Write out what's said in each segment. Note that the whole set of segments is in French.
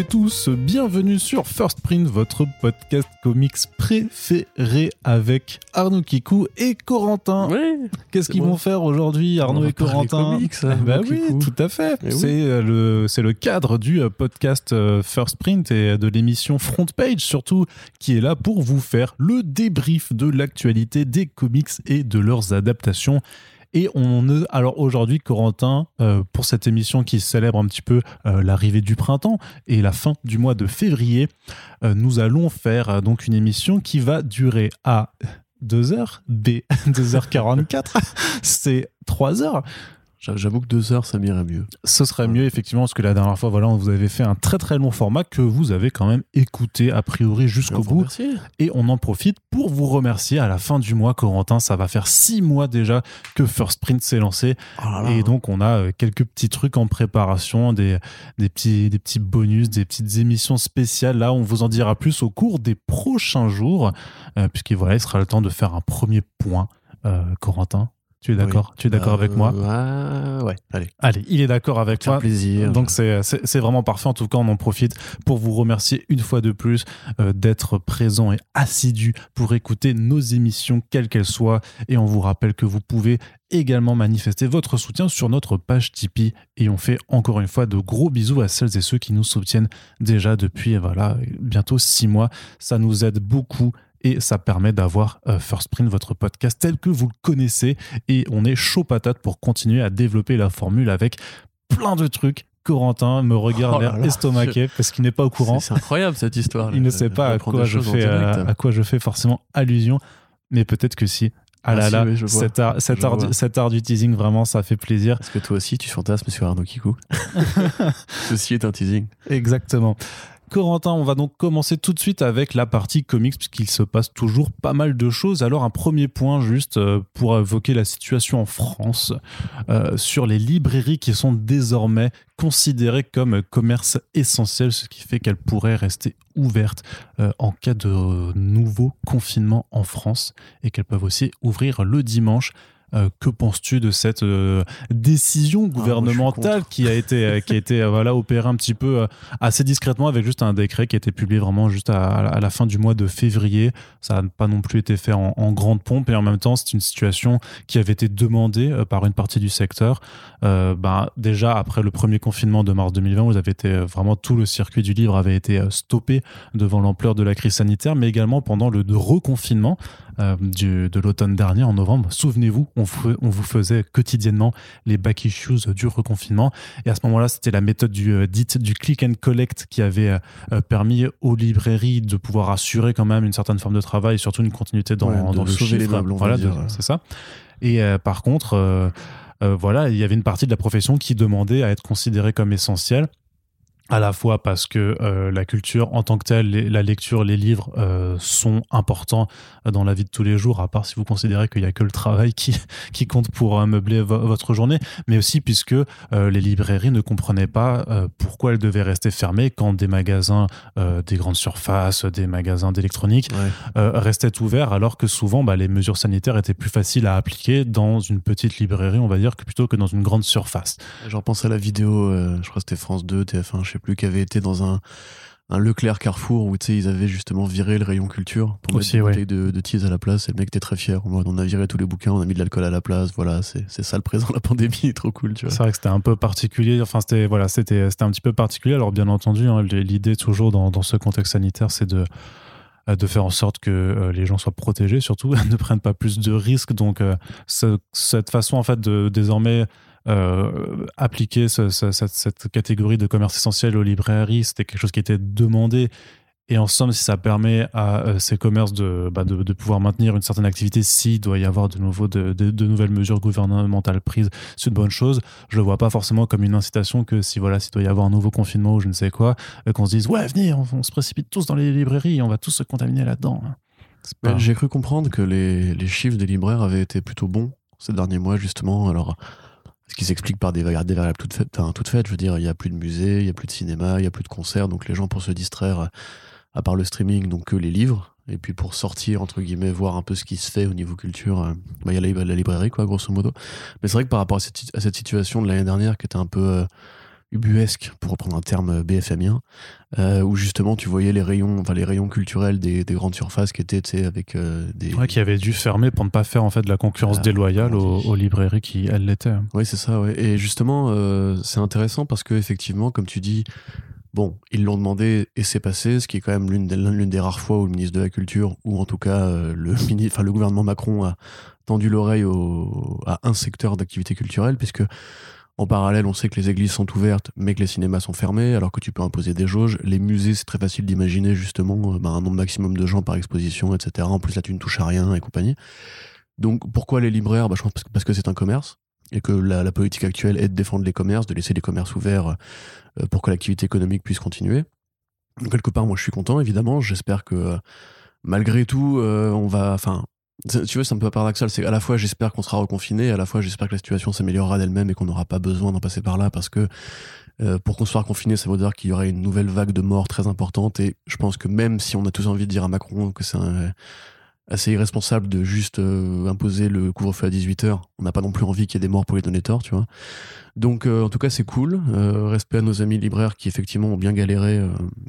Et tous, bienvenue sur First Print, votre podcast comics préféré avec Arnaud Kikou et Corentin. Oui. Qu'est-ce qu'ils vont faire aujourd'hui, Arnaud et Corentin comics, hein, Bah Arnaud oui, Kikou. tout à fait. Eh oui. C'est euh, le c'est le cadre du euh, podcast euh, First Print et de l'émission Front Page surtout qui est là pour vous faire le débrief de l'actualité des comics et de leurs adaptations. Et on alors aujourd'hui, Corentin, euh, pour cette émission qui célèbre un petit peu euh, l'arrivée du printemps et la fin du mois de février, euh, nous allons faire donc une émission qui va durer à 2 heures, B 2h44, c'est 3 heures. J'a- J'avoue que deux heures, ça m'irait mieux. Ce serait mieux effectivement parce que la dernière fois, voilà, on vous avait fait un très très long format que vous avez quand même écouté a priori jusqu'au bout. Et on en profite pour vous remercier à la fin du mois, Corentin. Ça va faire six mois déjà que First Print s'est lancé. Oh Et donc, on a euh, quelques petits trucs en préparation, des, des, petits, des petits bonus, des petites émissions spéciales. Là, on vous en dira plus au cours des prochains jours, euh, puisqu'il voilà, il sera le temps de faire un premier point. Euh, Corentin, tu es d'accord? Tu es d'accord avec moi? Ouais, ouais, allez. Allez, il est d'accord avec plaisir. Donc c'est c'est- c'est vraiment parfait. En tout cas, on en profite pour vous remercier une fois de plus euh, d'être présent et assidu pour écouter nos émissions, quelles qu'elles soient. Et on vous rappelle que vous pouvez également manifester votre soutien sur notre page Tipeee. Et on fait encore une fois de gros bisous à celles et ceux qui nous soutiennent déjà depuis voilà, bientôt six mois. Ça nous aide beaucoup. Et ça permet d'avoir euh, First Print, votre podcast tel que vous le connaissez. Et on est chaud patate pour continuer à développer la formule avec plein de trucs. Corentin me regarde Oh l'air estomaqué parce qu'il n'est pas au courant. C'est incroyable cette histoire. Il ne sait pas à quoi, je fais, euh, à quoi je fais forcément allusion, mais peut-être que si. Ah Ah là si, là, oui, cet, art, cet, du, cet art du teasing, vraiment, ça fait plaisir. Est-ce que toi aussi tu fantasmes sur Arnaud Kikou? Ceci est un teasing. Exactement. Corentin, on va donc commencer tout de suite avec la partie comics, puisqu'il se passe toujours pas mal de choses. Alors, un premier point, juste euh, pour évoquer la situation en France, euh, sur les librairies qui sont désormais considérées comme commerce essentiel, ce qui fait qu'elles pourraient rester ouvertes euh, en cas de nouveau confinement en France et qu'elles peuvent aussi ouvrir le dimanche. Euh, que penses-tu de cette euh, décision gouvernementale qui a été, euh, qui a été voilà, opérée un petit peu assez discrètement avec juste un décret qui a été publié vraiment juste à, à la fin du mois de février. Ça n'a pas non plus été fait en, en grande pompe et en même temps c'est une situation qui avait été demandée par une partie du secteur. Ben, déjà après le premier confinement de mars 2020, vous avez été vraiment tout le circuit du livre avait été stoppé devant l'ampleur de la crise sanitaire, mais également pendant le reconfinement euh, du- de l'automne dernier en novembre. Souvenez-vous, on, vous faisait quotidiennement les back issues du reconfinement. Et à ce moment-là, c'était la méthode du, euh, dite du click and collect qui avait euh, euh, permis aux librairies de pouvoir assurer quand même une certaine forme de travail et surtout une continuité dans, Ouais, de dans le sauver les chiffre. meubles, voilà, c'est ça. Et euh, par contre, euh, euh, voilà, il y avait une partie de la profession qui demandait à être considérée comme essentielle à la fois parce que euh, la culture en tant que telle, les- la lecture, les livres euh, sont importants dans la vie de tous les jours, à part si vous considérez qu'il n'y a que le travail qui, qui compte pour euh, meubler vo- votre journée, mais aussi puisque les librairies ne comprenaient pas pourquoi elles devaient rester fermées quand des magasins, des grandes surfaces, des magasins d'électronique Ouais. restaient ouverts alors que souvent bah, les mesures sanitaires étaient plus faciles à appliquer dans une petite librairie, on va dire, que plutôt que dans une grande surface. J'en pense à la vidéo, je crois que c'était France 2, TF1, je sais plus, qui avait été dans un, un Leclerc Carrefour où ils avaient justement viré le rayon culture pour Aussi, mettre des de, de tease à la place et le mec était très fier. On a viré tous les bouquins, on a mis de l'alcool à la place, voilà, c'est ça le présent, la pandémie, trop cool. C'est vrai que c'était un peu particulier. Enfin, c'était voilà, c'était un petit peu particulier. Alors bien entendu, hein, l'idée toujours dans, dans ce contexte sanitaire, c'est de de faire en sorte que euh, les gens soient protégés, surtout ne prennent pas plus de risques. Donc euh, ce- cette façon en fait de désormais euh, appliquer ce- ce- cette, cette catégorie de commerce essentiel aux librairies, c'était quelque chose qui était demandé. Et en somme, si ça permet à euh, ces commerces de, bah, de, de pouvoir maintenir une certaine activité, s'il doit y avoir de nouveau de, de- nouvelles mesures gouvernementales prises, c'est une bonne chose. Je le vois pas forcément comme une incitation que si voilà, s'il doit y avoir un nouveau confinement ou je ne sais quoi, euh, qu'on se dise ouais, venez, on, on se précipite tous dans les librairies, on va tous se contaminer là-dedans. Mais pas- J'ai cru comprendre que les, les chiffres des libraires avaient été plutôt bons ces derniers mois, justement. Alors, ce qui s'explique par des, vari- des variables toutes faites, enfin, toutes faites. Je veux dire, il n'y a plus de musée, il n'y a plus de cinéma, il n'y a plus de concerts. Donc, les gens, pour se distraire, à part le streaming, donc que les livres. Et puis, pour sortir, entre guillemets, voir un peu ce qui se fait au niveau culture, euh, bah, il y a la, librairie, quoi, grosso modo. Mais c'est vrai que par rapport à cette, à cette situation de l'année dernière, qui était un peu. euh, ubuesque, pour reprendre un terme BFMien, euh, où justement tu voyais les rayons, enfin les rayons culturels des, des grandes surfaces qui étaient, tu sais, avec euh, des. Ouais, qui avaient dû fermer pour ne pas faire en fait de la concurrence Ah, déloyale aux, librairies qui elles l'étaient. Oui, c'est ça, ouais. Et justement, euh, c'est intéressant parce que effectivement, comme tu dis, bon, ils l'ont demandé et c'est passé, ce qui est quand même l'une des, l'une des rares fois où le ministre de la Culture, ou en tout cas euh, le, mini- enfin, le gouvernement Macron a tendu l'oreille au- à un secteur d'activité culturelle, puisque en parallèle, on sait que les églises sont ouvertes, mais que les cinémas sont fermés, alors que tu peux imposer des jauges. Les musées, c'est très facile d'imaginer justement euh, bah, un nombre maximum de gens par exposition, etc. En plus, là, tu ne touches à rien et compagnie. Donc, pourquoi les libraires? Bah, Je pense parce que- c'est un commerce et que la, politique actuelle est de défendre les commerces, de laisser les commerces ouverts euh, pour que l'activité économique puisse continuer. Donc, quelque part, moi, je suis content, évidemment. J'espère que euh, malgré tout, on va. Enfin, tu vois, c'est un peu paradoxal. C'est à la fois, j'espère qu'on sera reconfiné, à la fois, j'espère que la situation s'améliorera d'elle-même et qu'on n'aura pas besoin d'en passer par là parce que euh, pour qu'on soit reconfiné, ça veut dire qu'il y aurait une nouvelle vague de morts très importante. Et je pense que même si on a tous envie de dire à Macron que c'est un- assez irresponsable de juste euh, imposer le couvre-feu à 18h, on n'a pas non plus envie qu'il y ait des morts pour les donner tort, tu vois. Donc, euh, en tout cas, c'est cool. Euh, respect à nos amis libraires qui, effectivement, ont bien galéré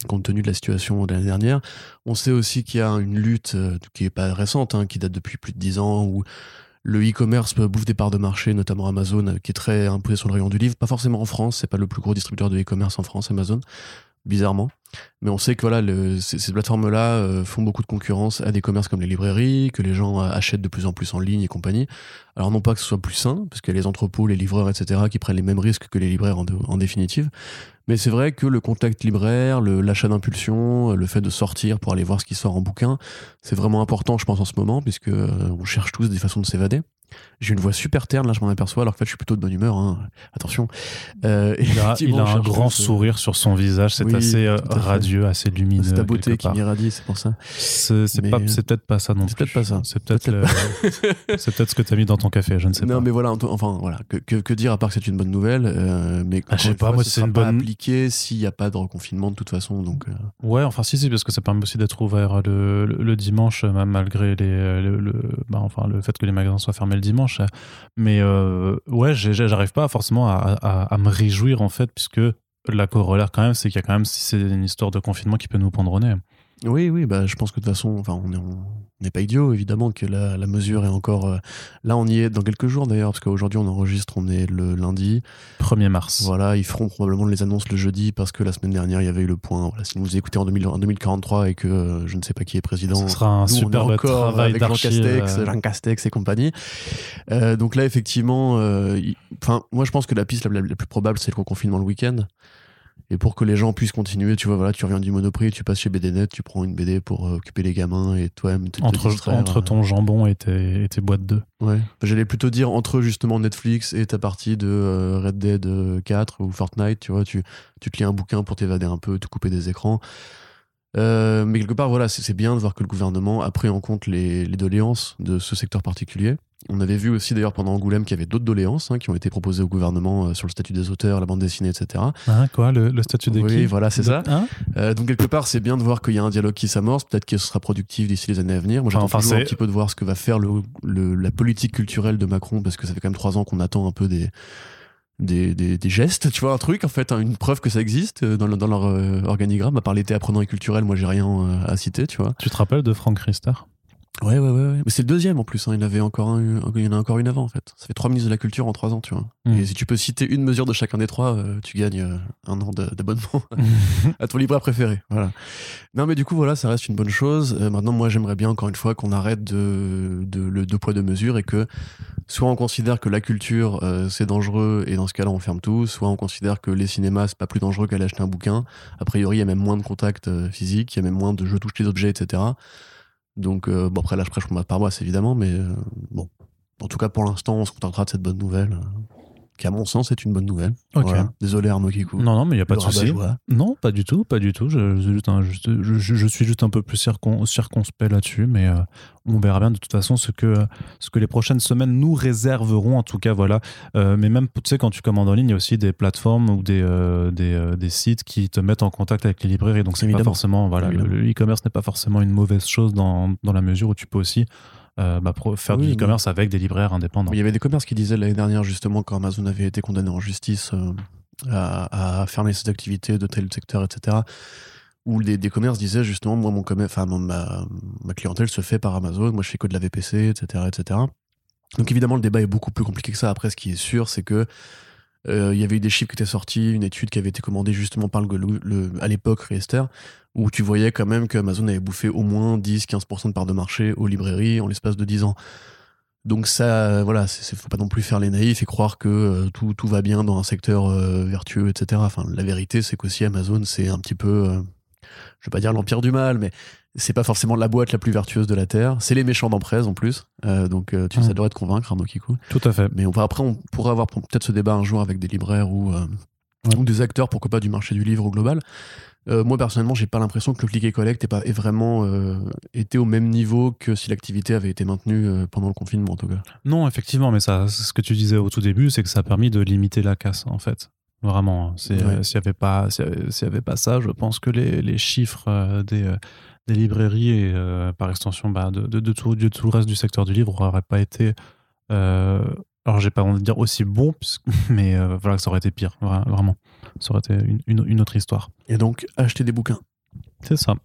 compte tenu de la situation de l'année dernière. On sait aussi qu'il y a une lutte qui est pas récente, hein, qui date depuis plus de 10 ans, où le e-commerce bouffe des parts de marché, notamment Amazon, qui est très imposé sur le rayon du livre. Pas forcément en France, c'est pas le plus gros distributeur de e-commerce en France, Amazon, bizarrement. Mais on sait que voilà, le- ces, ces plateformes-là euh, font beaucoup de concurrence à des commerces comme les librairies, que les gens euh, achètent de plus en plus en ligne et compagnie. Alors non pas que ce soit plus sain, parce qu'il y a les entrepôts, les livreurs, etc., qui prennent les mêmes risques que les libraires en, de- en définitive. Mais c'est vrai que le contact libraire, l'achat d'impulsion, euh, le fait de sortir pour aller voir ce qui sort en bouquin, c'est vraiment important, je pense, en ce moment, puisque euh, on cherche tous des façons de s'évader. J'ai une voix super terne, là, je m'en aperçois, alors qu'en fait, je suis plutôt de bonne humeur. hein. Attention. Euh, Il a, il un grand sourire sur son visage, c'est oui, assez euh. Radieux, assez lumineux. C'est ta beauté qui m'irradie, c'est pour ça. C'est c'est c'est peut-être pas ça non C'est plus. peut-être pas ça. C'est peut-être c'est peut-être ce que tu as mis dans ton café, je ne sais non, pas. mais voilà, enfin, voilà. Que, que, que dire à part que c'est une bonne nouvelle euh, Mais Ah, je sais pas, moi, ce c'est une pas bonne- appliqué s'il n'y a pas de reconfinement de toute façon. Donc, euh, Ouais, enfin si, si, parce que ça permet aussi d'être ouvert le, le, le dimanche, malgré les, le, le- bah, enfin, le fait que les magasins soient fermés le dimanche. Mais euh, ouais, j'arrive pas forcément à, à, à me réjouir en fait, puisque la corollaire quand même, c'est qu'il y a quand même, si c'est une histoire de confinement qui peut nous pendre. Oui, oui, bah, je pense que de toute façon, enfin, on est- on n'est pas idiot, évidemment, que la, la mesure est encore. euh, là, on y est dans quelques jours d'ailleurs, parce qu'aujourd'hui, on enregistre, on est le lundi. 1er mars. Voilà, ils feront probablement les annonces le jeudi, parce que la semaine dernière, il y avait eu le point. Voilà, si vous écoutez en, 2000 en 2043 et que euh, je ne sais pas qui est président. Ce sera un Nous, on est superbe encore travail avec Jean d'archive. Castex, euh, Jean Castex et compagnie. Donc là, effectivement, moi, je pense que la piste la, la- la plus probable, c'est le reconfinement le week-end. Et pour que les gens puissent continuer, tu vois, voilà, tu reviens du Monoprix, tu passes chez BDNet, tu prends une BD pour euh, occuper les gamins et toi-même te, te entre, distraire. entre ton jambon et tes, et tes boîtes d'œufs. Ouais. J'allais plutôt dire entre justement Netflix et ta partie de euh, Red Dead euh, 4 ou Fortnite, tu vois, tu, tu te lis un bouquin pour t'évader un peu, te couper des écrans. Euh, mais quelque part, voilà, c'est c'est bien de voir que le gouvernement a pris en compte les, les doléances de ce secteur particulier. On avait vu aussi d'ailleurs pendant Angoulême qu'il y avait d'autres doléances hein, qui ont été proposées au gouvernement euh, sur le statut des auteurs, la bande dessinée, etc. Hein, quoi, le, le statut des Oui, qui voilà, c'est ça. Hein Euh, donc quelque part, c'est bien de voir qu'il y a un dialogue qui s'amorce. Peut-être que ce sera productif d'ici les années à venir. Moi, j'attends Enfin, toujours un petit peu de voir ce que va faire le, le- la politique culturelle de Macron, parce que ça fait quand même trois ans qu'on attend un peu des, des, des, des gestes, tu vois, un truc, en fait, hein, une preuve que ça existe euh, dans, le- dans leur euh, organigramme. À part l'été apprenant et culturel, moi, j'ai rien euh, à citer, tu vois. Tu te rappelles de Franck Riester? Ouais, ouais, ouais. ouais. Mais c'est le deuxième en plus. hein. Il, avait encore un- il y en a encore une avant, en fait. Ça fait trois ministres de la culture en trois ans, tu vois. Mm. Et si tu peux citer une mesure de chacun des trois, euh, tu gagnes euh, un an d'abonnement à ton libraire préféré. Voilà. Non, mais du coup, voilà, ça reste une bonne chose. Euh, maintenant, moi, j'aimerais bien, encore une fois, qu'on arrête de, de le deux poids, deux mesures et que soit on considère que la culture, c'est dangereux et dans ce cas-là, on ferme tout, soit on considère que les cinémas, c'est pas plus dangereux qu'aller acheter un bouquin. A priori, il y a même moins de contact euh, physique, il y a même moins de je touche les objets, etc. Donc, euh, bon, après, là, je prêche pour ma paroisse, évidemment, mais euh, bon. En tout cas, pour l'instant, on se contentera de cette bonne nouvelle, euh, qui, à mon sens, est une bonne nouvelle. Voilà. Désolé, Arnaud Kikou. Non, non, mais il n'y a pas de souci. Non, pas du tout, pas du tout. Je, je- juste un- juste- je- je- je suis juste un peu plus circon- circonspect là-dessus, mais euh, on verra bien de toute façon ce que, ce que les prochaines semaines nous réserveront, en tout cas, voilà. Euh, mais même, tu sais, quand tu commandes en ligne, il y a aussi des plateformes ou des, euh, des, des sites qui te mettent en contact avec les librairies. Donc, c'est pas forcément, voilà, Évidemment. le e-commerce n'est pas forcément une mauvaise chose dans, dans la mesure où tu peux aussi euh, bah, pro- faire Oui, du e-commerce avec des libraires indépendants. Il y avait des commerces qui disaient l'année dernière, justement, quand Amazon avait été condamné en justice, euh, à, fermer ses activités de tel secteur, etc. Où des, des commerces disaient justement, moi, mon commerce, enfin, ma, ma, clientèle se fait par Amazon, moi je fais que de la VPC, etc., etc. Donc évidemment, le débat est beaucoup plus compliqué que ça. Après, ce qui est sûr, c'est que euh, il y avait eu des chiffres qui étaient sortis, une étude qui avait été commandée justement par le, à l'époque Riester, où tu voyais quand même qu'Amazon avait bouffé au moins 10-15% de part de marché aux librairies en l'espace de 10 ans. Donc ça, voilà, il faut pas non plus faire les naïfs et croire que euh, tout, tout, va bien dans un secteur euh, vertueux, etc. Enfin, la vérité, c'est qu'aussi Amazon, c'est un petit peu, je vais pas dire l'empire du mal, mais c'est pas forcément la boîte la plus vertueuse de la Terre. C'est les méchants d'empresse en plus. Euh, donc euh, tu, ça devrait te convaincre, Arnaud Kikou. Tout à fait. Mais on, après, on pourrait avoir peut-être ce débat un jour avec des libraires ou, euh, ou des acteurs, pourquoi pas, du marché du livre au global. moi, personnellement, j'ai pas l'impression que le click et collect ait, pas, vraiment été au même niveau que si l'activité avait été maintenue pendant le confinement, en tout cas. Non, effectivement, mais ça, ce que tu disais au tout début, c'est que ça a permis de limiter la casse, en fait. Vraiment. S'il n'y avait, pas, avait pas ça, je pense que les, les chiffres des des librairies et euh, par extension bah, de, de, tout, de, tout, le reste du secteur du livre n'aurait pas été. Euh, alors, j'ai pas envie de dire aussi bon, mais euh, voilà, ça aurait été pire, vraiment. Ça aurait été une, une, autre histoire. Et donc, acheter des bouquins. C'est ça.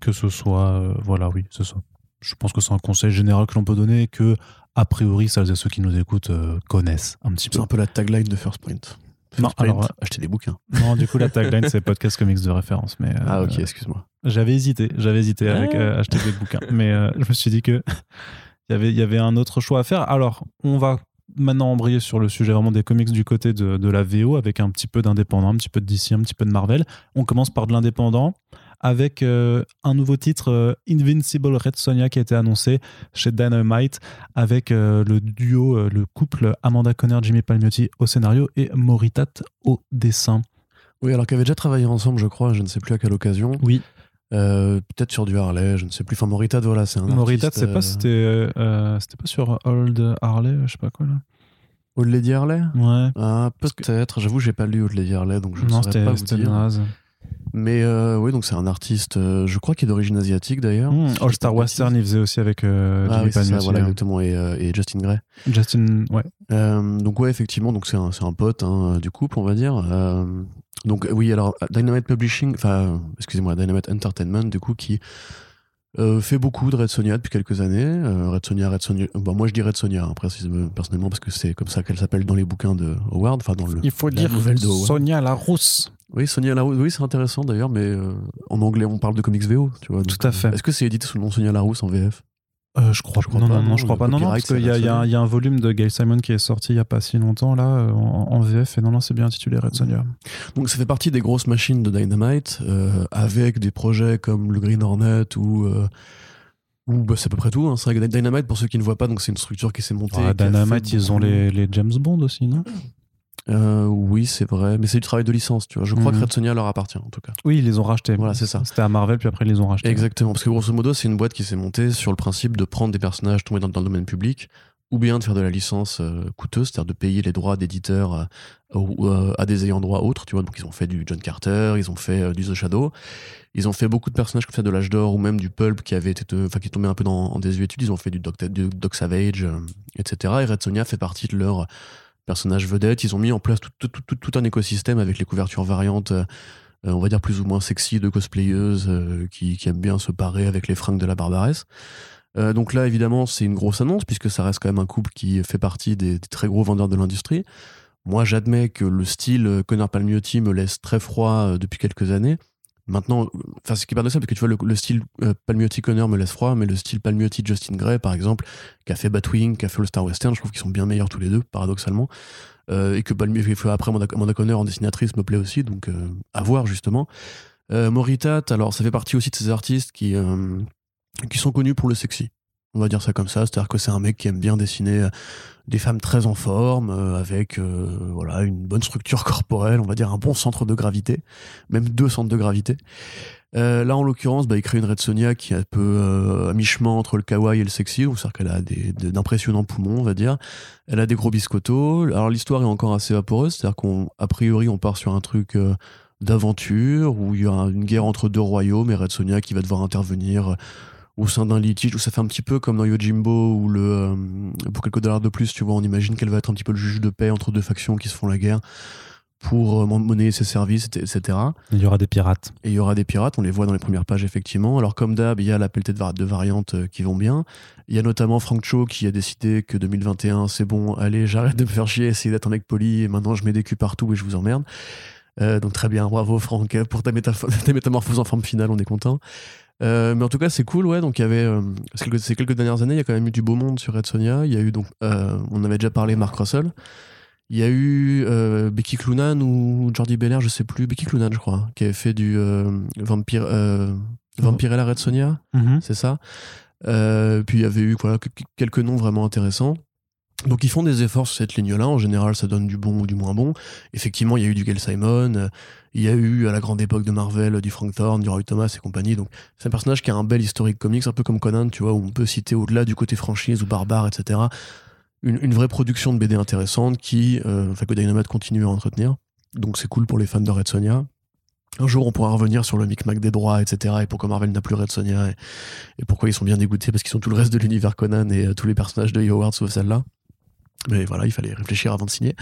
Que ce soit. voilà, oui, c'est ça. Je pense que c'est un conseil général que l'on peut donner et que, a priori, celles et ceux qui nous écoutent connaissent un petit peu. C'est un peu la tagline de First Print. non, alors, acheter des bouquins. Non, du coup, la tagline, c'est podcast comics de référence. Mais, ah, ok, excuse-moi. J'avais hésité, j'avais hésité avec ah. euh, acheter des bouquins, mais euh, je me suis dit que y avait, y avait un autre choix à faire. Alors, on va maintenant embrayer sur le sujet vraiment des comics du côté de, de la VO avec un petit peu d'indépendant, un petit peu de DC, un petit peu de Marvel. On commence par de l'indépendant avec euh, un nouveau titre Invincible Red Sonia qui a été annoncé chez Dynamite avec le duo, le couple Amanda Conner, Jimmy Palmiotti au scénario et Moritat au dessin. Oui, alors qu'ils avaient déjà travaillé ensemble, je crois, je ne sais plus à quelle occasion. Oui. Euh, peut-être sur du Harley, je ne sais plus. Enfin, Moritat, voilà, c'est un Moritat, c'est pas, euh, euh, c'était, pas sur Old Harley, je sais pas quoi là. Old Lady Harley? Ouais. Ah, peut-être. J'avoue, j'ai pas lu Old Lady Harley, donc je ne saurais pas vous dire. Naze. Mais oui, donc c'est un artiste, je crois qu'il est d'origine asiatique d'ailleurs. Hmm, All Star Western, il faisait aussi avec euh, ah, oui, ça, voilà, exactement, et, et, Justin Gray. Justin, ouais. donc ouais, effectivement, donc c'est un, un, pote hein, du couple, on va dire. Donc euh, oui, alors Dynamite Publishing, enfin excusez-moi, Dynamite Entertainment du coup qui euh, fait beaucoup de Red Sonia depuis quelques années. Euh, Red Sonia, Red Sonia. Bon, moi je dis Red Sonia hein, personnellement parce que c'est comme ça qu'elle s'appelle dans les bouquins de Howard, enfin dans le. Il faut dire Sonia la Rousse. Oui, Sonia Larousse, oui, c'est intéressant d'ailleurs, mais en anglais on parle de comics VO, tu vois. Tout à fait. Est-ce que c'est édité sous le nom Sonia Larousse en VF euh, je crois, crois non, pas. Non, non, je crois pas. Non, non, parce qu'il y, y, y, a un volume de Gail Simon qui est sorti il y a pas si longtemps là euh, en, VF et non, non, c'est bien intitulé Red Sonja. Donc ça fait partie des grosses machines de Dynamite euh, avec des projets comme le Green Hornet ou ou bah, c'est à peu près tout. Hein. C'est vrai que Dynamite, pour ceux qui ne voient pas, donc c'est une structure qui s'est montée. Dynamite, ils ont les, les James Bond aussi, non? Euh, oui, c'est vrai, mais c'est du travail de licence, tu vois. Je crois que mhm. Red Sonia leur appartient, en tout cas. Oui, ils les ont rachetés. Voilà, c'est ça. C'était à Marvel, puis après ils les ont rachetés. Exactement, parce que grosso modo, c'est une boîte qui s'est montée sur le principe de prendre des personnages tombés dans, le domaine public, ou bien de faire de la licence euh, coûteuse, c'est-à-dire de payer les droits d'éditeurs euh, à des ayants droit autres, tu vois. Donc ils ont fait du John Carter, ils ont fait du The Shadow, ils ont fait beaucoup de personnages comme ça de l'âge d'or ou même du pulp qui avait été, enfin qui tombait un peu dans, en désuétude. Ils ont fait du Doc, du Doc Savage, etc. Et Red Sonia fait partie de leur personnages vedettes. Ils ont mis en place tout, un écosystème avec les couvertures variantes, euh, on va dire plus ou moins sexy de cosplayeuses euh, qui, qui, aiment bien se parer avec les fringues de la barbaresse. Euh, donc là, évidemment, c'est une grosse annonce puisque ça reste quand même un couple qui fait partie des, des très gros vendeurs de l'industrie. Moi, j'admets que le style Connor Palmiotti me laisse très froid depuis quelques années. Maintenant, enfin, ce qui de ça, parce que tu vois, le, style euh, Palmiotti Connor me laisse froid, mais le style Palmiotti Justin Gray, par exemple, qui a fait Batwing, qui a fait le Star Western, je trouve qu'ils sont bien meilleurs tous les deux, paradoxalement. Euh, et que Palmiotti, après Amanda Connor en dessinatrice me plaît aussi, donc euh, à voir justement. Moritat, alors ça fait partie aussi de ces artistes qui, qui sont connus pour le sexy. On va dire ça comme ça, c'est-à-dire que c'est un mec qui aime bien dessiner des femmes très en forme, euh, avec euh, voilà une bonne structure corporelle, on va dire un bon centre de gravité, même deux centres de gravité. Euh, là, en l'occurrence, bah, il crée une Red Sonia qui est un peu à mi-chemin entre le kawaii et le sexy, c'est-à-dire qu'elle a d'impressionnants poumons, on va dire. Elle a des gros biscottos. Alors l'histoire est encore assez vaporeuse, c'est-à-dire qu'à priori, on part sur un truc d'aventure où il y a une guerre entre deux royaumes et Red Sonia qui va devoir intervenir au sein d'un litige où ça fait un petit peu comme dans Yojimbo où le euh, pour quelques dollars de plus tu vois on imagine qu'elle va être un petit peu le juge de paix entre deux factions qui se font la guerre pour monnayer ses services, etc. Il y aura des pirates. Et il y aura des pirates, on les voit dans les premières pages effectivement. Alors comme d'hab, il y a la pelletée de, variantes euh, qui vont bien. Il y a notamment Frank Cho qui a décidé que 2021 c'est bon, allez j'arrête de me faire chier, essayer d'être un mec poli et maintenant je mets des culs partout et je vous emmerde. Euh, donc très bien, bravo Franck pour ta, métamorphose en forme finale, on est content. Euh, mais en tout cas, c'est cool, ouais. Donc, il y avait ces quelques dernières années, il y a quand même eu du beau monde sur Red Sonia. Il y a eu donc, on avait déjà parlé Mark Russell. Il y a eu euh, Becky Clunan ou Jordi Belair, je sais plus, Becky Clunan, je crois, qui avait fait du euh, Vampire, euh, Vampirella Red Sonia, mhm. c'est ça. Euh, puis il y avait eu voilà, quelques noms vraiment intéressants. Donc ils font des efforts sur cette ligne-là. En général, ça donne du bon ou du moins bon. Effectivement, il y a eu du Gail Simon. Il y a eu à la grande époque de Marvel du Frank Thorne, du Roy Thomas et compagnie. Donc c'est un personnage qui a un bel historique comics, un peu comme Conan, tu vois, où on peut citer au-delà du côté franchise ou barbare, etc une, vraie production de BD intéressante qui, euh, que Dynamite continue à entretenir. Donc c'est cool pour les fans de Red Sonia. Un jour, on pourra revenir sur le micmac des droits, etc. Et pourquoi Marvel n'a plus Red Sonia et, pourquoi ils sont bien dégoûtés parce qu'ils sont tout le reste de l'univers Conan et euh, tous les personnages de Howard sauf celle-là. Mais voilà, il fallait réfléchir avant de signer.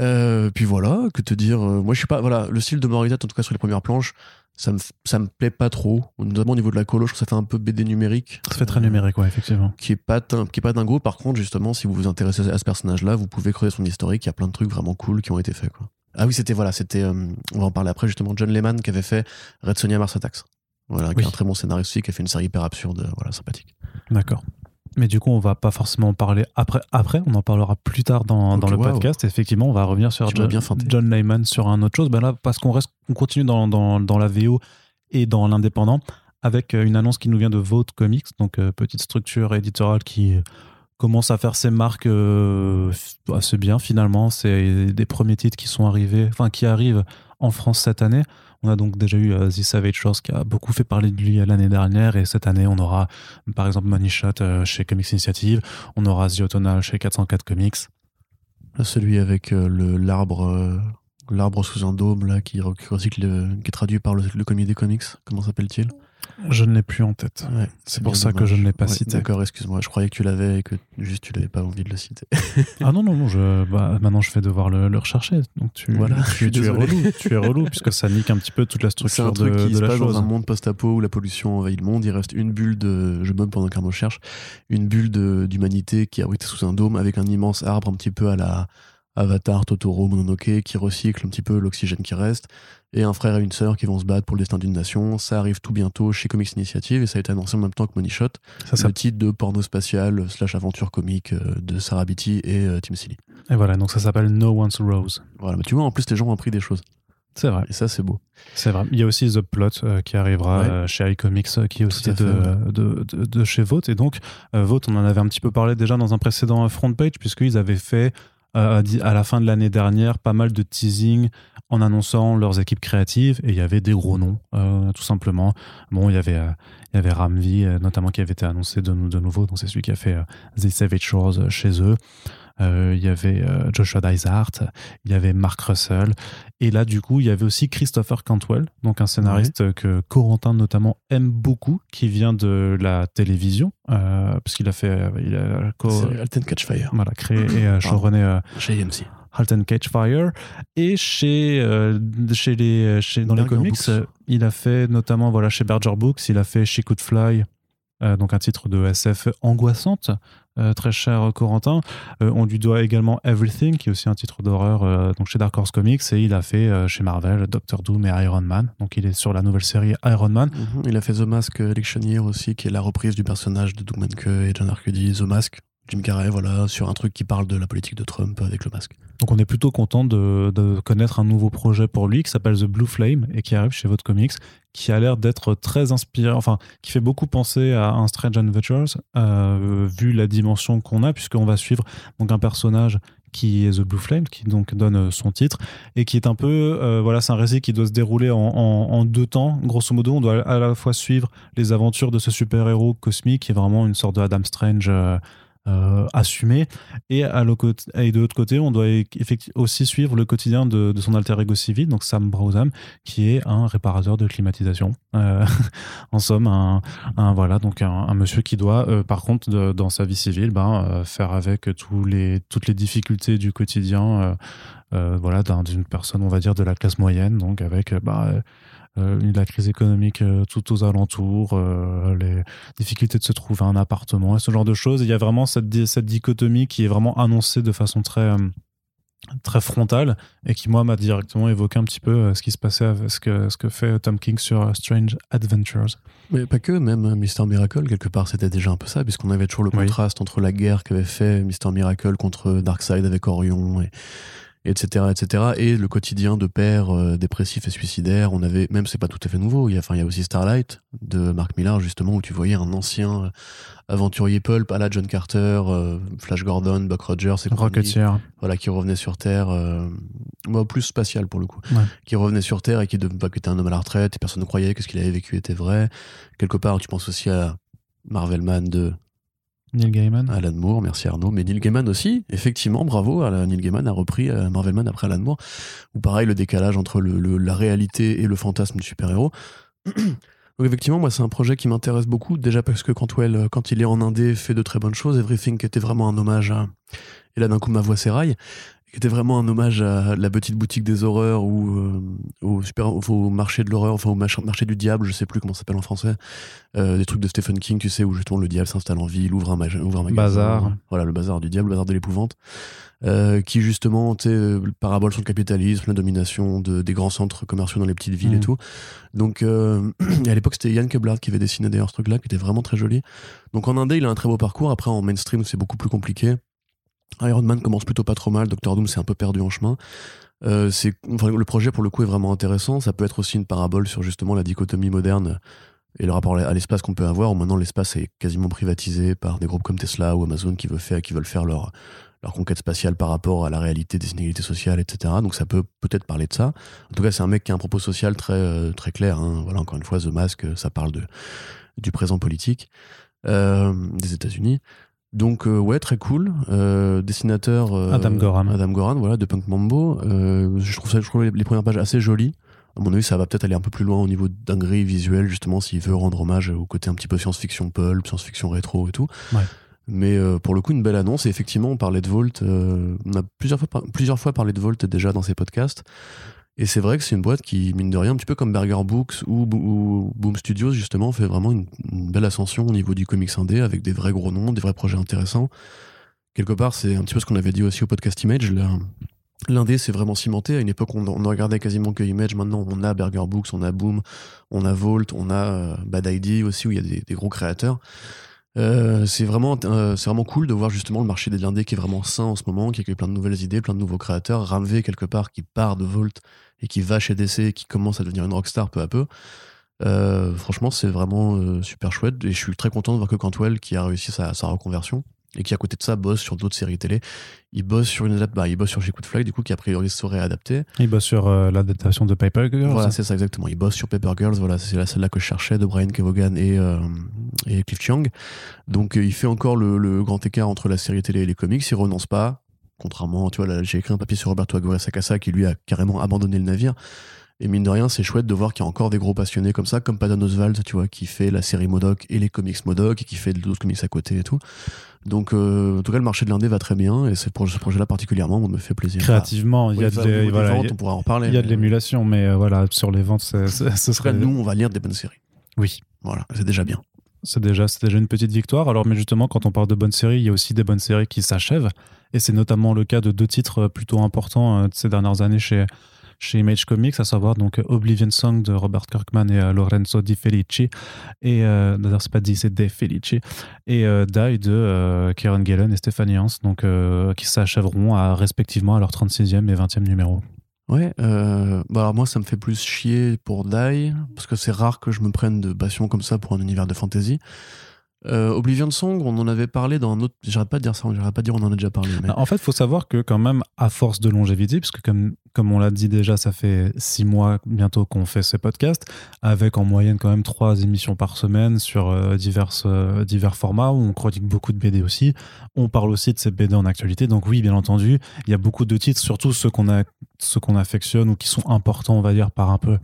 Euh, puis voilà, que te dire. Euh, moi, je suis pas. Voilà, le style de Morizette, en tout cas sur les premières planches, ça me, ça me plaît pas trop. Notamment au niveau de la colo, je trouve que ça fait un peu BD numérique. Ça fait très numérique, ouais, effectivement. Qui est pas, qui est pas dingo. Par contre, justement, si vous vous intéressez à ce personnage-là, vous pouvez creuser son historique. Il y a plein de trucs vraiment cool qui ont été faits, quoi. Ah oui, c'était, voilà, c'était, euh, on va en parler après, justement, John Lehman qui avait fait Red Sonia Mars Attacks. Voilà, qui est un très bon scénariste aussi, qui a fait une série hyper absurde, voilà, sympathique. D'accord. Mais du coup, on va pas forcément en parler après. Après, on en parlera plus tard dans, dans le podcast. Effectivement, on va revenir sur John, John Layman sur un autre chose. Ben là, parce qu'on reste, on continue dans, dans, dans, la VO et dans l'indépendant avec euh, une annonce qui nous vient de Vote Comics, donc euh, petite structure éditoriale qui commence à faire ses marques euh, assez bien finalement. C'est des premiers titres qui sont arrivés, enfin qui arrivent en France cette année. On a donc déjà eu The Savage Shores qui a beaucoup fait parler de lui l'année dernière et cette année on aura par exemple Money Shot chez Comics Initiative, on aura The Autonal chez 404 Comics. Celui avec le l'arbre L'arbre sous un dôme, qui, qui est traduit par le, le comité comics. Comment s'appelle-t-il? Je ne l'ai plus en tête. c'est pour ça que je ne l'ai pas cité. D'accord, excuse-moi. Je croyais que tu l'avais et que juste tu n'avais pas envie de le citer. ah non, non, non. Je, bah, maintenant, je vais devoir le, rechercher. Donc tu, voilà, tu, es relou. tu es relou, puisque ça nique un petit peu toute la structure de, un truc qui se passe chose. dans un monde post-apo où la pollution envahit le monde. Il reste une bulle de. Je me pendant cherche. Une bulle d'humanité qui abrite sous un dôme avec un immense arbre un petit peu à la Avatar, Totoro, Mononoke, qui recycle un petit peu l'oxygène qui reste, et un frère et une sœur qui vont se battre pour le destin d'une nation. Ça arrive tout bientôt chez Comics Initiative, et ça a été annoncé en même temps que Money Shot, ça, le titre de porno spatial slash aventure comique euh, de Sarah Beatty et euh, Tim Seeley. Et voilà, donc ça s'appelle No One's Rose. Voilà, mais tu vois, en plus, les gens ont appris des choses. C'est vrai. Et ça, c'est beau. C'est vrai. Il y a aussi The Plot euh, qui arrivera chez iComics, qui est aussi de, de, de, chez Vote. Et donc, Vote, on en avait un petit peu parlé déjà dans un précédent front page, puisqu'ils avaient fait euh, à la fin de l'année dernière pas mal de teasing en annonçant leurs équipes créatives et il y avait des gros noms euh, tout simplement. Bon il y avait euh, il y avait Ramvi notamment qui avait été annoncé de, de nouveau. Donc c'est celui qui a fait The Savage Shores chez eux il y avait Joshua Dysart, il y avait Mark Russell, et là du coup il y avait aussi Christopher Cantwell, donc un scénariste que Corentin notamment aime beaucoup, qui vient de la télévision, parce qu'il a fait, il a Alten Catch Fire, voilà, créé et showrunné chez AMC. Halt and Catch Fire. Et chez, chez les chez, dans les comics il a fait notamment voilà chez Berger Books il a fait She Could Fly donc un titre de SF angoissante. euh, très cher Corentin. Euh, on lui doit également Everything, qui est aussi un titre d'horreur euh, donc chez Dark Horse Comics, et il a fait chez Marvel Doctor Doom et Iron Man. Donc il est sur la nouvelle série Iron Man. Mhm. Il a fait The Mask Electioneer aussi, qui est la reprise du personnage de Doug Manke et John Arcudi, The Mask. Jim Carrey, voilà, sur un truc qui parle de la politique de Trump avec le masque. Donc on est plutôt content de, connaître un nouveau projet pour lui qui s'appelle The Blue Flame et qui arrive chez votre comics, qui a l'air d'être très inspiré, enfin qui fait beaucoup penser à un Strange Adventures, euh, vu la dimension qu'on a, puisqu'on va suivre un personnage qui est The Blue Flame, qui donne son titre, et qui est un peu, euh, voilà, c'est un récit qui doit se dérouler en, deux temps. Grosso modo, on doit à la fois suivre les aventures de ce super-héros cosmique, qui est vraiment une sorte de Adam Strange. Euh, assumé. Et, de l'autre côté, on doit aussi suivre le quotidien de, son alter ego civil, donc Sam Browsam, qui est un réparateur de climatisation. en somme, un, voilà, donc un, monsieur qui doit, par contre, dans sa vie civile, ben, faire avec toutes les difficultés du quotidien. voilà, d'une personne, on va dire, de la classe moyenne, donc avec euh, la crise économique euh, tout aux alentours, euh, les difficultés de se trouver un appartement, et ce genre de choses. Il y a vraiment cette, cette dichotomie qui est vraiment annoncée de façon très très frontale et qui moi m'a directement évoqué un petit peu ce qui se passait avec ce que, ce que fait Tom King sur Strange Adventures. Mais pas que, même Mister Miracle, quelque part, c'était déjà un peu ça, puisqu'on avait toujours le contraste entre la guerre qu'avait fait Mister Miracle contre Darkseid avec Orion et, etc., etc. Et le quotidien de père euh, dépressif et suicidaire. On avait, même c'est pas tout à fait nouveau. Il y a, enfin, il y a aussi Starlight de Mark Millar justement où tu voyais un ancien euh, aventurier pulp à la John Carter, euh, Flash Gordon, Buck Rogers et Rocketeer. Voilà, qui revenait sur Terre, moi plus spatial pour le coup, qui revenait sur Terre et qui, de, bah, qui était un homme à la retraite et personne ne croyait que ce qu'il avait vécu était vrai. Quelque part, tu penses aussi à Marvelman de Neil Gaiman. Alan Moore, merci Arnaud. Mais Neil Gaiman aussi, effectivement, bravo. Neil Gaiman a repris euh, Marvelman après Alan Moore. Ou pareil, le décalage entre la réalité et le fantasme du super-héros. Donc effectivement, moi, c'est un projet qui m'intéresse beaucoup. Déjà parce que Cantwell, euh, quand il est en Indé, fait de très bonnes choses. Everything était vraiment un hommage. Et là, d'un coup, ma voix s'éraille qui était vraiment un hommage à la petite boutique des horreurs ou euh, au, super, au marché de l'horreur, enfin au marché du diable, je sais plus comment ça s'appelle en français. Euh, des trucs de Stephen King, tu sais, où justement le diable s'installe en ville, ouvre un, ouvre un magasin. Bazar. Voilà, le bazar du diable, le bazar de l'épouvante. Euh, qui justement, tu sais, parabole sur le capitalisme, la domination de, des grands centres commerciaux dans les petites villes et mm. tout. Donc, à l'époque, c'était Yann Keblard qui avait dessiné d'ailleurs ce truc-là, qui était vraiment très joli. Donc en Indé, il a un très beau parcours. Après, en mainstream, c'est beaucoup plus compliqué. Iron Man commence plutôt pas trop mal, Doctor Doom s'est un peu perdu en chemin. Euh, enfin, le projet pour le coup est vraiment intéressant. Ça peut être aussi une parabole sur justement la dichotomie moderne et le rapport à l'espace qu'on peut avoir. Maintenant l'espace est quasiment privatisé par des groupes comme Tesla ou Amazon qui veulent faire, leur, conquête spatiale par rapport à la réalité des inégalités sociales, etc. Donc ça peut peut-être parler de ça. En tout cas, c'est un mec qui a un propos social très euh, très clair. Hein. Voilà, encore une fois, The Mask, ça parle du présent politique euh, des États-Unis. Donc euh, ouais, très cool. Euh, dessinateur euh, Adam Goran. Adam Goran, voilà, de Punk Mambo. je trouve ça, je trouve les, premières pages assez jolies. À mon avis, ça va peut-être aller un peu plus loin au niveau d'un gris visuel, justement, s'il veut rendre hommage au côté un petit peu science-fiction pulp, science-fiction rétro et tout. Mais pour le coup, une belle annonce. Et effectivement, on parlait de Volt. on a plusieurs fois, plusieurs fois parlé de Volt déjà dans ces podcasts. Et c'est vrai que c'est une boîte qui, mine de rien, un petit peu comme Burger Books ou, Boom Studios, justement, fait vraiment une, belle ascension au niveau du comics indé avec des vrais gros noms, des vrais projets intéressants. Quelque part, c'est un petit peu ce qu'on avait dit aussi au podcast Image. L'indé, c'est vraiment cimenté. À une époque, on, ne regardait quasiment que Image. Maintenant, on a Burger Books, on a Boom, on a Volt, on a euh, Bad ID aussi, où il y a des, des gros créateurs. Euh, c'est vraiment, euh, c'est vraiment cool de voir justement le marché des blindés qui est vraiment sain en ce moment, qui a plein de nouvelles idées, plein de nouveaux créateurs. Ramvé, quelque part, qui part de Volt et qui va chez DC, qui commence à devenir une rockstar peu à peu. Euh, franchement, c'est vraiment super chouette et je suis très content de voir que Cantwell, qui a réussi sa, sa reconversion, et qui à côté de ça bosse sur d'autres séries télé. Il bosse sur une bah, il bosse sur Fly du coup qui a priori serait adapté. Il bosse sur euh, l'adaptation de Paper Girls. Voilà, c'est ça exactement. Il bosse sur Paper Girls, voilà, c'est la celle-là que je cherchais de Brian Kevogan et, euh, et Cliff Chiang. Donc euh, il fait encore le, grand écart entre la série télé et les comics, il renonce pas. Contrairement, tu vois, là, j'ai écrit un papier sur Roberto Aguirre Sacasa qui lui a carrément abandonné le navire. Et mine de rien, c'est chouette de voir qu'il y a encore des gros passionnés comme ça, comme Patton Oswald, tu vois, qui fait la série Modoc et les comics Modoc et qui fait d'autres comics à côté et tout. Donc, euh, en tout cas, le marché de l'indé va très bien et ce projet-là particulièrement me fait plaisir. Créativement, il y a de, ventes, on pourra en parler. Il y a de l'émulation, mais euh, voilà, sur les ventes, ce serait. nous, on va lire des bonnes séries. Oui. Voilà, c'est déjà bien. C'est déjà, déjà une petite victoire. Alors, mais justement, quand on parle de bonnes séries, il y a aussi des bonnes séries qui s'achèvent. Et c'est notamment le cas de deux titres plutôt importants euh, de ces dernières années chez, chez Image Comics, à savoir donc Oblivion Song de Robert Kirkman et euh, Lorenzo Di Felici, et euh, c'est pas Di, c'est De Felici, et euh, Die de euh, Kieran Gillen et Stephanie Hans, donc qui s'achèveront respectivement à leur 36e et 20e numéro. Ouais, bah alors moi ça me fait plus chier pour Die, parce que c'est rare que je me prenne de passion comme ça pour un univers de fantasy. Euh, Oblivion Song, on en avait parlé dans un autre. J'arrête pas de dire ça, j'arrête pas de dire on en a déjà parlé. En fait, il faut savoir que, quand même, à force de longévité, puisque comme, comme on l'a dit déjà, ça fait six mois bientôt qu'on fait ces podcasts, avec en moyenne quand même trois émissions par semaine sur euh, euh, divers formats, où on chronique beaucoup de BD aussi. On parle aussi de ces BD en actualité. Donc, oui, bien entendu, il y a beaucoup de titres, surtout ceux qu'on ceux qu'on affectionne ou qui sont importants, on va dire, par un peu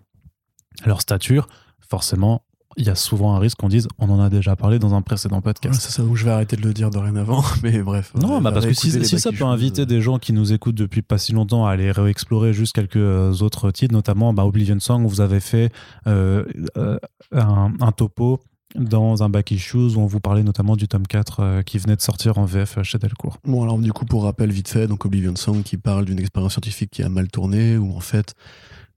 leur stature. Forcément, il y a souvent un risque qu'on dise on en a déjà parlé dans un précédent podcast. c'est ça où je vais arrêter de le dire dorénavant, mais bref. Non, bah parce que si, ça peut inviter des gens qui nous écoutent depuis pas si longtemps à aller réexplorer juste quelques euh, autres titres, notamment bah, Oblivion Song où vous avez fait euh, euh, un, topo dans un back issues où on vous parlait notamment du tome 4 qui venait de sortir en VF chez Delcourt. Bon alors du coup pour rappel vite fait, donc Oblivion Song qui parle d'une expérience scientifique qui a mal tourné où en fait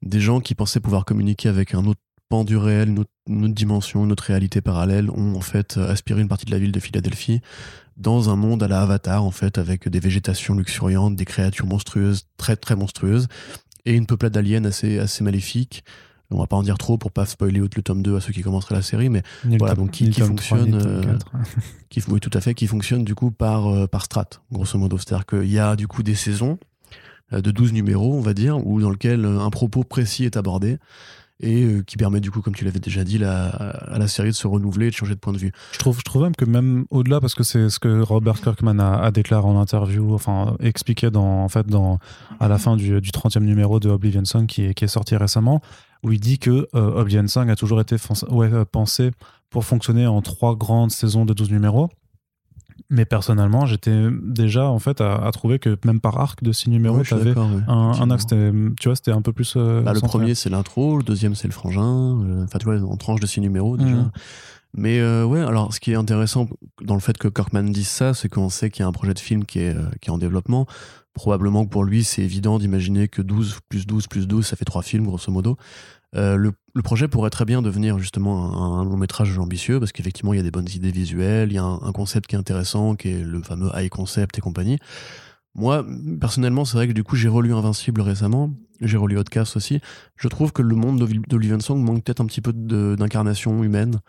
des gens qui pensaient pouvoir communiquer avec un autre du réel, une autre, dimension, une autre réalité parallèle, ont en fait aspiré une partie de la ville de Philadelphie dans un monde à la Avatar, en fait, avec des végétations luxuriantes, des créatures monstrueuses, très très monstrueuses, et une peuplade d'aliens assez, assez maléfique. On va pas en dire trop pour pas spoiler le tome 2 à ceux qui commenceraient la série, mais voilà, donc qui, fonctionne, euh, qui, oui, tout à fait, qui fonctionne du coup par, euh, par strat, grosso modo. C'est-à-dire qu'il y a du coup des saisons euh, de 12 numéros, on va dire, où dans lequel un propos précis est abordé et euh, qui permet du coup, comme tu l'avais déjà dit, la, à la série de se renouveler et de changer de point de vue. Je trouve, je trouve même que même au-delà, parce que c'est ce que Robert Kirkman a, déclaré en interview, enfin expliqué dans, en fait, dans, à la fin du, du 30e numéro de Oblivion Song qui est, sorti récemment, où il dit que euh, Oblivion Song a toujours été ouais, pensé pour fonctionner en trois grandes saisons de 12 numéros mais personnellement, j'étais déjà en fait à, trouver que même par arc de six numéros, tu avais un, axe, tu vois, c'était un peu plus. Euh, bah, le premier, c'est l'intro, le deuxième, c'est le frangin. Euh, enfin, tu vois, en tranche de six numéros déjà. Mhm. Mais euh, ouais, alors ce qui est intéressant dans le fait que Kirkman dise ça, c'est qu'on sait qu'il y a un projet de film qui est, qui est en développement. Probablement que pour lui, c'est évident d'imaginer que 12 plus 12 plus 12, ça fait trois films, grosso modo. Euh, le, projet pourrait très bien devenir justement un, long métrage ambitieux parce qu'effectivement il y a des bonnes idées visuelles, il y a un, concept qui est intéressant qui est le fameux high concept et compagnie. Moi personnellement c'est vrai que du coup j'ai relu Invincible récemment, j'ai relu Outcast aussi. Je trouve que le monde d'Olivier Song manque peut-être un petit peu d'incarnation humaine,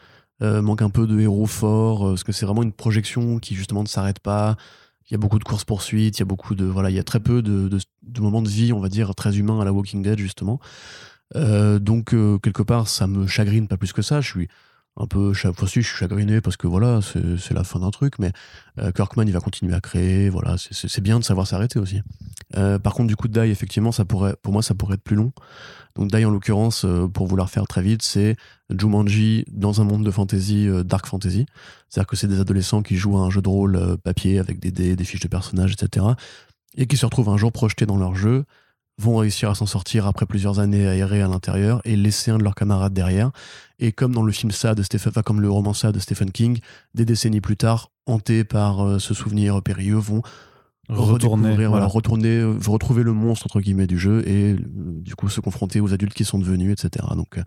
euh, manque un peu de héros forts euh, parce que c'est vraiment une projection qui justement ne s'arrête pas. Il y a beaucoup de courses poursuites, il y a beaucoup de voilà, il y a très peu de, de moments de vie, on va dire très humains à la Walking Dead justement. Euh, donc euh, quelque part, ça me chagrine pas plus que ça. Je suis un peu je suis chagriné parce que voilà, c'est la fin d'un truc. Mais euh, Kirkman, il va continuer à créer. Voilà, c'est bien de savoir s'arrêter aussi. par contre, du coup, Die, effectivement, ça pourrait, pour moi, ça pourrait être plus long. Donc Die, en l'occurrence, pour vouloir faire très vite, c'est Jumanji dans un monde de fantasy, dark fantasy. C'est-à-dire que c'est des adolescents qui jouent à un jeu de rôle papier avec des dés, des fiches de personnages, etc. Et qui se retrouvent un jour projetés dans leur jeu vont réussir à s'en sortir après plusieurs années aérées à l'intérieur et laisser un de leurs camarades derrière. Et comme dans le film ça de Stephen, enfin, comme le roman ça de Stephen King, des décennies plus tard, hantés par euh, ce souvenir périlleux, vont retourner, voilà. retourner, euh, retrouver le monstre entre guillemets du jeu et euh, du coup se confronter aux adultes qui sont devenus, etc. Donc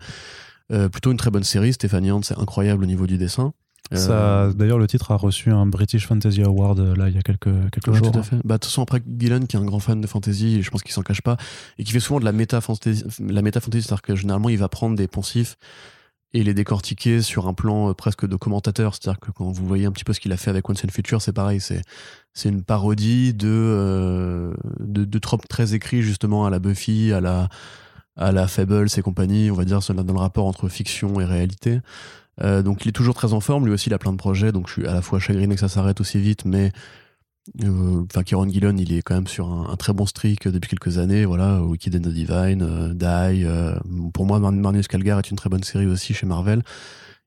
plutôt une très bonne série. Stéphanie c'est incroyable au niveau du dessin. Euh, d'ailleurs, le titre a reçu un British Fantasy Award euh, là il y a quelques, quelques jours. Tout à fait. Bah, de toute façon, après Gillen, qui est un grand fan de fantasy, et je pense qu'il s'en cache pas, et qui fait souvent de la méta fantasy, la méta c'est-à-dire que généralement il va prendre des poncifs et les décortiquer sur un plan euh, presque de commentateur. C'est-à-dire que quand vous voyez un petit peu ce qu'il a fait avec Once and Future, c'est pareil. C'est c'est une parodie de, de, de tropes très écrits justement à la Buffy, à la à la Fables et compagnie, on va dire dans le rapport entre fiction et réalité. Euh, donc il est toujours très en forme, lui aussi il a plein de projets, donc je suis à la fois chagriné que ça s'arrête aussi vite, mais euh, enfin Kieron Gillen il est quand même sur un, très bon streak depuis quelques années, voilà, Wicked and the Divine, euh, Die, pour moi Marnius Calgar est une très bonne série aussi chez Marvel.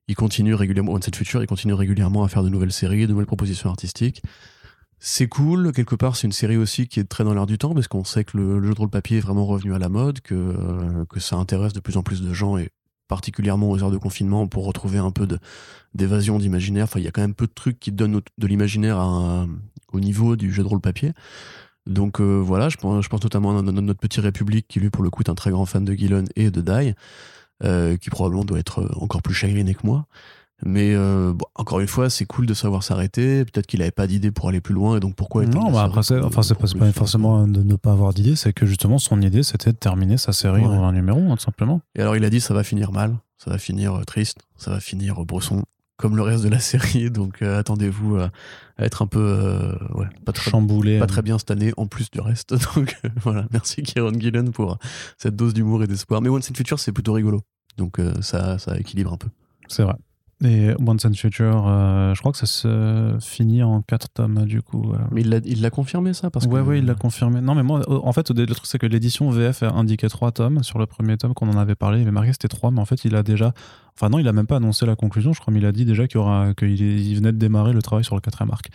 Il continue régulièrement, One Set Future, il continue régulièrement à faire de nouvelles séries, de nouvelles propositions artistiques. C'est cool, quelque part, c'est une série aussi qui est très dans l'air du temps, parce qu'on sait que le, jeu de rôle papier est vraiment revenu à la mode, que, que ça intéresse de plus en plus de gens, et particulièrement aux heures de confinement, pour retrouver un peu d'évasion d'imaginaire. Il y a quand même peu de trucs qui donnent de l'imaginaire au niveau du jeu de rôle papier. Donc euh, voilà, je pense, notamment à notre petit République, qui lui, pour le coup, est un très grand fan de Gillen et de Die, euh, qui probablement doit être encore plus chagriné que moi. Mais euh, encore une fois, c'est cool de savoir s'arrêter. Peut-être qu'il n'avait pas d'idée pour aller plus loin, et donc pourquoi Non, bah après, c'est enfin, pas, forcément de ne pas avoir d'idée, c'est que justement son idée c'était de terminer sa série en un numéro, hein, tout simplement. Et alors il a dit ça va finir mal, ça va finir euh, triste, ça va finir euh, brosson, comme le reste de la série. Donc attendez-vous à, être un peu ouais, pas très, chamboulé, pas très bien cette année en plus du reste. Donc voilà, merci Kieron Gillen pour cette dose d'humour et d'espoir. Mais Once in Future c'est plutôt rigolo. Donc ça, ça équilibre un peu. C'est vrai. Et Once and Future, euh, je crois que ça se finit en 4 tomes du coup. Euh. Mais il l'a confirmé ça parce Ouais, ouais, il l'a confirmé. Non, mais moi, en fait, le truc, c'est que l'édition VF indiquait 3 tomes. Sur le premier tome qu'on en avait parlé, il avait marqué c'était 3, mais en fait, il a déjà. Enfin, non, il a même pas annoncé la conclusion, je crois, mais il a dit déjà qu'il aura... il venait de démarrer le travail sur le quatrième arc.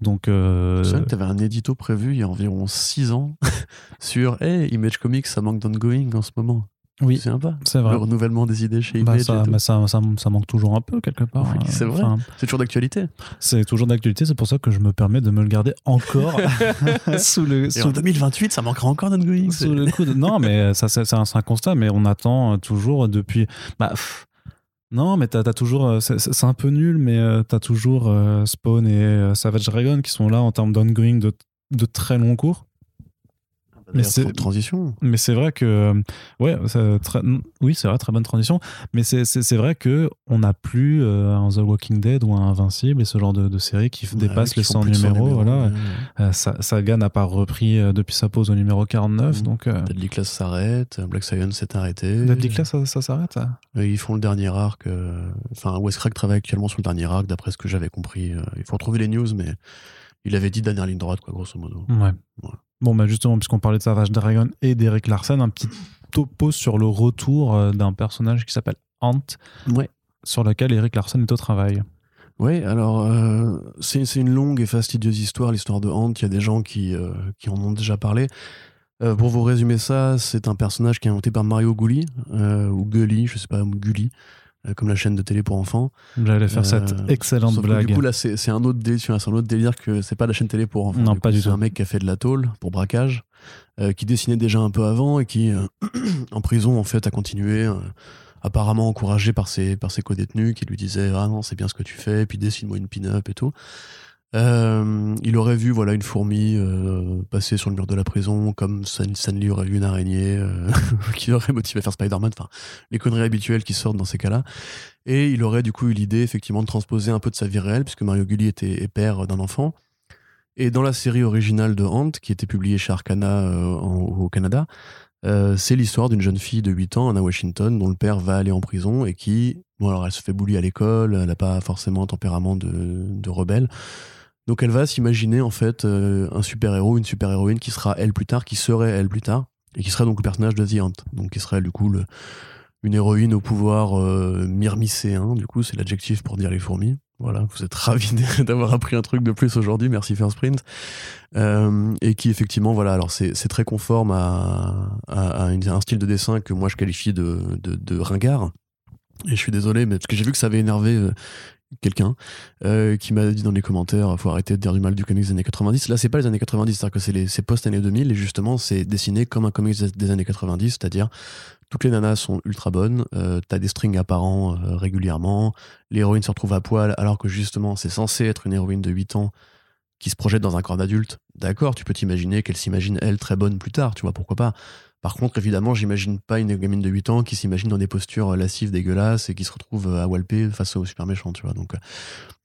Donc. Euh... C'est vrai que tu avais un édito prévu il y a environ 6 ans sur Hey, Image Comics, ça manque d'ongoing en ce moment. Oui, c'est sympa. C'est vrai. Le renouvellement des idées chez bah, ça, bah, ça, ça, manque toujours un peu quelque part. c'est vrai. c'est toujours d'actualité. C'est toujours d'actualité. C'est pour ça que je me permets de me le garder encore sous le. En 2028, ça manquera encore d'ongoing. Sous le coup Non, mais ça, c'est un, un, constat. Mais on attend toujours depuis. Bah, non, mais t'as as toujours. C'est un peu nul, mais tu t'as toujours euh, Spawn et euh, Savage Dragon qui sont là en termes d'ongoing de, de très long cours mais c'est transition. Mais c'est vrai que ouais, très, oui, c'est vrai, très bonne transition. Mais c'est vrai que on n'a plus euh, un The Walking Dead ou un Invincible et ce genre de, de série qui dépasse les 100 numéros. voilà, euh, Saga n'a pas repris euh, depuis sa pause au numéro 49. Mmh. Donc Deadly Class s'arrête, Black Science s'est arrêté. Deadly Class ça, s'arrête. Ils font le dernier arc. Enfin, Wes Craig travaille actuellement sur le dernier arc, d'après ce que j'avais compris. Il faut retrouver les news, mais il avait dit dernière ligne droite, quoi, grosso modo. Ouais. Bon, bah justement, puisqu'on parlait de Savage Dragon et d'Eric Larsen, un petit topo sur le retour euh, d'un personnage qui s'appelle Ant, ouais. sur lequel Eric Larsen est au travail. Oui, alors euh, c'est une longue et fastidieuse histoire, l'histoire de Ant. Il y a des gens qui, euh, qui en ont déjà parlé. pour vous résumer ça, c'est un personnage qui est inventé par Mario Gulli, ou Gulli, je sais pas, Gulli, comme la chaîne de télé pour enfants. J'allais faire cette euh, excellente blague. du coup, là, c'est un, autre délire, un autre délire que c'est pas la chaîne télé pour enfants. Non, pas du tout. C'est un mec qui a fait de la tôle pour braquage, euh, qui dessinait déjà un peu avant et qui, en prison, en fait, a continué. apparemment encouragé par ses, par ses co-détenus qui lui disaient Ah non, c'est bien ce que tu fais, et puis dessine-moi une pin-up et tout. Euh, il aurait vu voilà une fourmi euh, passer sur le mur de la prison, comme Stanley aurait vu une araignée euh, qui aurait motivé à faire Spider-Man. Enfin, les conneries habituelles qui sortent dans ces cas-là. Et il aurait du coup eu l'idée effectivement de transposer un peu de sa vie réelle, puisque Mario Gulli était père d'un enfant. Et dans la série originale de Hunt, qui était publiée chez Arcana au Canada, c'est l'histoire d'une jeune fille de 8 ans, Anna Washington, dont le père va aller en prison et qui, bon alors elle se fait bully à l'école, elle n'a pas forcément un tempérament de, de rebelle. Donc elle va s'imaginer en fait euh, un super-héros, une super-héroïne qui sera elle plus tard, qui serait elle plus tard, et qui serait donc le personnage de The donc qui serait du coup une héroïne au pouvoir euh, myrmicéen, du coup c'est l'adjectif pour dire les fourmis. Voilà, vous êtes ravis d'avoir appris un truc de plus aujourd'hui, merci First. Euh, et qui effectivement, voilà, alors c'est très conforme à, un style de dessin que moi je qualifie de, de, ringard. Et je suis désolé, mais parce que j'ai vu que ça avait énervé quelqu'un euh, qui m'a dit dans les commentaires faut arrêter de dire du mal du comics des années 90 là c'est pas les années 90 c'est-à-dire que c'est les post années 2000 et justement c'est dessiné comme un comics des années 90 c'est-à-dire toutes les nanas sont ultra bonnes euh, t'as des strings apparents euh, régulièrement l'héroïne se retrouve à poil alors que justement c'est censé être une héroïne de 8 ans qui se projette dans un corps d'adulte. D'accord tu peux t'imaginer qu'elle s'imagine elle très bonne plus tard tu vois pourquoi pas par contre, évidemment, j'imagine pas une gamine de 8 ans qui s'imagine dans des postures lascives, dégueulasses et qui se retrouve euh, à walper face au super méchant, tu vois. Donc, euh,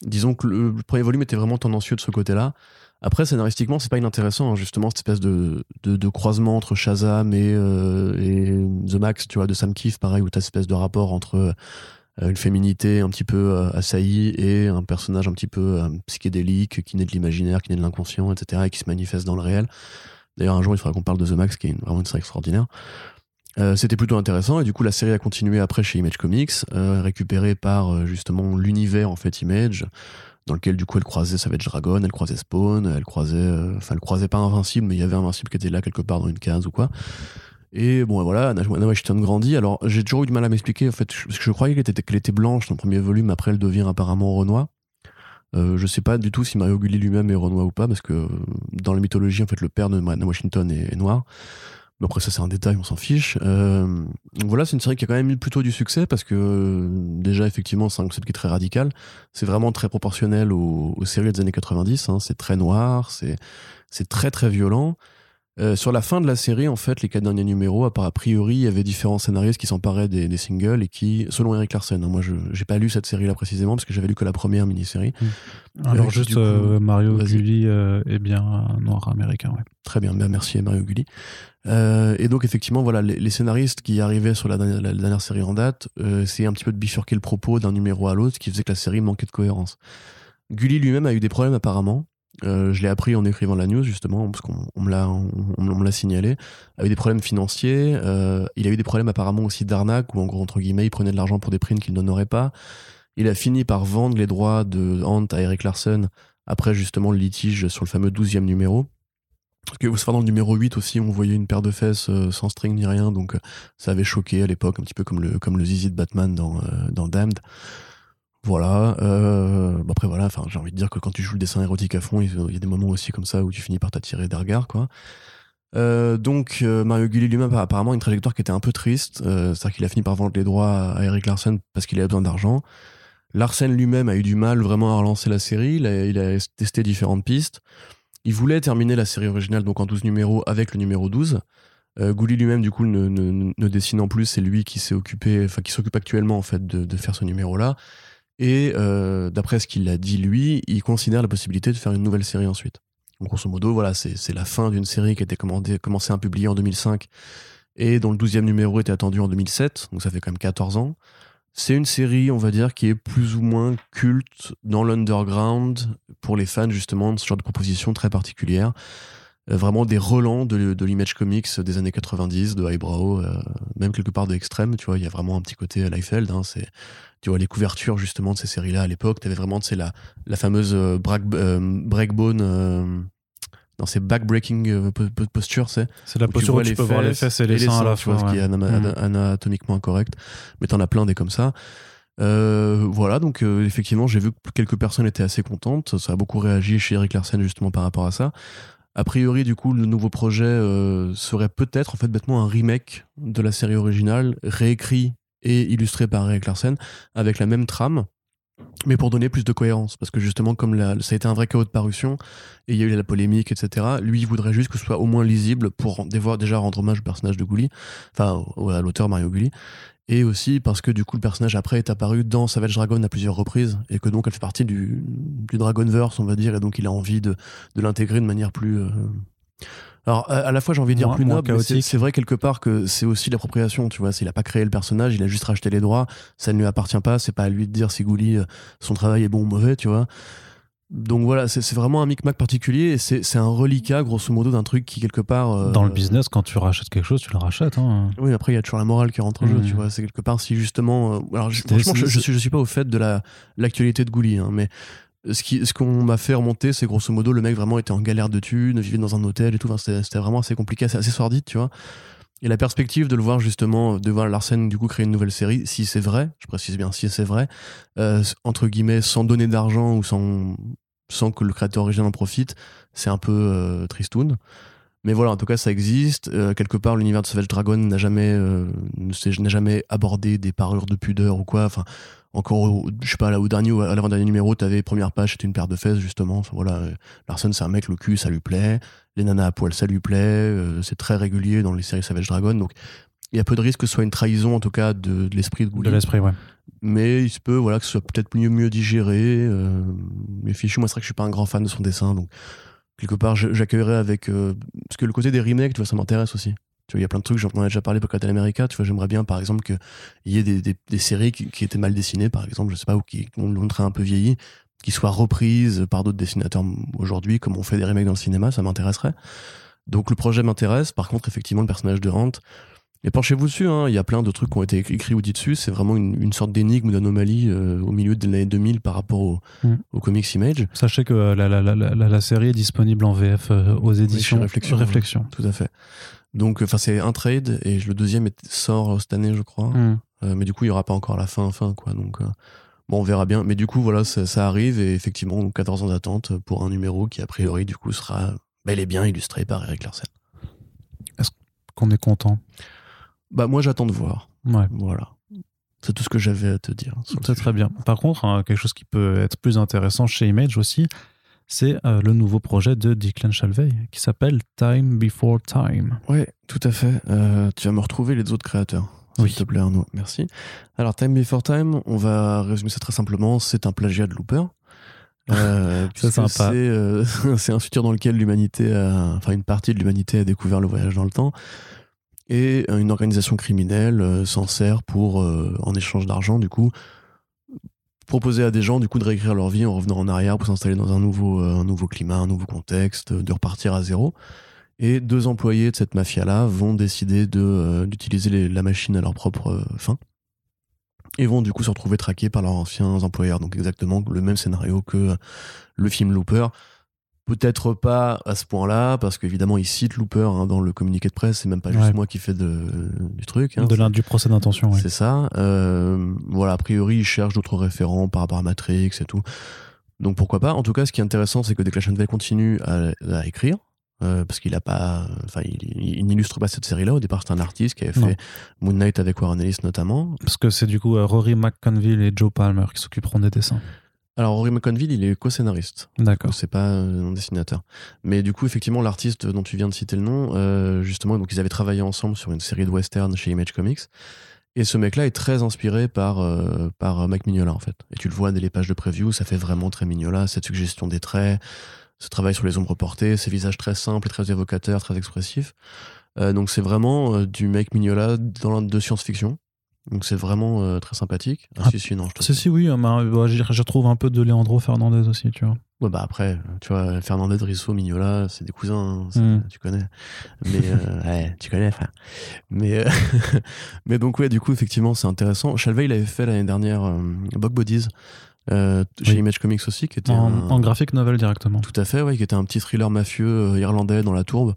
disons que le, premier volume était vraiment tendancieux de ce côté-là. Après, scénaristiquement, c'est pas inintéressant, hein, justement, cette espèce de, de, croisement entre Shazam et, euh, et, The Max, tu vois, de Sam Keefe, pareil, où t'as cette espèce de rapport entre une féminité un petit peu assaillie et un personnage un petit peu psychédélique qui naît de l'imaginaire, qui naît de l'inconscient, etc., et qui se manifeste dans le réel. D'ailleurs, un jour, il faudra qu'on parle de The Max, qui est vraiment une série extraordinaire. Euh, c'était plutôt intéressant et du coup la série a continué après chez Image Comics, euh, récupérée par euh, justement l'univers en fait Image, dans lequel du coup elle croisait Savage Dragon, elle croisait Spawn, elle croisait, enfin elle croisait pas Invincible, mais il y avait Invincible qui était là quelque part dans une case ou quoi. Et bon voilà, Anna Washington grandit. Alors j'ai toujours eu du mal à m'expliquer en fait, parce que je croyais qu'elle était, qu'elle était blanche dans le premier volume, après elle devient apparemment Renoir. Euh, je sais pas du tout si Mario Gulli lui-même est renois ou pas, parce que dans la mythologie, en fait, le père de Washington est, noir. Mais après, ça, c'est un détail, on s'en fiche. Euh, donc voilà, c'est une série qui a quand même eu plutôt du succès, parce que déjà, effectivement, c'est un concept qui est très radical. C'est vraiment très proportionnel aux, séries des années 90. Hein. C'est très noir, c'est très, très violent. Euh, sur la fin de la série, en fait, les quatre derniers numéros, à part a priori, il y avait différents scénaristes qui s'emparaient des, des, singles et qui, selon Eric Larsen, hein, moi je j'ai pas lu cette série-là précisément parce que j'avais lu que la première mini-série. Mmh. Alors, juste coup, euh, Mario Gulli euh, est bien un noir américain, ouais. Très bien, bien merci Mario Gulli. Euh, et donc effectivement, voilà, les, les, scénaristes qui arrivaient sur la dernière, la dernière série en date, c'est un petit peu de bifurquer le propos d'un numéro à l'autre, qui faisait que la série manquait de cohérence. Gulli lui-même a eu des problèmes apparemment. Euh, je l'ai appris en écrivant la news justement parce qu'on me l'a signalé. A eu des problèmes financiers. Euh, il a eu des problèmes apparemment aussi d'arnaque où en gros entre guillemets il prenait de l'argent pour des prints qu'il n'honorait pas. Il a fini par vendre les droits de Hunt à Eric Larson après justement le litige sur le fameux 12e numéro. Parce que vous savez, dans le numéro 8 aussi, on voyait une paire de fesses euh, sans string ni rien, donc ça avait choqué à l'époque, un petit peu comme le, comme le zizi de Batman dans, dans Damned. Voilà. Euh, bah après voilà, enfin j'ai envie de dire que quand tu joues le dessin érotique à fond, il y a des moments aussi comme ça où tu finis par t'attirer des. Euh, donc euh, Mario Gulli lui-même a apparemment une trajectoire qui était un peu triste, c'est-à-dire qu'il a fini par vendre les droits à Eric Larsen parce qu'il avait besoin d'argent. Larsen lui-même a eu du mal vraiment à relancer la série, il a, testé différentes pistes. Il voulait terminer la série originale donc en 12 numéros avec le numéro 12. Euh, lui-même du coup ne, ne, ne dessinant plus, c'est lui qui s'est occupé, enfin qui s'occupe actuellement en fait de faire ce numéro-là. Et euh, d'après ce qu'il a dit lui, il considère la possibilité de faire une nouvelle série ensuite. Donc grosso modo, voilà, c'est la fin d'une série qui a été commandée, commencée à publier en 2005 et dont le 12e numéro était attendu en 2007, donc ça fait quand même 14 ans. C'est une série, on va dire, qui est plus ou moins culte dans l'underground pour les fans justement de ce genre de proposition très particulière. Euh, vraiment des relents de, de l'image comics des années 90, de Highbrow, euh, même quelque part de Extreme, tu vois, il y a vraiment un petit côté Liefeld, hein, c'est tu vois les couvertures justement de ces séries-là à l'époque, tu avais vraiment c'est la la fameuse euh, break, euh, breakbone euh, dans ces backbreaking postures, c'est c'est la posture où, tu, où tu peux voir les fesses et les, seins à la fois, ce qui est mmh. anatomiquement incorrect, mais t'en as plein des comme ça. Euh, voilà, donc euh, effectivement, j'ai vu que quelques personnes étaient assez contentes. Ça a beaucoup réagi chez Eric Larsen justement par rapport à ça. A priori, du coup, le nouveau projet euh, serait peut-être en fait bêtement un remake de la série originale, réécrit et illustré par Eric Larsen, avec la même trame, mais pour donner plus de cohérence. Parce que justement, comme ça a été un vrai chaos de parution, et il y a eu la polémique, etc., lui, voudrait juste que ce soit au moins lisible pour déjà rendre hommage au personnage de Gulli, enfin, à l'auteur Mario Gulli, et aussi parce que du coup le personnage après est apparu dans Savage Dragon à plusieurs reprises et que donc elle fait partie du, Dragonverse on va dire et donc il a envie de, de l'intégrer de manière plus euh... alors à la fois j'ai envie de dire moins, plus noble c'est vrai quelque part que c'est aussi l'appropriation tu vois s'il a pas créé le personnage il a juste racheté les droits ça ne lui appartient pas c'est pas à lui de dire si Gouli euh, son travail est bon ou mauvais tu vois donc voilà, c'est vraiment un micmac particulier et c'est un reliquat, grosso modo, d'un truc qui, quelque part. Euh, Dans le business, quand tu rachètes quelque chose, tu le rachètes. Hein. Oui, après, il y a toujours la morale qui rentre en jeu, mmh. tu vois. C'est quelque part, si justement. Euh, alors, franchement, je, je, suis, je suis pas au fait de l'actualité la, de Gouli, hein, mais ce qu'on m'a fait remonter, c'est grosso modo, le mec vraiment était en galère de thunes, vivait dans un hôtel et tout. C'était vraiment assez compliqué, assez, assez sordide, tu vois. Et la perspective de le voir justement, de voir Larsen du coup créer une nouvelle série, si c'est vrai, je précise bien si c'est vrai, euh, entre guillemets, sans donner d'argent ou sans sans que le créateur original en profite, c'est un peu euh, tristoun. Mais voilà, en tout cas, ça existe. Euh, quelque part, l'univers de Savage Dragon n'a jamais, n'a jamais abordé des parures de pudeur ou quoi. Enfin, encore, je sais pas, là, au dernier ou à l'avant-dernier numéro, t'avais première page, c'était une paire de fesses, justement. Enfin, voilà, euh, Larson, c'est un mec, le cul, ça lui plaît. Les nanas à poil, ça lui plaît. Euh, c'est très régulier dans les séries Savage Dragon. Donc, il y a peu de risque que ce soit une trahison, en tout cas, de, de l'esprit de Goulet. De l'esprit, ouais mais il se peut voilà que ce soit peut-être mieux mieux digéré euh, mais fichu moi c'est vrai que je suis pas un grand fan de son dessin donc quelque part j'accueillerais avec euh, parce que le côté des remakes tu vois ça m'intéresse aussi tu vois il y a plein de trucs j'en ai déjà parlé pour Captain America tu vois j'aimerais bien par exemple qu'il y ait des, des, des séries qui, qui, étaient mal dessinées par exemple je sais pas ou qui ont montré un peu vieilli qui soient reprises par d'autres dessinateurs aujourd'hui comme on fait des remakes dans le cinéma ça m'intéresserait donc le projet m'intéresse par contre effectivement le personnage de Hunt et penchez-vous dessus, hein, il y a plein de trucs qui ont été écrits ou dits dessus. C'est vraiment une, une, sorte d'énigme, d'anomalie euh, au milieu de l'année 2000 par rapport au, mm. au, comics Image. Sachez que la, la, la, la, série est disponible en VF euh, aux éditions oui, Réflexion. Réflexion. Ouais, tout à fait. Donc, enfin, c'est un trade et le deuxième sort cette année, je crois. Mm. Euh, mais du coup, il n'y aura pas encore la fin, fin, quoi. Donc, euh, bon, on verra bien. Mais du coup, voilà, ça, ça arrive et effectivement, 14 ans d'attente pour un numéro qui, a priori, du coup, sera bel et bien illustré par Eric Larsen. Est-ce qu'on est content? Bah moi j'attends de voir. Ouais. Voilà. C'est tout ce que j'avais à te dire. C'est très bien. Par contre, hein, quelque chose qui peut être plus intéressant chez Image aussi, c'est euh, le nouveau projet de Declan Shalvey qui s'appelle Time Before Time. Ouais, tout à fait. Euh, tu vas me retrouver les autres créateurs. S'il Oui. te plaît, Arnaud. Merci. Alors, Time Before Time, on va résumer ça très simplement. C'est un plagiat de Looper. Euh, C'est puisque sympa. C'est euh, c'est un futur dans lequel l'humanité, enfin une partie de l'humanité a découvert le voyage dans le temps. Et une organisation criminelle s'en sert pour, en échange d'argent, du coup, proposer à des gens du coup de réécrire leur vie en revenant en arrière pour s'installer dans un nouveau, euh, un nouveau climat, un nouveau contexte, de repartir à zéro. Et deux employés de cette mafia-là vont décider de, euh, d'utiliser la machine à leur propre euh, fin. Et vont du coup se retrouver traqués par leurs anciens employeurs. Donc exactement le même scénario que euh, le film Looper. Peut-être pas à ce point-là, parce qu'évidemment, ils citent Looper hein, dans le communiqué de presse. C'est même pas juste moi qui fais de, du truc. hein. de l'un du procès d'intention, oui. C'est ça. Euh, voilà, a priori, ils cherchent d'autres référents par rapport à Matrix et tout. Donc pourquoi pas. En tout cas, ce qui est intéressant, c'est que Shalvey continue à, à écrire. euh, parce qu'il a pas, enfin, il, il n'illustre pas cette série-là. Au départ, c'est un artiste qui avait Non. fait Moon Knight avec Warren Ellis notamment. Parce que c'est du coup euh, Rory McConville et Joe Palmer qui s'occuperont des dessins. Alors, Rory McConville, il est co-scénariste. D'accord. C'est pas euh, un dessinateur. Mais du coup, effectivement, l'artiste dont tu viens de citer le nom, euh, justement, donc ils avaient travaillé ensemble sur une série de western chez Image Comics. Et ce mec-là est très inspiré par, euh, par Mike Mignola, en fait. Et tu le vois dès les pages de preview, ça fait vraiment très Mignola, cette suggestion des traits, ce travail sur les ombres portées, ces visages très simples et très évocateurs, très expressifs. Euh, donc c'est vraiment euh, du Mike Mignola dans, de science-fiction. Donc c'est vraiment euh, très sympathique. Ah, Ah, si, si, non, je te Si, si, oui, euh, bah, bah, j'y retrouve un peu de Leandro Fernandez aussi, tu vois. Ouais, bah après, tu vois, Fernandez, Risso, Mignola, c'est des cousins, hein, c'est- Mm. tu connais. Mais, euh, ouais, tu connais, frère. Mais, euh, mais donc, ouais, du coup, effectivement, c'est intéressant. Chalvey, il avait fait l'année dernière Bug Bodies, euh, chez Oui. Image Comics aussi, qui était En, un- en graphic novel directement. tout à fait, ouais, qui était un petit thriller mafieux irlandais dans la tourbe,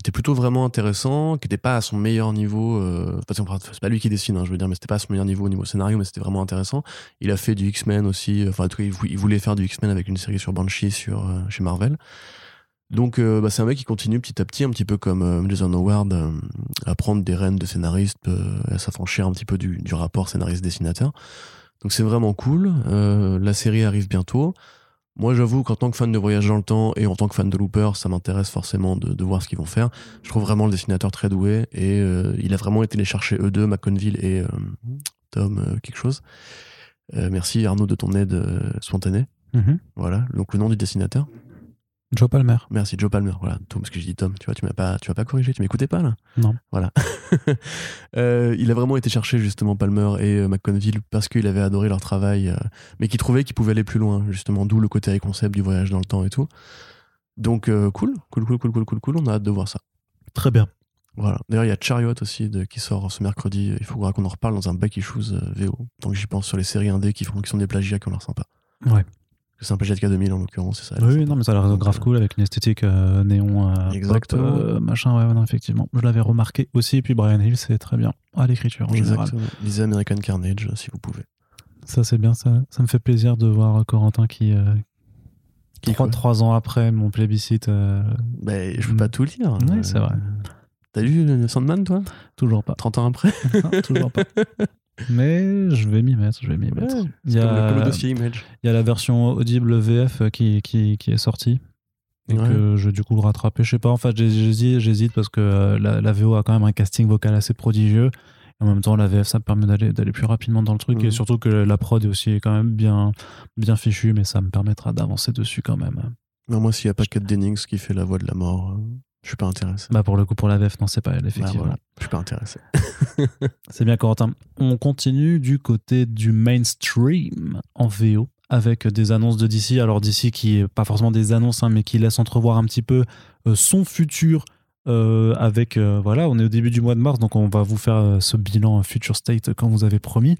qui était plutôt vraiment intéressant, qui n'était pas à son meilleur niveau. Euh, c'est pas- lui qui dessine, hein, je veux dire, mais c'était pas à son meilleur niveau au niveau scénario, mais c'était vraiment intéressant. Il a fait du X-Men aussi. Enfin, en tout cas, il vou- il voulait faire du X-Men avec une série sur Banshee sur, euh, chez Marvel. Donc, euh, bah, c'est un mec qui continue petit à petit, un petit peu comme euh, Jason Howard, euh, à prendre des rênes de scénariste, euh, à s'affranchir un petit peu du, rapport scénariste-dessinateur. Donc, c'est vraiment cool. Euh, la série arrive bientôt. Moi, j'avoue qu'en tant que fan de Voyage dans le temps et en tant que fan de Looper, ça m'intéresse forcément de, de voir ce qu'ils vont faire. Je trouve vraiment le dessinateur très doué et euh, il a vraiment été les chercher eux deux, McConville et euh, Tom euh, quelque chose. Merci Arnaud de ton aide spontanée. Mhm. Voilà, donc le nom du dessinateur. Joe Palmer. Merci Joe Palmer. Voilà, Tom, parce que j'ai dit Tom, tu vois, tu m'as pas, tu m'as pas corrigé, tu m'écoutais pas là? Non. Voilà. Euh, il a vraiment été chercher justement Palmer et euh, McConville parce qu'il avait adoré leur travail, euh, mais qu'il trouvait qu'ils pouvaient aller plus loin, justement, d'où le côté concept du voyage dans le temps et tout. Donc cool, cool, cool, cool, cool, cool, cool. On a hâte de voir ça. Très bien. Voilà. D'ailleurs, il y a Chariot aussi de, qui sort ce mercredi. Il faudra qu'on en reparle dans un back issues VO. Donc j'y pense sur les séries indé qui font qui sont des plagiats qui ont l'air sympas. Ouais. C'est un plagiat de K2000 en l'occurrence, c'est ça. Oui, non, mais ça a l'air grave cool avec une esthétique euh, néon, euh, pop, euh, machin, ouais, non, effectivement. Je l'avais remarqué aussi, et puis Brian Hill, c'est très bien à l'écriture en général. Exactement. Lisez American Carnage euh, si vous pouvez. Ça, c'est bien, ça, ça me fait plaisir de voir Corentin qui, Qui, trois, trois ans après mon plébiscite, Ben, je peux pas tout lire. Euh, c'est vrai. T'as lu Sandman, toi? Toujours pas. 30 ans après? Toujours pas. Mais je vais m'y mettre, je vais m'y mettre. Ouais, Il y, comme, le, comme le a, dossier Image. il y a la version audible VF qui, qui, qui est sortie. Et Ouais. que je vais du coup le rattraper. Je sais pas, en fait, j'hésite, parce que euh, la, la VO a quand même un casting vocal assez prodigieux. Et en même temps, la VF, ça me permet d'aller, plus rapidement dans le truc. Et surtout que la prod est aussi quand même bien, bien fichue, mais ça me permettra d'avancer dessus quand même. Non, moi, s'il n'y a pas Kat Dennings qui fait la voix de la mort, euh, je suis pas intéressé. Bah pour le coup, pour la VF, non, c'est pas elle, Bah, effectivement. voilà, je suis pas intéressé. C'est bien, Corentin. On continue du côté du mainstream en VO avec des annonces de DC. Alors DC qui, pas forcément des annonces, hein, mais qui laisse entrevoir un petit peu euh, son futur. euh, avec euh, voilà, on est au début du mois de mars, donc on va vous faire euh, ce bilan Future State comme vous avez promis,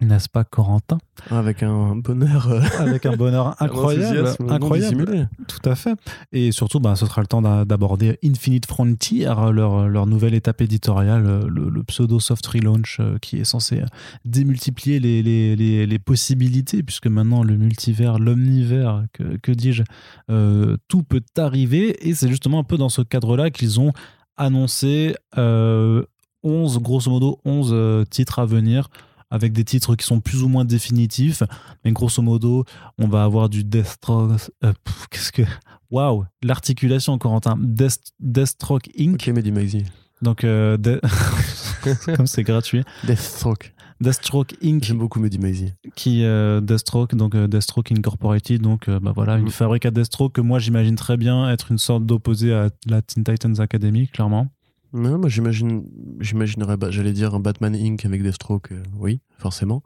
n'est-ce pas, Corentin? Avec un bonheur euh, Avec un bonheur un incroyable, incroyable. Tout à fait. Et surtout, bah, ce sera le temps d'a- d'aborder Infinite Frontier, leur, leur nouvelle étape éditoriale, euh, le, le pseudo soft relaunch euh, qui est censé démultiplier les, les, les, les possibilités, puisque maintenant le multivers, l'omnivers, que, que dis-je, euh, tout peut arriver. Et c'est justement un peu dans ce cadre-là qu'ils ont annoncé euh, 11, grosso modo, 11 euh, titres à venir avec des titres qui sont plus ou moins définitifs. Mais grosso modo, on va avoir du Deathstroke. euh, Qu'est-ce que. Waouh L'articulation, Corentin. Death, Deathstroke Inc. Ok, Mehdi Maizy. Donc, euh, De- comme c'est gratuit. Deathstroke. Deathstroke Inc. J'aime beaucoup Mehdi Maizy. qui euh, Deathstroke donc euh, Deathstroke Incorporated donc euh, bah voilà une Mm. fabrique à Deathstroke que moi j'imagine très bien être une sorte d'opposé à la Teen Titans Academy clairement Non, moi j'imagine, j'imaginerais, j'allais dire un Batman Inc. avec Deathstroke, euh, oui, forcément.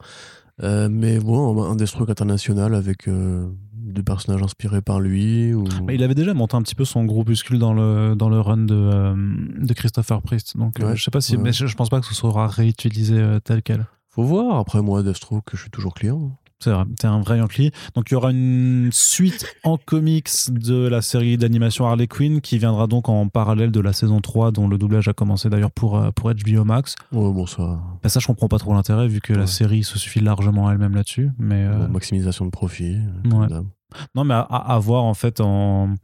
Euh, mais bon, un Deathstroke international avec euh, des personnages inspirés par lui. Ou... Bah, il avait déjà monté un petit peu son groupuscule dans le dans le run de euh, de Christopher Priest donc euh, Ouais, je sais pas si ouais. mais je, je pense pas que ce sera réutilisé tel quel Faut voir. Après, moi, Deathstroke, je suis toujours client. C'est vrai t'es un vrai Yankee donc il y aura une suite en comics de la série d'animation Harley Quinn qui viendra donc en parallèle de la saison 3 dont le doublage a commencé d'ailleurs pour euh, pour HBO Max Ouais, bon, ça, Bah, ça, je comprends pas trop l'intérêt vu que la série se suffit largement elle-même là-dessus. Mais euh, bon, maximisation de profit. euh, Ouais. non, mais à, voir en fait en.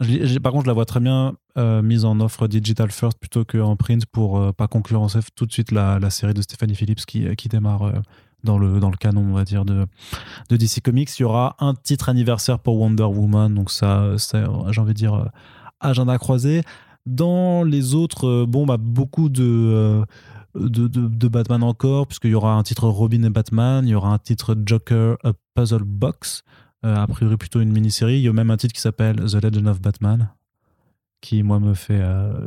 je par contre, je la vois très bien euh, mise en offre digital first plutôt qu'en print pour euh, pas concurrencer tout de suite la, la série de Stephanie Phillips qui, qui démarre dans, le, dans le canon, on va dire, de, de DC Comics. Il y aura un titre anniversaire pour Wonder Woman, donc ça, ça, j'ai envie de dire, euh, agenda croisé. Dans les autres, euh, bon, bah, beaucoup de. euh, de, de, de Batman encore, puisqu'il y aura un titre Robin et Batman, il y aura un titre Joker A Puzzle Box, a priori plutôt une mini-série. Il y a même un titre qui s'appelle The Legend of Batman, qui moi me fait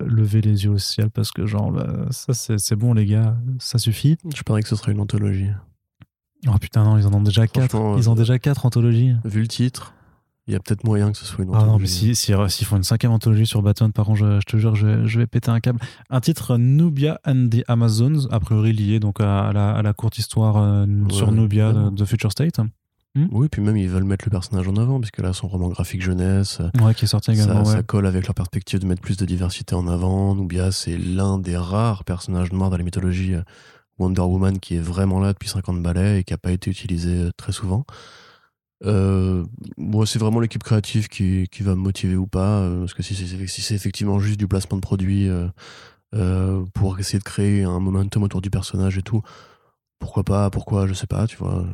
lever les yeux au ciel parce que genre bah, ça c'est c'est bon les gars, ça suffit. Je parie que ce serait une anthologie. Oh putain non, ils en ont déjà quatre. Ils ont euh, déjà quatre anthologies. Vu le titre, il y a peut-être moyen que ce soit une Ah anthologie. non, mais si, si, s'ils font une cinquième anthologie sur Batman, par contre, je, je te jure, je vais, je vais péter un câble. Un titre Nubia and the Amazons, a priori lié donc à, la, à la courte histoire euh, sur Nubia de, ouais. de Future State, Oui, puis même ils veulent mettre le personnage en avant, puisque là, son roman graphique jeunesse, ouais, qui est sorti ça, également. ça ouais. colle avec leur perspective de mettre plus de diversité en avant. Nubia, c'est l'un des rares personnages noirs dans la mythologie euh, Wonder Woman qui est vraiment là depuis 50 balais et qui n'a pas été utilisé euh, très souvent. Euh, moi, c'est vraiment l'équipe créative qui, qui va me motiver ou pas, euh, parce que si c'est si effectivement juste du placement de produits euh, euh, pour essayer de créer un momentum autour du personnage et tout, pourquoi pas, pourquoi, je sais pas, tu vois.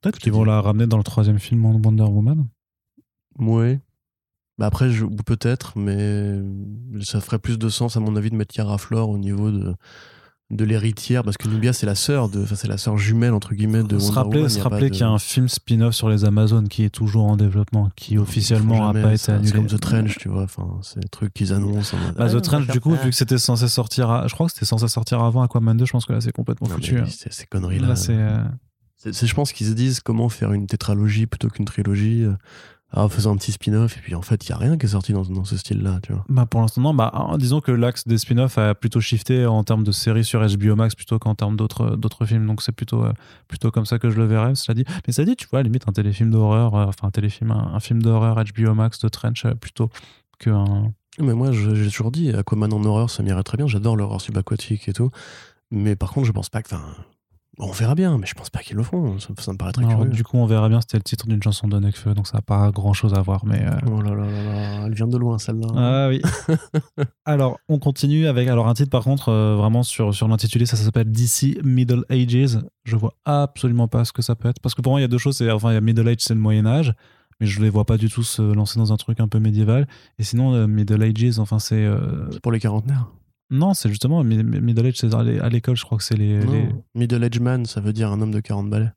Peut-être qu'ils vont la ramener dans le troisième film Wonder Woman. Ouais. Bah après, peut-être, mais ça ferait plus de sens, à mon avis, de mettre Yara Flor au niveau de, de l'héritière, parce que Nubia, c'est la sœur de, enfin, c'est la sœur jumelle, entre guillemets, de se Wonder rappeler, Woman. se rappeler de- qu'il y a un film spin-off sur les Amazones qui est toujours en développement, qui officiellement n'a pas été ça. annulé. C'est comme The Trench, tu vois, enfin, c'est des trucs qu'ils annoncent. en Bah, Ah, The va Trench, du coup, vu que c'était censé sortir, à- je crois que c'était censé sortir avant Aquaman 2, je pense que là c'est complètement Non, foutu. hein. c'est- Ces conneries-là. Là, c'est. euh, C'est- c'est- je pense qu'ils se disent comment faire une tétralogie plutôt qu'une trilogie, euh, en faisant un petit spin-off, et puis en fait, il n'y a rien qui est sorti dans, dans ce style-là, tu vois. Bah pour l'instant, non. Bah, hein, disons que l'axe des spin-offs a plutôt shifté en termes de séries sur HBO Max plutôt qu'en termes d'autres d'autres films. Donc c'est plutôt, euh, plutôt comme ça que je le verrais, cela dit. Mais ça dit, tu vois, à limite, un téléfilm d'horreur, euh, enfin un téléfilm, un, un film d'horreur HBO Max de Trench euh, plutôt qu'un. Mais moi, j'ai toujours dit, Aquaman en horreur, ça m'irait très bien. J'adore l'horreur subaquatique et tout. Mais par contre, je pense pas que. Enfin, on verra bien, mais je pense pas qu'ils le feront. Ça, ça me paraît très Alors, curieux. du coup, on verra bien. C'était le titre d'une chanson de Nekfeu, donc ça n'a pas grand chose à voir. Mais. euh, Oh là là là là, elle vient de loin celle-là. Ah oui. alors, on continue avec alors un titre par contre euh, vraiment sur sur l'intitulé, ça, s'appelle DC Middle Ages. Je vois absolument pas ce que ça peut être parce que pour moi il y a deux choses. Enfin il y a Middle Age, c'est le Moyen Âge, mais je les vois pas du tout se lancer dans un truc un peu médiéval. Et sinon euh, Middle Ages, enfin c'est C'est pour les quarantenaires. Non, c'est justement mi- mi- Middle Age, c'est à l'é- à l'école, je crois que c'est les, Middle Age Man, ça veut dire un homme de 40 balais.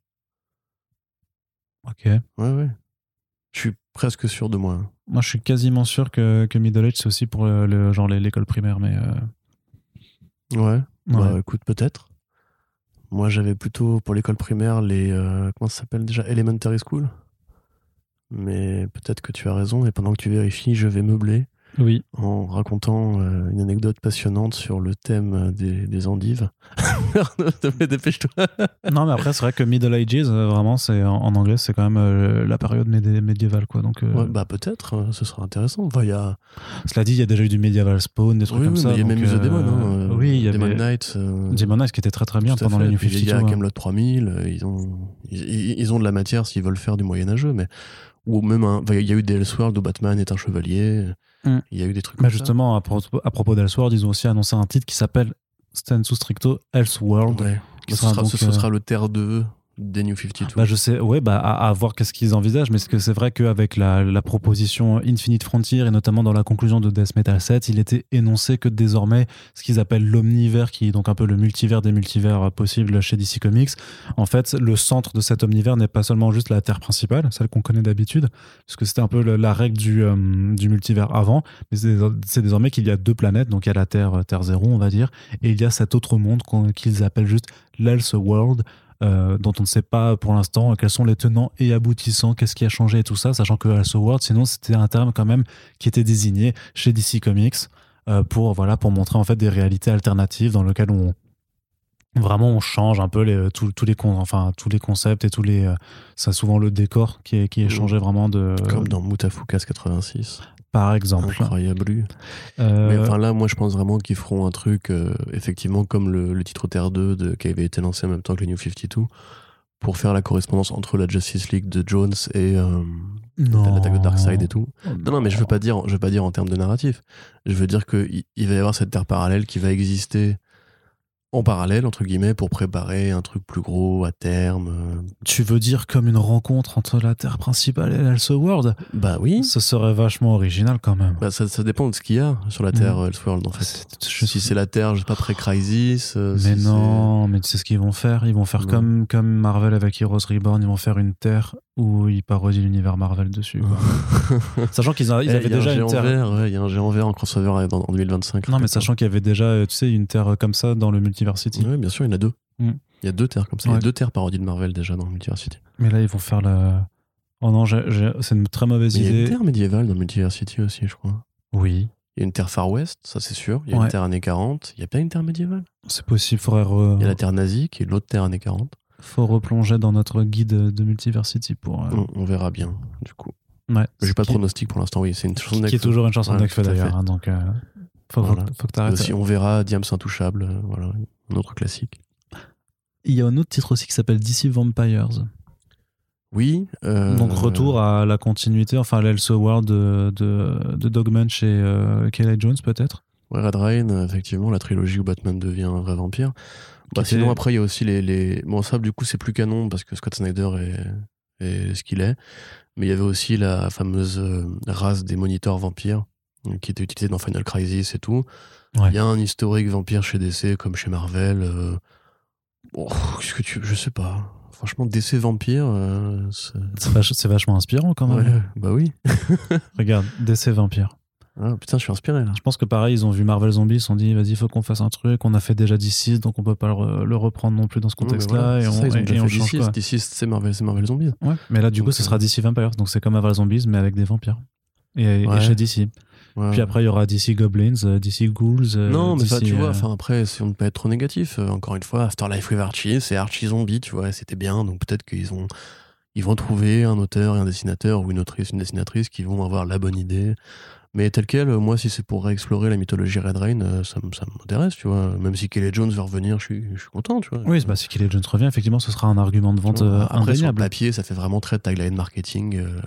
Ok. Ouais, ouais. Je suis presque sûr de moi. Moi, je suis quasiment sûr que, que Middle Age, c'est aussi pour le, le- genre l'école primaire, mais euh, Ouais. Bah ouais. écoute, peut-être. Moi, j'avais plutôt pour l'école primaire les. euh, comment ça s'appelle déjà? Elementary School. Mais peut-être que tu as raison, et pendant que tu vérifies, je vais meubler oui. en racontant euh, une anecdote passionnante sur le thème euh, des, des endives. Dépêche-toi. non, mais après, c'est vrai que Middle Ages, euh, vraiment, c'est en, en anglais, c'est quand même euh, la période médi- médiévale, quoi. Donc, euh, Ouais, bah peut-être, euh, ce sera intéressant. Enfin, y a... cela dit, il y a déjà eu du Medieval Spawn, des trucs Oui, comme oui, ça. il y a même eu The Demon. Hein, euh, oui, il y Demon avait Knight. euh, Demon Knight qui était très très bien pendant les New Puis Il y 52. a. Camelot 3000, euh, ils ont, ils, ils- ont de la matière s'ils veulent faire du Moyen-Âgeux, mais. Ou même, il y a eu des Elseworlds où Batman est un chevalier. Mm. Il y a eu des trucs comme ça. justement, à, propos- propos d'Elseworld, ils ont aussi annoncé un titre qui s'appelle Stansu Stricto Elseworld, Ouais. qui ce, sera sera, donc, ce- ce euh, sera le Terre 2 des New 52. Bah, je sais, ouais, bah, à, voir qu'est-ce qu'ils envisagent, mais c'est vrai qu'avec la, la proposition Infinite Frontier, et notamment dans la conclusion de Death Metal 7, il était énoncé que désormais, ce qu'ils appellent l'omnivers, qui est donc un peu le multivers des multivers possibles chez DC Comics, en fait, le centre de cet omnivers n'est pas seulement juste la Terre principale, celle qu'on connaît d'habitude, parce que c'était un peu la règle du, euh, du multivers avant, mais c'est désormais qu'il y a deux planètes, donc il y a la Terre, Terre zéro, on va dire, et il y a cet autre monde qu'ils appellent juste l'Else World, euh, dont on ne sait pas pour l'instant quels sont les tenants et aboutissants, qu'est-ce qui a changé et tout ça, sachant que Else World, sinon c'était un terme quand même qui était désigné chez DC Comics euh, pour voilà pour montrer en fait des réalités alternatives dans lesquelles on vraiment on change un peu les, tous, tous les enfin tous les concepts et tous les euh, ça souvent le décor qui est, qui est Mhm. changé vraiment de Comme dans Mutafukas 86. Par exemple Incroyable. Euh, Mais enfin là, moi je pense vraiment qu'ils feront un truc, euh, effectivement, comme le, le titre Terre 2 de, qui avait été lancé en même temps que les New 52, pour faire la correspondance entre la Justice League de Jones et euh, l'attaque de Darkseid et tout. Oh, Non, non, mais je veux pas dire, je veux pas dire en termes de narratif. Je veux dire qu'il il va y avoir cette Terre parallèle qui va exister en parallèle, entre guillemets, pour préparer un truc plus gros à terme. euh. tu veux dire comme une rencontre entre la Terre principale et l'Else World? Bah oui. Ce serait vachement original quand même. Bah, ça, ça dépend de ce qu'il y a sur la Terre Mhm. Elseworld, en fait. Je si c'est la Terre, je sais pas, pré-Crisis. euh, Mais si non, mais tu sais ce qu'ils vont faire? Ils vont faire comme, comme Marvel avec Heroes Reborn, ils vont faire une Terre où ils parodient l'univers Marvel dessus. sachant qu'ils Eh, avaient il y a déjà un une Terre. ouais, il y a un géant vert en crossover en, en 2025. Non, mais crois. sachant qu'il y avait déjà, tu sais, une Terre comme ça dans le Multiversity. Ouais, bien sûr, il y en a deux. Mm. Il y a deux terres comme ça. Il y Ouais. a deux terres parodies de Marvel déjà dans Multiversity. Mais là, ils vont faire la. Oh non, c'est une très mauvaise Mais il y a une idée. terre médiévale dans Multiversity aussi, je crois. Oui, Il y a une terre Far West, ça c'est sûr. Il y a Ouais. une terre années 40. Il y a bien une terre médiévale? c'est possible. Faudrait re- Il y a la terre nazie qui est l'autre terre années 40. faut replonger dans notre guide de Multiversity pour. euh, On, on verra bien, du coup. Ouais. J'ai pas de pronostic pour l'instant, oui. C'est une chanson Qui est toujours une chanson Ouais, d'ailleurs. hein, donc, euh, faut, Voilà. faut que t'arrêtes. Aussi, on verra Diams Intouchable, euh, voilà, un autre classique. Il y a un autre titre aussi qui s'appelle DC Vampires. Oui. euh, Donc retour à la continuité, enfin l'Else World de, de, de Dogman chez euh, Kelly Jones peut-être? Ouais, Red Rain, effectivement, la trilogie où Batman devient un vrai vampire. Bah, sinon, était- après, il y a aussi les, les. Bon, ça, du coup, c'est plus canon parce que Scott Snyder est, est ce qu'il est. Mais il y avait aussi la fameuse euh, race des moniteurs vampires qui était utilisée dans Final Crisis et tout. Il Ouais. y a un historique vampire chez DC comme chez Marvel. euh, bon, qu'est-ce que tu. Je sais pas. Franchement, DC vampire, euh, c'est- C'est vach- c'est vachement inspirant quand même. Ouais, bah oui. Regarde, DC Vampire. Ah, putain, je suis inspiré là. Je pense que pareil, ils ont vu Marvel Zombies, ils se sont dit, vas-y, il faut qu'on fasse un truc. On a fait déjà DC, donc on peut pas le, re- le reprendre non plus dans ce contexte-là. voilà, et on, ça, ils ont et- déjà et on fait change DC. DC, c'est Marvel, Zombies. Ouais. Mais là, du coup, ce sera euh, DC Vampires, donc c'est comme Marvel Zombies, mais avec des vampires. Et, et Ouais. chez DC. Ouais. Puis après, il y aura DC Goblins, euh, DC Ghouls. euh, Non, mais ça, tu vois, euh, enfin après, si on ne peut pas être trop négatif, encore une fois, Afterlife with Archie, c'est Archie Zombie, tu vois, c'était bien, donc peut-être qu'ils ont, ils vont trouver un auteur et un dessinateur ou une autrice, une dessinatrice qui vont avoir la bonne idée. Mais tel quel, moi, si c'est pour réexplorer la mythologie Red Rain, ça, m'intéresse, tu vois. Même si Kelly Jones va revenir, je suis, je suis content, tu vois. Oui, bah, si Kelly Jones revient, effectivement, ce sera un argument de vente Après, sur le indéniable. papier, ça fait vraiment très tagline marketing, euh,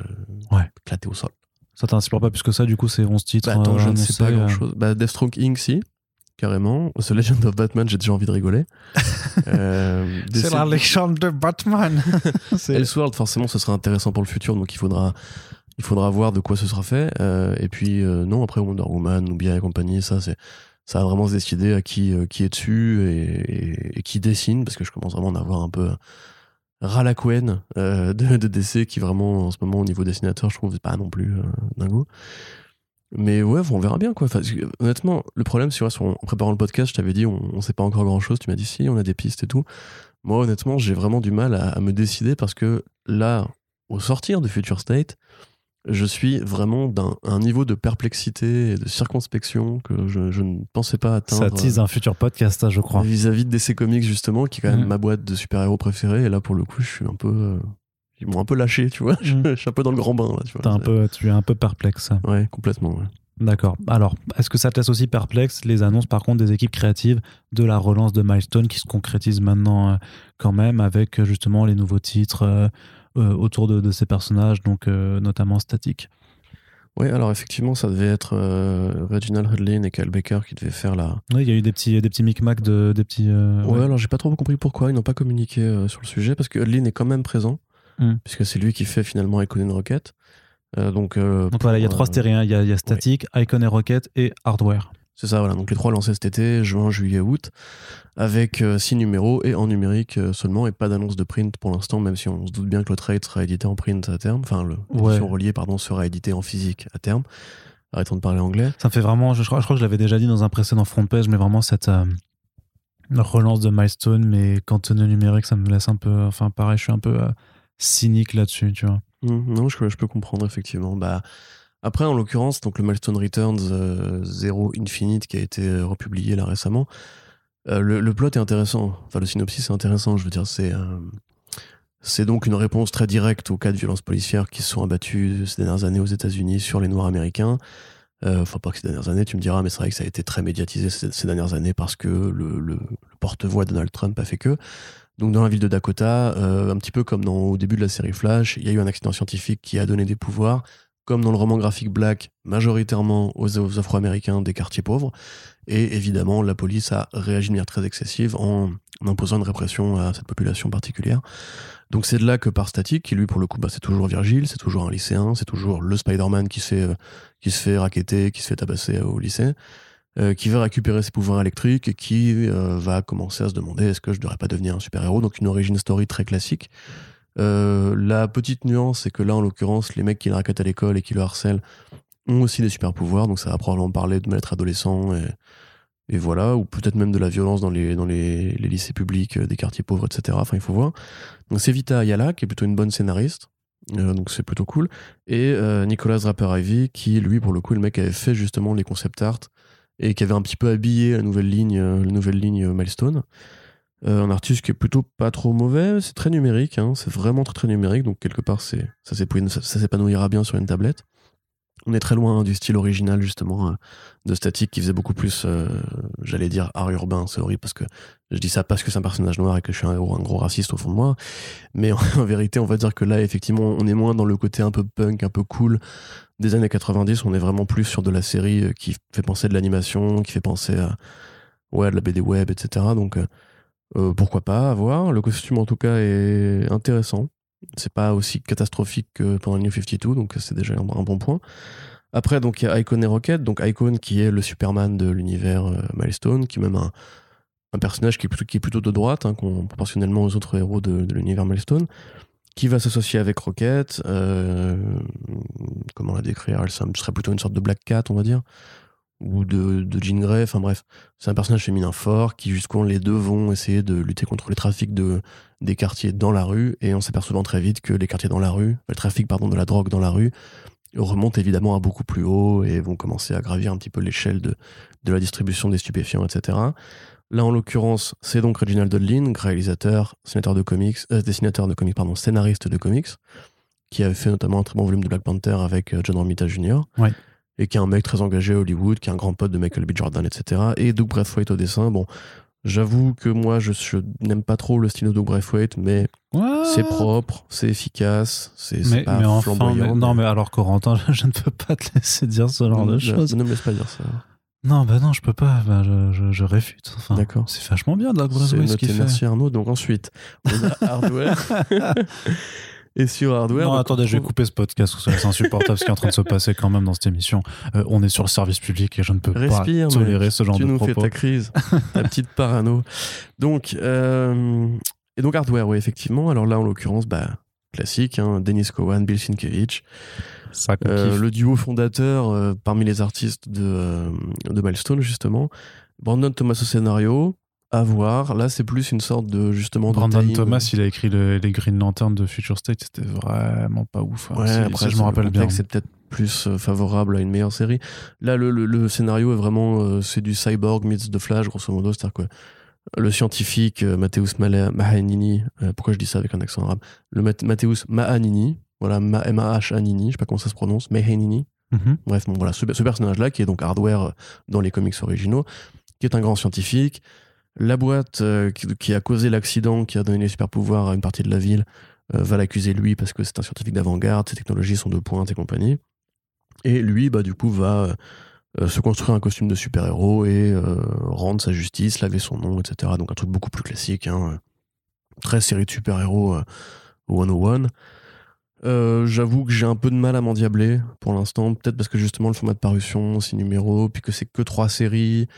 Ouais. éclaté au sol. Ça t'inspire pas plus que ça, du coup, c'est 11 titres. Bah, attends, euh, je ne sais pas euh, grand chose. Bah, Deathstroke Inc. si, carrément. The Legend of Batman, j'ai déjà envie de rigoler. Euh, C'est la légende de Batman. Elseworld, forcément, ce sera intéressant pour le futur, donc il faudra, il faudra voir de quoi ce sera fait. Euh, et puis, euh, non, après Wonder Woman, Nubia et compagnie, ça, c'est, ça va vraiment se décider à qui, euh, qui est dessus et, et- et qui dessine, parce que je commence vraiment à en avoir un peu ras la couenne euh, de, DC, qui vraiment, en ce moment, au niveau dessinateur, je trouve pas non plus euh, dingo. Mais ouais, on verra bien quoi. Honnêtement, le problème, c'est que en préparant le podcast, je t'avais dit, on, on sait pas encore grand chose. Tu m'as dit, si, on a des pistes et tout. Moi, honnêtement, j'ai vraiment du mal à me décider parce que là, au sortir de Future State, je suis vraiment d'un un niveau de perplexité et de circonspection que je, je ne pensais pas atteindre. Ça tease un futur podcast, ça, je crois. Vis-à-vis de DC Comics, justement, qui est quand même Mhm. ma boîte de super-héros préférée. Et là, pour le coup, je suis un peu. euh, ils m'ont un peu lâché, tu vois. Je, je suis un peu dans le grand bain, là, tu vois. T'es un peu, tu es un peu perplexe. Ouais, complètement. ouais. D'accord. Alors, est-ce que ça te laisse aussi perplexe les annonces, par contre, des équipes créatives de la relance de Milestone qui se concrétise maintenant euh, quand même avec euh, justement les nouveaux titres euh, autour de, de ces personnages, donc euh, notamment Static Oui, alors effectivement, ça devait être euh, Reginald Hudlin et Kyle Baker qui devaient faire la. Oui, il y a eu des petits, des petits micmacs de, des petits. euh, Ouais, ouais. alors j'ai pas trop compris pourquoi ils n'ont pas communiqué euh, sur le sujet parce que Hudlin est quand même présent, Hmm. puisque c'est lui qui fait finalement Icon Rocket. Euh, donc, euh, voilà, il y a trois euh, stériens. Il y a, il y a Static, Icon et Rocket et Hardware. C'est ça, voilà. Donc les trois lancés cet été, juin, juillet, août, avec euh, six numéros et en numérique euh, seulement, et pas d'annonce de print pour l'instant, même si on se doute bien que le trade sera édité en print à terme, enfin le- Ouais. reliée pardon sera éditée en physique à terme. Arrêtons de parler anglais. Ça me fait vraiment, je, je crois, je crois que je l'avais déjà dit dans un précédent front page, mais vraiment cette euh, relance de Milestone, mais est numérique, ça me laisse un peu. Enfin, pareil, je suis un peu cynique là-dessus, tu vois. Hmm, non, je, je peux comprendre effectivement. Bah après, en l'occurrence, donc le Milestone Returns euh, Zero Infinite qui a été euh, republié là récemment, euh, le, plot est intéressant. Enfin, le synopsis est intéressant. Je veux dire, c'est euh, c'est donc une réponse très directe aux cas de violences policières qui se sont abattus ces dernières années aux États-Unis sur les Noirs américains. Enfin, pas que ces dernières années, tu me diras, mais c'est vrai que ça a été très médiatisé ces, dernières années parce que le, porte-voix de Donald Trump a fait que. Donc, dans la ville de Dakota, un petit peu comme au début de la série Flash, il y a eu un accident scientifique qui a donné des pouvoirs, comme dans le roman graphique Black, majoritairement aux, Afro-Américains des quartiers pauvres. Et évidemment, la police a réagi de manière très excessive en, imposant une répression à cette population particulière. Donc c'est de là que par Static, qui lui pour le coup bah, c'est toujours Virgile, c'est toujours un lycéen, c'est toujours le Spider-Man qui se fait euh, raqueter, qui se fait tabasser au lycée, euh, qui va récupérer ses pouvoirs électriques et qui euh, va commencer à se demander est-ce que je devrais pas devenir un super-héros? Donc une origin story très classique. Euh, la petite nuance, c'est que là en l'occurrence, les mecs qui le raquettent à l'école et qui le harcèlent ont aussi des super-pouvoirs, donc ça va probablement parler de mal-être adolescent et, voilà, ou peut-être même de la violence dans les, dans les, les lycées publics, euh, des quartiers pauvres, etc. Enfin, il faut voir. Donc c'est Vita Ayala, qui est plutôt une bonne scénariste, euh, donc c'est plutôt cool. Et Nicolas Draper-Ivy, qui lui, pour le coup, le mec avait fait justement les concept art et qui avait un petit peu habillé la nouvelle ligne, la nouvelle ligne Milestone. Euh, un artiste qui est plutôt pas trop mauvais, c'est très numérique, hein, c'est vraiment très très numérique, donc quelque part ça, s'épanouira bien sur une tablette. On est très loin du style original justement euh, de Static qui faisait beaucoup plus, euh, j'allais dire, art urbain, c'est horrible parce que je dis ça parce que c'est un personnage noir et que je suis un, gros- un gros raciste au fond de moi, mais en, en vérité on va dire que là effectivement on est moins dans le côté un peu punk, un peu cool des années 90, on est vraiment plus sur de la série qui fait penser de l'animation, qui fait penser à ouais, de la BD web, etc. Donc euh, pourquoi pas, à voir. Le costume en tout cas est intéressant. C'est pas aussi catastrophique que pendant New 52, donc c'est déjà un, bon point. Après, donc il y a Icon et Rocket, donc Icon qui est le Superman de l'univers euh, Milestone, qui est même un, un personnage qui est plutôt, de droite, hein, proportionnellement aux autres héros de, de l'univers Milestone, qui va s'associer avec Rocket. euh, comment la décrire Elle serait plutôt une sorte de Black Cat, on va dire, ou de, de Jean Grey, enfin bref. C'est un personnage féminin fort qui, jusqu'où les deux vont essayer de lutter contre les trafics de, des quartiers dans la rue, et en s'apercevant très vite que les quartiers dans la rue, le trafic pardon, de la drogue dans la rue, remontent évidemment à beaucoup plus haut et vont commencer à gravir un petit peu l'échelle de, la distribution des stupéfiants, etc. Là, en l'occurrence, c'est donc Reginald Dudlin, réalisateur, de comics, euh, dessinateur de comics, scénariste de comics, qui avait fait notamment un très bon volume de Black Panther avec euh, John Romita Jr. Et qui est un mec très engagé à Hollywood, qui est un grand pote de Michael B. Jordan, etc. Et Doug Braithwaite au dessin. Bon, j'avoue que moi, je, je n'aime pas trop le style de Doug Braithwaite, mais c'est propre, c'est efficace, c'est pas mais enfin, flamboyant. mais- non, mais alors Corentin, je ne peux pas te laisser dire ce genre de choses. ne me laisse pas dire ça. Non, bah non, je peux pas. Bah, je, je, je réfute. Enfin, D'accord. C'est vachement bien, Doug C'est Braithwaite, ce qu'il fait. merci Arnaud. Donc ensuite, on a Hardware. Et sur Hardware. Non, attendez, on je vais couper ce podcast c'est insupportable ce qui est en train de se passer quand même dans cette émission. Euh, on est sur le service public et je ne peux Respire, pas tolérer ce genre tu de nous propos. fais ta crise, ta petite parano. Donc, euh, et donc Hardware, oui, effectivement. Alors là, en l'occurrence, bah, classique, hein, Dennis Cowan, Bill Sienkiewicz, Ça Euh, le duo fondateur parmi les artistes de, de Milestone, justement. Brandon Thomas au scénario, à voir. Là, c'est plus une sorte de, justement, Brandon. Thomas, il a écrit le- les Green Lantern de Future State, c'était vraiment pas ouf. hein. Ouais, après, je me rappelle le bien. C'est peut-être plus euh, favorable à une meilleure série. Là, le, le- le scénario est vraiment, euh, c'est du cyborg meets The Flash, grosso modo. C'est-à-dire que le scientifique euh, Matthäus Mahanini, euh, pourquoi je dis ça avec un accent arabe? Le Mat- Matthäus Mahanini, voilà, Ma- M-A-H-A-Nini, je sais pas comment ça se prononce, Mahanini. Mhm. Bref, bon, voilà, ce, ce personnage-là, qui est donc Hardware dans les comics originaux, qui est un grand scientifique. La boîte euh, qui, a causé l'accident, qui a donné les super pouvoirs à une partie de la ville, euh, va l'accuser lui parce que c'est un scientifique d'avant-garde, ses technologies sont de pointe et compagnie. Et lui, bah, du coup, va euh, se construire un costume de super-héros et rendre sa justice, laver son nom, etc. Donc un truc beaucoup plus classique, hein, très série de super-héros 101. Euh, J'avoue que j'ai un peu de mal à m'endiabler pour l'instant, peut-être parce que justement le format de parution, six numéros, puis que c'est que trois séries,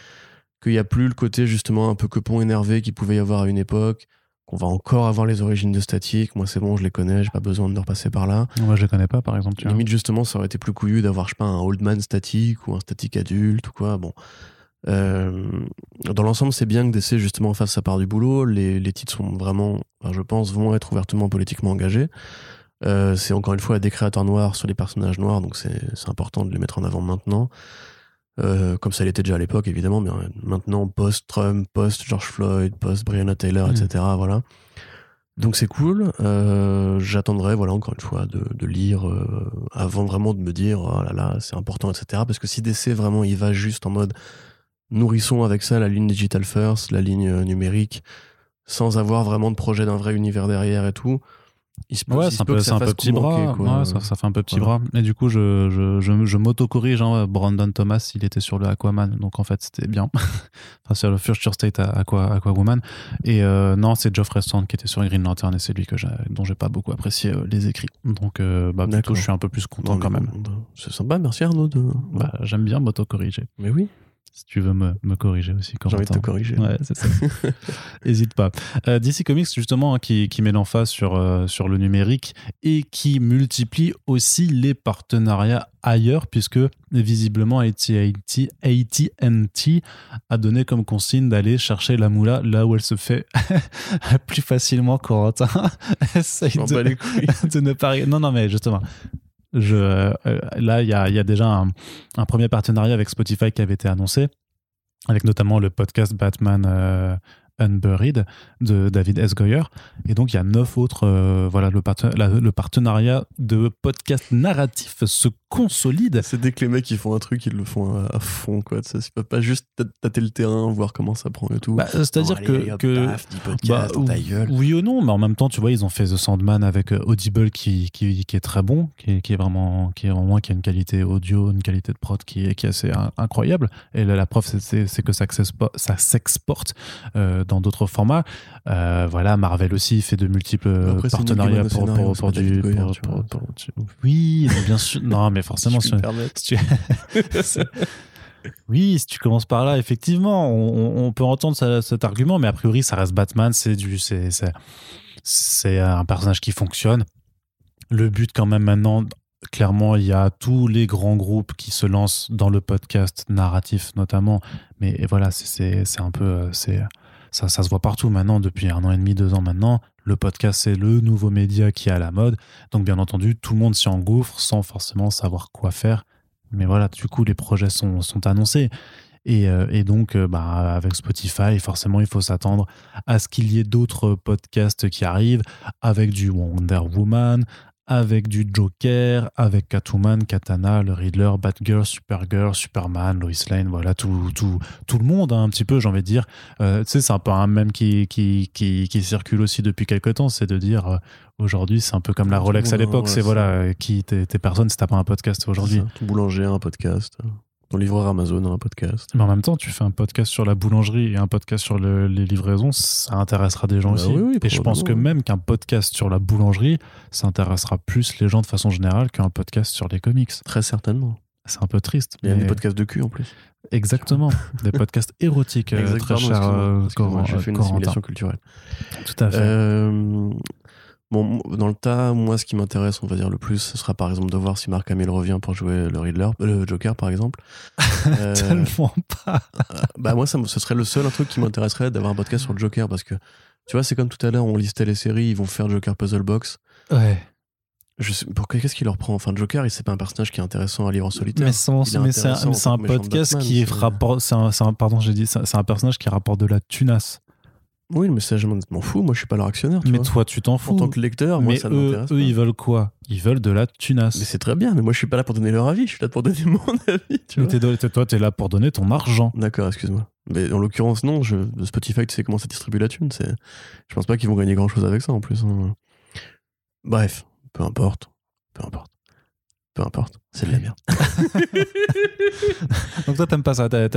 qu'il n'y a plus le côté justement un peu quepon énervé qu'il pouvait y avoir à une époque, qu'on va encore avoir les origines de Statique. Moi c'est bon, je les connais, j'ai pas besoin de repasser par là. Moi je les connais pas par exemple. Tu vois. Limite justement, ça aurait été plus couillu d'avoir, je sais pas, un old man statique ou un statique adulte ou quoi. Bon. Euh, dans l'ensemble, c'est bien que DC justement fasse sa part du boulot. Les, les titres sont vraiment, enfin, je pense, vont être ouvertement politiquement engagés. Euh, c'est encore une fois des créateurs noirs sur les personnages noirs, donc c'est important de les mettre en avant maintenant. Euh, comme ça l'était déjà à l'époque, évidemment, mais maintenant, post-Trump, post-George Floyd, post-Breonna Taylor, Mm. etc. Voilà. Donc c'est cool. Euh, J'attendrai, voilà, encore une fois, de, de lire euh, avant vraiment de me dire, oh là là, c'est important, etc. Parce que si DC vraiment il va juste en mode nourrissons avec ça la ligne digital first, la ligne euh, numérique, sans avoir vraiment de projet d'un vrai univers derrière et tout, il se peut, Ouais, il se c'est un peut peu, que c'est ça un peu fasse petit bras. manqué, quoi. Ouais, ça, ça fait un peu petit Voilà. bras. Et du coup, je, je, je, je m'auto-corrige. Hein, Brandon Thomas, il était sur le Aquaman. Donc en fait, c'était bien. enfin, sur le Future State Aqua, Aquawoman. Et euh, non, c'est Geoffrey Strand qui était sur Green Lantern et c'est lui que dont j'ai pas beaucoup apprécié euh, les écrits. Donc euh, bah, plutôt, je suis un peu plus content Non, quand mais même. bon, C'est sympa, merci Arnaud. De... Bah, J'aime bien m'auto-corriger. Mais oui, Si tu veux me, me corriger aussi. j'ai envie de te corriger. Ouais, c'est ça. Hésite pas. Euh, DC Comics, justement, hein, qui, qui met l'emphase sur, euh, sur le numérique et qui multiplie aussi les partenariats ailleurs, puisque visiblement AT&T a donné comme consigne d'aller chercher la moula là où elle se fait plus facilement, Corentin. Essaye de- de ne pas. Non, non, mais justement. Euh, là, il y a, il y a déjà un, un premier partenariat avec Spotify qui avait été annoncé, avec notamment le podcast Batman euh, Unburied de David S. Goyer. Et donc, il y a neuf autres. euh, voilà, le, parten- la- le partenariat de podcast narratif se consolide. C'est dès que les mecs ils font un truc, ils le font à, à fond. Quoi. Ça, c'est pas, pas juste tâ- tâter le terrain, voir comment ça prend et tout. Bah, C'est-à-dire Bon, que. allez, hop, que paf, 10 podcasts bah, dans ta gueule. Oui ou non, mais en même temps, tu vois, ils ont fait The Sandman avec euh, Audible qui, qui, qui est très bon, qui est, qui est vraiment, qui est vraiment, qui a une qualité audio, une qualité de prod qui est, qui est assez in- incroyable. Et là, la preuve, c'est- que ça s'exporte euh, dans d'autres formats. Euh, voilà, Marvel aussi fait de multiples euh, Après, partenariats pour, scénario, pour, c'est pour pas du. Goyer, pour- vois. pour- Oui, bien sûr. Non, mais forcément, Si tu- Oui, si tu commences par là, effectivement, on, on peut entendre ça- cet argument, mais a priori, ça reste Batman, c'est du, c'est, c'est, un personnage qui fonctionne. Le but, quand même, maintenant, clairement, il y a tous les grands groupes qui se lancent dans le podcast narratif, notamment. Mais voilà, c'est un peu, euh, c'est, ça, ça se voit partout maintenant, depuis un an et demi, deux ans maintenant. Le podcast, c'est le nouveau média qui est à la mode. Donc, bien entendu, tout le monde s'y engouffre sans forcément savoir quoi faire. Mais voilà, du coup, les projets sont, annoncés. Et, euh, donc, euh, bah, avec Spotify, forcément, il faut s'attendre à ce qu'il y ait d'autres podcasts qui arrivent avec du Wonder Woman, avec du Joker, avec Catwoman, Katana, le Riddler, Batgirl, Supergirl, Superman, Lois Lane, voilà, tout, tout, tout le monde, hein, un petit peu, j'ai envie de dire. Euh, tu sais, c'est un peu un même qui, qui, qui, qui circule aussi depuis quelques temps, c'est de dire euh, aujourd'hui, c'est un peu comme la Tout le Rolex à l'époque, c'est voilà, qui t'es t'es personne si t'as pas un podcast aujourd'hui. Ton boulanger un podcast. Ton livreur Amazon un podcast. Mais en même temps, tu fais un podcast sur la boulangerie et un podcast sur le- les livraisons, ça intéressera des gens Bah aussi. oui, oui, et je pense que même qu'un podcast sur la boulangerie, ça intéressera plus les gens de façon générale qu'un podcast sur les comics. Très certainement. C'est un peu triste. Il y a mais- des podcasts de cul en plus. Exactement. des podcasts érotiques, euh, Exact, très cher euh, J'ai fait une Corentin. assimilation culturelle. Tout à fait. Euh, bon, dans le tas, moi, ce qui m'intéresse, on va dire le plus, ce sera par exemple de voir si Mark Hamill revient pour jouer le Riddler, euh, le Joker, par exemple. Euh, Tellement pas. bah moi, ça, ce serait le seul un truc qui m'intéresserait d'avoir un podcast sur le Joker parce que tu vois, c'est comme tout à l'heure, on listait les séries, ils vont faire Joker Puzzle Box. Ouais. Je sais, pour qu'est-ce qui leur prend? Enfin, Joker, il c'est pas un personnage qui est intéressant à lire en solitaire. Mais, sans- Il est mais c'est un, podcast Batman, qui c'est- rapporte. C'est un, pardon, j'ai dit. C'est c'est un personnage qui rapporte de la tunasse. Oui, mais ça, je m'en fous. Moi, je suis pas leur actionnaire. Tu Mais vois. toi, tu t'en fous. en tant que lecteur, moi, mais ça eux, pas. ils veulent quoi? Ils veulent de la tunasse. Mais c'est très bien, mais moi, je suis pas là pour donner leur avis. Je suis là pour donner mon avis. Tu Mais vois. toi, t'es là pour donner ton argent. D'accord, excuse-moi. Mais en l'occurrence, non. Je, Spotify, tu sais comment ça distribue la thune. C'est, je pense pas qu'ils vont gagner grand chose avec ça en plus. hein. Bref, peu importe. Peu importe. Peu importe. C'est de la merde. Donc toi, t'aimes pas ça T'es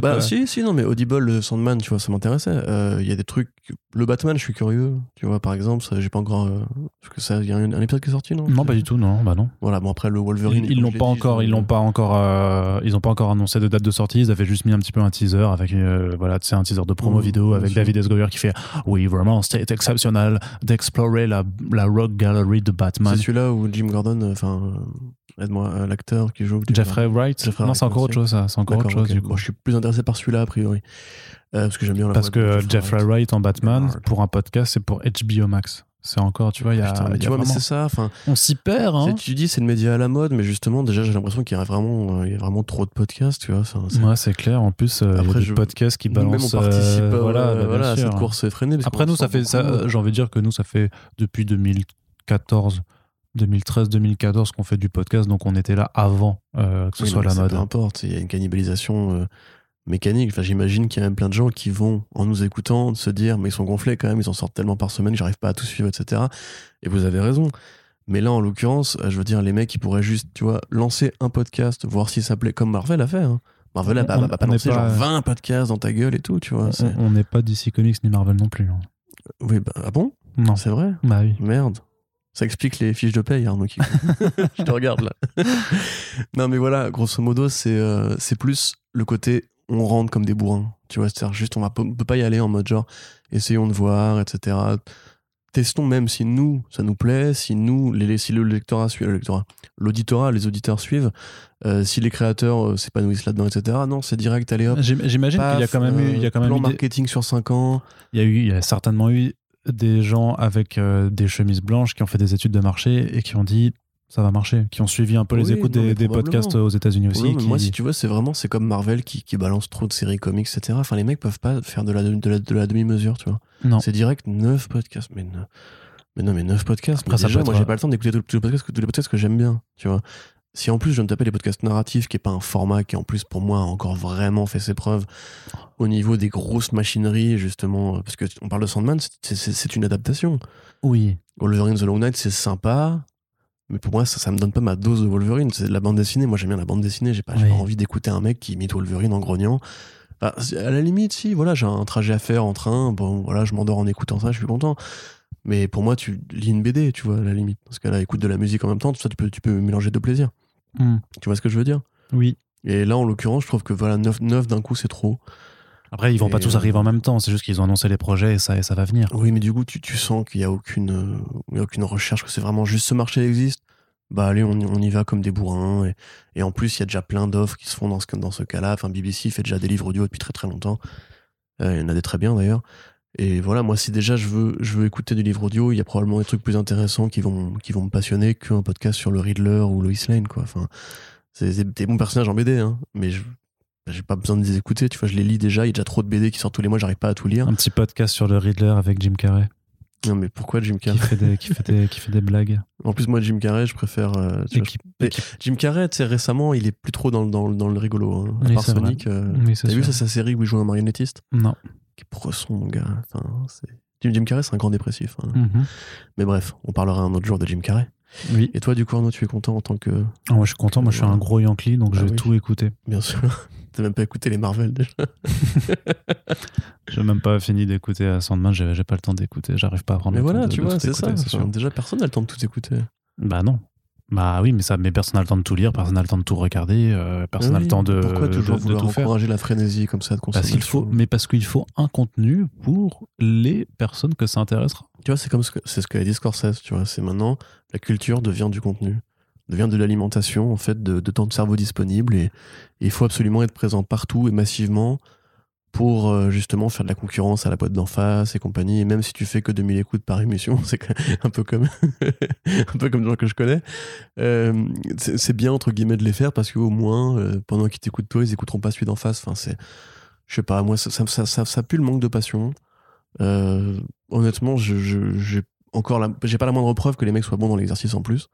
Bah pas- si, si, non, mais Audible, le Sandman, tu vois, ça m'intéressait. Euh, Il y a des trucs... Le Batman, je suis curieux. Tu vois, par exemple, j'ai pas encore... euh, Parce que ça, il y a un, un épisode qui est sorti, non? Non, pas du tout, non, bah non. Voilà, bon, après, le Wolverine... Ils, l'ont pas encore, ils l'ont pas encore, euh, ils ont pas encore annoncé de date de sortie. Ils avaient juste mis un petit peu un teaser avec, euh, voilà, c'est un teaser de promo Mmh, vidéo avec sûr. David S. Goyer qui fait, oui, vraiment, c'était exceptionnel d'explorer la, la rock gallery de Batman. C'est celui-là où Jim Gordon, euh, enfin, euh, aide-moi, euh, l'acteur qui joue... Jeffrey Wright? Jeffrey non, c'est encore autre chose, ça. C'est encore autre chose ok. du coup. Bon, je suis plus intéressé par celui-là, a priori. Euh, parce que j'aime bien la Parce que Jeffrey Wright en Batman, pour un podcast, c'est pour HBO Max. C'est encore, tu vois, il y a. Putain, mais y tu a vois, mais c'est ça. Enfin, On s'y perd, hein. tu dis c'est le média à la mode, mais justement, déjà, j'ai l'impression qu'il y a vraiment, euh, il y a vraiment trop de podcasts, tu vois. C'est- Ouais, c'est clair. En plus, il y a Après, des je- podcasts qui balancent. on participe euh, voilà, bah, voilà, à cette course effrénée. Après, nous, ça fait. ça, J'ai envie de dire que nous, ça fait depuis 2014, 2013, 2014 qu'on fait du podcast, donc on était là avant euh, que ce Oui, soit la mode. Peu importe, il y a une cannibalisation euh, mécanique. Enfin, j'imagine qu'il y a même plein de gens qui vont, en nous écoutant, se dire, mais ils sont gonflés quand même, ils en sortent tellement par semaine, j'arrive pas à tout suivre, etc. Et vous avez raison. Mais là, en l'occurrence, euh, je veux dire, les mecs, ils pourraient juste, tu vois, lancer un podcast, voir si ça plaît, comme Marvel a fait. hein. Marvel a On- pas, on- pas on lancer pas- genre 20 podcasts dans ta gueule et tout, tu vois. On n'est pas DC Comics ni Marvel non plus. hein. Oui, bah, ah bon? Non. C'est vrai? Bah oui. Merde. Ça explique les fiches de paye, Arnaud. Qui... je te regarde là. non, mais voilà, grosso modo, c'est euh, plus le côté on rentre comme des bourrins. Tu vois, c'est-à-dire juste on, va, on peut pas y aller en mode genre essayons de voir, etc. Testons même si nous, ça nous plaît, si nous, les, si le lectorat suit, le lectorat, l'auditorat, les auditeurs suivent, euh, si les créateurs euh, s'épanouissent là-dedans, etc. Non, c'est direct, allez hop. J'im- J'imagine qu'il y a quand même eu, il y a quand même plan eu des- marketing sur 5 ans. il y a eu, il y a certainement eu des gens avec euh, des chemises blanches qui ont fait des études de marché et qui ont dit ça va marcher, qui ont suivi un peu les écoutes non, des, podcasts aux États-Unis aussi. Qui- Moi, si tu veux, c'est vraiment, c'est comme Marvel qui, qui balance trop de séries comics, etc. Enfin, les mecs peuvent pas faire de la, de la, de la demi-mesure, tu vois. Non. C'est direct 9 podcasts. Mais, ne- mais non, mais 9 podcasts. Après, Mais ça déjà, moi, j'ai pas le temps d'écouter tous les podcasts, que- tous les podcasts que j'aime bien, tu vois. Si en plus je de taper les podcasts narratifs, qui est pas un format qui en plus pour moi a encore vraiment fait ses preuves au niveau des grosses machineries, justement, euh, parce que on parle de Sandman, c'est- une adaptation. Oui. Wolverine The Long Night, c'est sympa. Mais pour moi, ça, ça me donne pas ma dose de Wolverine. C'est de la bande dessinée. Moi, j'aime bien la bande dessinée. J'ai pas, Oui. pas envie d'écouter un mec qui imite Wolverine en grognant. C'est- à la limite, si, voilà, j'ai un trajet à faire en train. Bon, voilà, je m'endors en écoutant ça, je suis content. Mais pour moi, tu lis une BD, tu vois, à la limite. Parce que là, écoute de la musique en même temps, tout ça, tu peux, tu peux mélanger deux plaisirs. Hmm. Tu vois ce que je veux dire? Oui. Et là, en l'occurrence, je trouve que voilà, 9, d'un coup, c'est trop. Après, ils vont Et, pas tous euh, arriver en même temps. C'est juste qu'ils ont annoncé les projets et ça, et ça va venir. Oui, mais du coup, tu, tu sens qu'il y a aucune, euh, aucune recherche, que c'est vraiment juste ce marché existe. Bah allez, on, y- on y va comme des bourrins. Et, et en plus, il y a déjà plein d'offres qui se font dans ce, dans ce cas-là. Enfin, BBC fait déjà des livres audio depuis très très longtemps. Euh, il y en a des très bien d'ailleurs. Et voilà, moi, si déjà je veux, je veux écouter du livre audio, il y a probablement des trucs plus intéressants qui vont, qui vont me passionner qu'un podcast sur le Riddler ou Lois Lane, quoi. Enfin, c'est des bons personnages en BD, hein, mais je j'ai pas besoin de les écouter, tu vois, je les lis déjà, il y a déjà trop de BD qui sortent tous les mois, j'arrive pas à tout lire. Un petit podcast sur le Riddler avec Jim Carrey Non, mais pourquoi Jim qui Carrey fait des, qui fait des, qui fait des blagues. En plus, moi, Jim Carrey, je préfère. euh, tu Et vois, qui- et qui- Jim Carrey, tu sais, récemment, il est plus trop dans, le- dans, dans le rigolo. Hein. À Oui, part. Sonic. euh, Oui, T'as vu ça, sa série où il joue un marionnettiste? Non. Qui bresson, mon gars. Enfin, c'est- Jim, Jim Carrey, c'est un grand dépressif. hein. Mhm. Mais bref, on parlera un autre jour de Jim Carrey. Oui. Et toi, du coup, Arnaud, tu es content en tant que. Ah, moi, je suis content. Moi, je suis un gros Yankee, donc je Ah vais oui. tout écouter. Bien sûr. T'as même pas écouté les Marvel déjà. J'ai même pas fini d'écouter à Sandman. J'ai j'ai pas le temps d'écouter. J'arrive pas à prendre Mais le temps voilà, de- tu de vois, c'est ça. Enfin, déjà, personne n'a le temps de tout écouter. Bah non. Bah oui, mais ça, mais personne n'a le temps de tout lire, personne n'a le temps de tout regarder, euh, personne n'a Oui, le temps de, Pourquoi toujours de- de vouloir faire. encourager la frénésie comme ça de Parce qu'il faut, mais parce qu'il faut un contenu pour les personnes que ça intéressera. Tu vois, c'est comme ce que, c'est ce qu'a dit Scorsese, tu vois. C'est maintenant, la culture devient du contenu, devient de l'alimentation, en fait, de, de temps de cerveau disponible et il faut absolument être présent partout et massivement pour euh, justement faire de la concurrence à la boîte d'en face et compagnie. Et même si tu fais que 2000 écoutes par émission, c'est un peu comme, un peu comme des gens que je connais, euh, c'est bien, entre guillemets, de les faire parce qu'au moins, euh, pendant qu'ils t'écoutent toi, ils écouteront pas celui d'en face. Enfin, c'est, je sais pas, moi, ça, pue le manque de passion. Honnêtement, j'ai encore j'ai pas la moindre preuve que les mecs soient bons dans l'exercice en plus.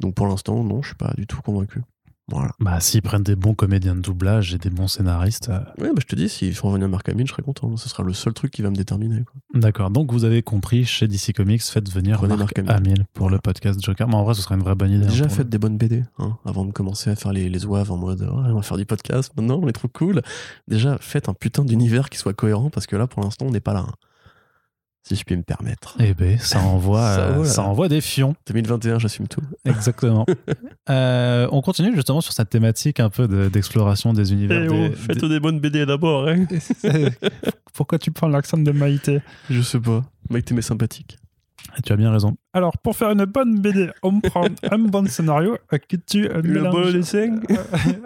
Donc pour l'instant, non, je suis pas du tout convaincu. Voilà. Bah, s'ils prennent des bons comédiens de doublage et des bons scénaristes. euh, Ouais, bah, je te dis, s'ils font revenir Mark Hamill, je serais content. Ce sera le seul truc qui va me déterminer. D'accord. Donc, vous avez compris, chez DC Comics, faites venir Prenez Mark Hamill. Pour le podcast Joker. Mais en vrai, ce serait une vraie bonne idée. hein, Déjà, faites des bonnes BD, hein, avant de commencer à faire les, les ouaves en mode on va faire du podcast. Maintenant, on est trop cool. Déjà, faites un putain d'univers qui soit cohérent parce que là, pour l'instant, on n'est pas là. hein. Si je puis me permettre. Eh ben, ça envoie, Ça, euh, voilà. ça envoie des fions. 2021, j'assume tout. Exactement. Euh, on continue justement sur cette thématique un peu de- d'exploration des univers. Eh des- oh, faites des bonnes BD d'abord, hein. des- Pourquoi tu prends l'accent de Maïté? Je sais pas. Mec, t'es sympathique. Tu as bien raison. Alors, pour faire une bonne BD, on prend un bon scénario qui tue un Le bon dessin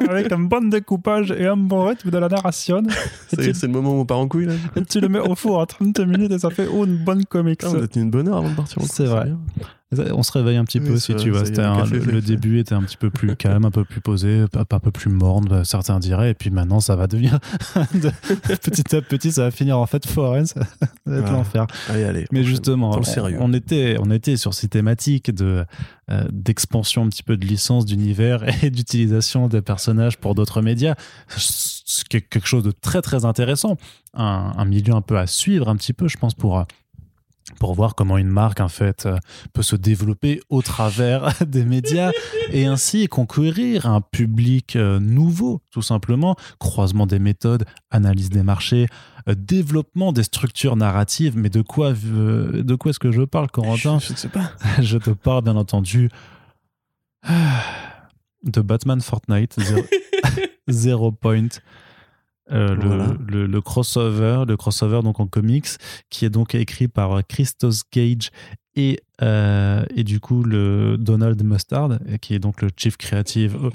avec un bon découpage et un bon rythme de la narration. C'est le moment où on part en couille, là. et tu le mets au four à 30 minutes et ça fait oh, une bonne comics. On a tenu une bonne heure avant de partir en C'est vrai. On se réveille un petit Oui, peu si vrai, tu vois. C'était le début était un petit peu plus calme, un peu plus posé, un peu- un peu plus morne, bah, certains diraient. Et puis maintenant, ça va devenir de- petit à petit, ça va finir en fait foraine. Ça va être Ah. l'enfer. Allez, allez. Mais justement, on était, on était sur ces thématiques de euh, d'expansion un petit peu de licence d'univers et d'utilisation des personnages pour d'autres médias. C'est quelque chose de très très intéressant, un, milieu un peu à suivre un petit peu, je pense pour euh, pour voir comment une marque en fait euh, peut se développer au travers des médias et ainsi conquérir un public euh, nouveau tout simplement. Croisement des méthodes analyse des marchés euh, développement des structures narratives. Mais de quoi de quoi est-ce que je parle Corentin? Je, ne sais pas. je te parle bien entendu de Batman Fortnite Zero, Zero Point euh, le, Voilà. le- le crossover le crossover donc en comics qui est donc écrit par Christos Gage et, euh, et du coup le Donald Mustard qui est donc le chief creative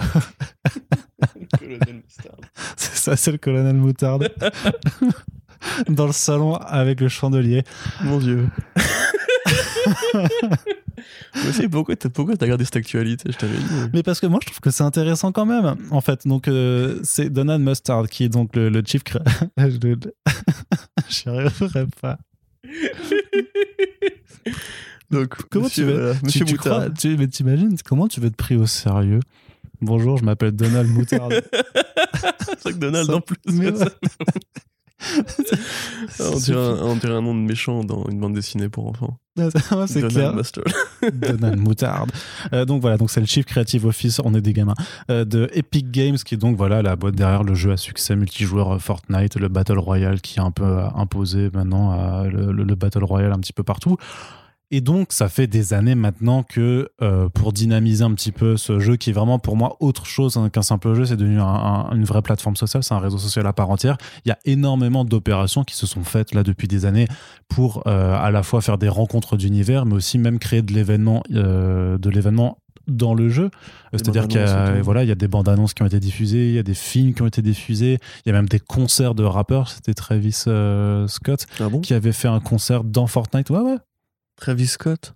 c'est ça c'est le colonel Moutarde dans le salon avec le chandelier Mon dieu. Moi aussi, pourquoi t'as pourquoi t'as regardé cette actualité Je t'avais dit. Mais parce que moi, je trouve que c'est intéressant quand même. En fait, donc euh, c'est Donald Mustard qui est donc le, le chief. je J'y arriverai pas. Donc, Comment monsieur, tu veux Monsieur tu, tu Moutard. crois- tu- mais t'imagines comment tu veux être pris au sérieux? Bonjour, je m'appelle Donald Mustard. C'est vrai que Donald en plus. mais ouais. On, dirait un, on dirait un nom de méchant dans une bande dessinée pour enfants. c'est clair. Donald Moutarde. Euh, donc voilà, donc c'est le Chief Creative Office, on est des gamins, euh, de Epic Games, qui est donc voilà la boîte derrière le jeu à succès multijoueur euh, Fortnite, le Battle Royale qui est un peu imposé maintenant, le, le- le Battle Royale un petit peu partout. Et donc, ça fait des années maintenant que euh, pour dynamiser un petit peu ce jeu, qui est vraiment pour moi autre chose hein, qu'un simple jeu, c'est devenu un- un- une vraie plateforme sociale, c'est un réseau social à part entière. Il y a énormément d'opérations qui se sont faites là depuis des années pour euh, à la fois faire des rencontres d'univers, mais aussi même créer de l'événement, euh, de l'événement dans le jeu. C'est-à-dire qu'il y, a- voilà, il y a des bandes annonces qui ont été diffusées, il y a des films qui ont été diffusés, il y a même des concerts de rappeurs. C'était Travis euh, Scott Ah bon? qui avait fait un concert dans Fortnite. Ouais, ouais. Travis Scott?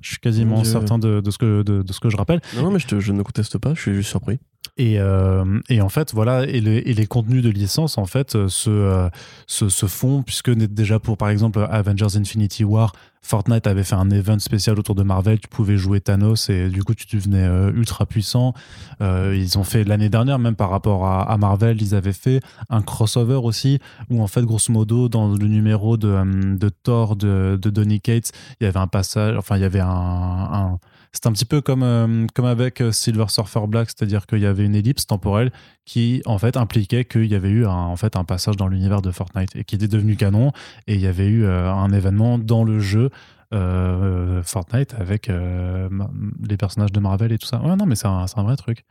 Je suis quasiment Dieu. certain de, de ce que, de, de ce que je rappelle. Non, non, mais je, te- je ne conteste pas, je suis juste surpris. Et, euh, et en fait, voilà, et les, contenus de licence, en fait, euh, se, euh, se, font, puisque déjà pour, par exemple, Avengers Infinity War, Fortnite avait fait un event spécial autour de Marvel, tu pouvais jouer Thanos et du coup, tu devenais ultra puissant. Ils ont fait l'année dernière, même par rapport à, Marvel, ils avaient fait un crossover aussi, où en fait, grosso modo, dans le numéro de, Thor de, de Donny Cates, il y avait un passage, enfin, il y avait un c'est un petit peu comme, euh, comme avec euh, Silver Surfer Black, c'est-à-dire qu'il y avait une ellipse temporelle qui en fait impliquait qu'il y avait eu un, en fait un passage dans l'univers de Fortnite et qui était devenu canon et il y avait eu euh, un événement dans le jeu Fortnite avec les personnages de Marvel et tout ça. Ouais, non, mais c'est un, un vrai truc.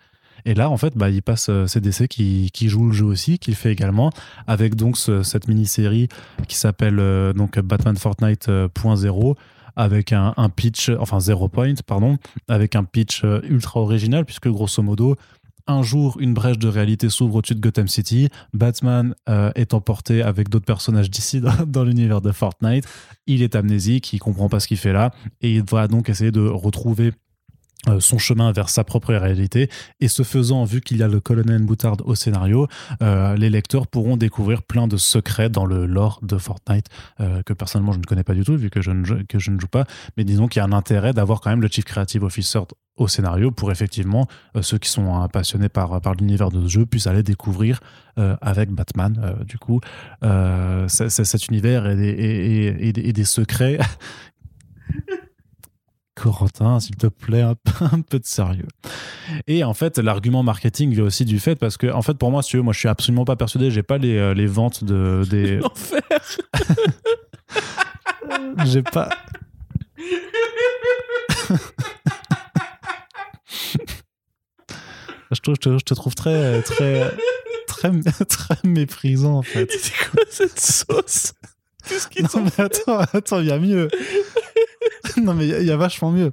Et là, en fait, bah, il passe CDC qui, qui joue le jeu aussi, qui le fait également, avec donc ce- cette mini-série qui s'appelle euh, donc Batman Fortnite euh, point zéro, avec un, pitch, enfin zero point, pardon, avec un pitch euh, ultra original, puisque grosso modo, un jour, une brèche de réalité s'ouvre au-dessus de Gotham City. Batman euh, est emporté avec d'autres personnages d'ici dans, l'univers de Fortnite. Il est amnésique, il comprend pas ce qu'il fait là, et il va donc essayer de retrouver son chemin vers sa propre réalité. Et ce faisant, vu qu'il y a le colonel Boutard au scénario, euh, les lecteurs pourront découvrir plein de secrets dans le lore de Fortnite euh, que personnellement je ne connais pas du tout vu que je ne, joue- que je ne joue pas. Mais disons qu'il y a un intérêt d'avoir quand même le Chief Creative Officer au scénario pour effectivement euh, ceux qui sont euh, passionnés par, par l'univers de ce jeu puissent aller découvrir euh, avec Batman euh, du coup euh, cet univers et et des secrets Corentin, s'il te plaît, un peu, un peu de sérieux. Et en fait, l'argument marketing vient aussi du fait parce que, en fait, pour moi, si tu veux, moi, je suis absolument pas persuadé. J'ai pas les, euh, les ventes de des. L'enfer J'ai pas. je, trouve, je, te, je te trouve très, très, très, très méprisant en fait. C'est quoi cette sauce? Qu'est-ce mais attends, attends, il y a mieux. Non mais il y a- vachement mieux.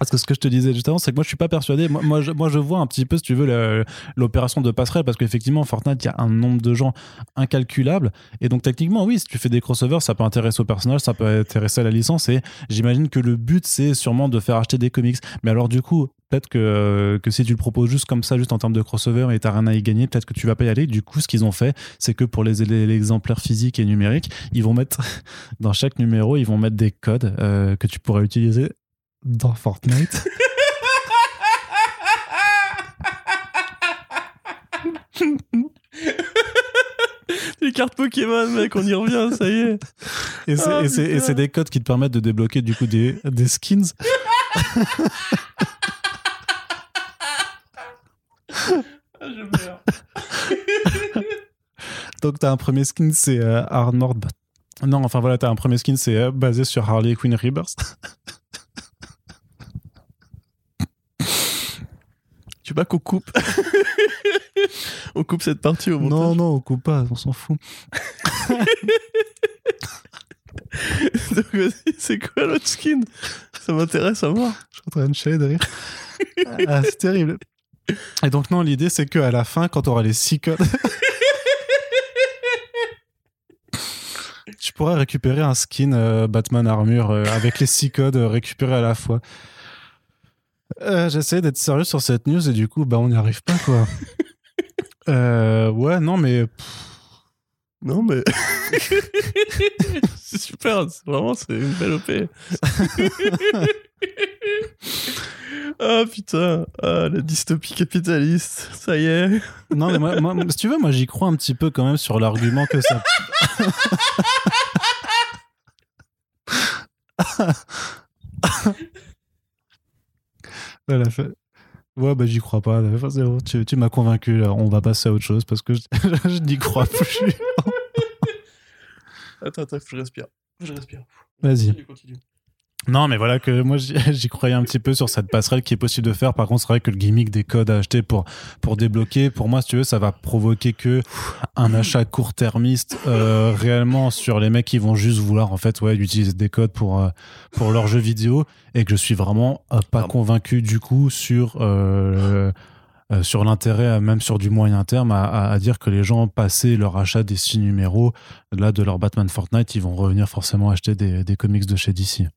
Parce que ce que je te disais juste avant, c'est que moi je suis pas persuadé. Moi, moi, je, vois un petit peu, si tu veux, l'opération de passerelle, parce qu'effectivement, Fortnite, il y a un nombre de gens incalculable. Et donc, techniquement, oui, si tu fais des crossovers, ça peut intéresser au personnage, ça peut intéresser à la licence. Et j'imagine que le but, c'est sûrement de faire acheter des comics. Mais alors, du coup, peut-être que, que si tu le proposes juste comme ça, juste en termes de crossover, et t'as rien à y gagner, peut-être que tu vas pas y aller. Du coup, ce qu'ils ont fait, c'est que pour les, les- exemplaires physiques et numériques, ils vont mettre dans chaque numéro, ils vont mettre des codes euh, que tu pourras utiliser dans Fortnite. Les cartes Pokémon, mec, on y revient, ça y est. Et c'est Ah, des codes qui te permettent de débloquer du coup des, des skins. Ah, je meurs. Donc t'as un premier skin, c'est euh, Arnold. Non, enfin voilà, t'as un premier skin, c'est euh, basé sur Harley Quinn Rebirth. Tu pas qu'on coupe On coupe cette partie au montage Non, non, on coupe pas, on s'en fout. Donc, vas-y, c'est quoi l'autre skin? Ça m'intéresse à voir. Je suis en train de chialer de rire. ah, c'est terrible. Et donc non, l'idée c'est qu'à la fin, quand tu auras les six codes, tu pourras récupérer un skin euh, Batman Armure euh, avec les six codes récupérés à la fois. Euh, J'essaie d'être sérieux sur cette news et du coup, bah on n'y arrive pas quoi. Euh, ouais, non mais Non, mais. c'est super, vraiment, c'est une belle OP. ah putain, ah, la dystopie capitaliste, ça y est. non mais moi, moi, si tu veux, moi j'y crois un petit peu quand même sur l'argument que ça. Elle a fait. Ouais, bah j'y crois pas. Tu, tu m'as convaincu. là. On va passer à autre chose parce que je, je n'y crois plus. Attends, attends, je respire. Je respire. Vas-y. Continue, continue. Non, mais voilà que moi j'y croyais un petit peu sur cette passerelle qui est possible de faire. Par contre, c'est vrai que le gimmick des codes à acheter pour pour débloquer, pour moi, si tu veux, ça va provoquer que un achat court-termiste euh, réellement sur les mecs qui vont juste vouloir en fait ouais utiliser des codes pour euh, pour leurs jeux vidéo et que je suis vraiment euh, pas convaincu du coup sur euh, sur l'intérêt, même sur du moyen terme, à, à- à dire que les gens, passé leur achat des six numéros, là, de leur Batman Fortnite, ils vont revenir forcément acheter des, des comics de chez DC.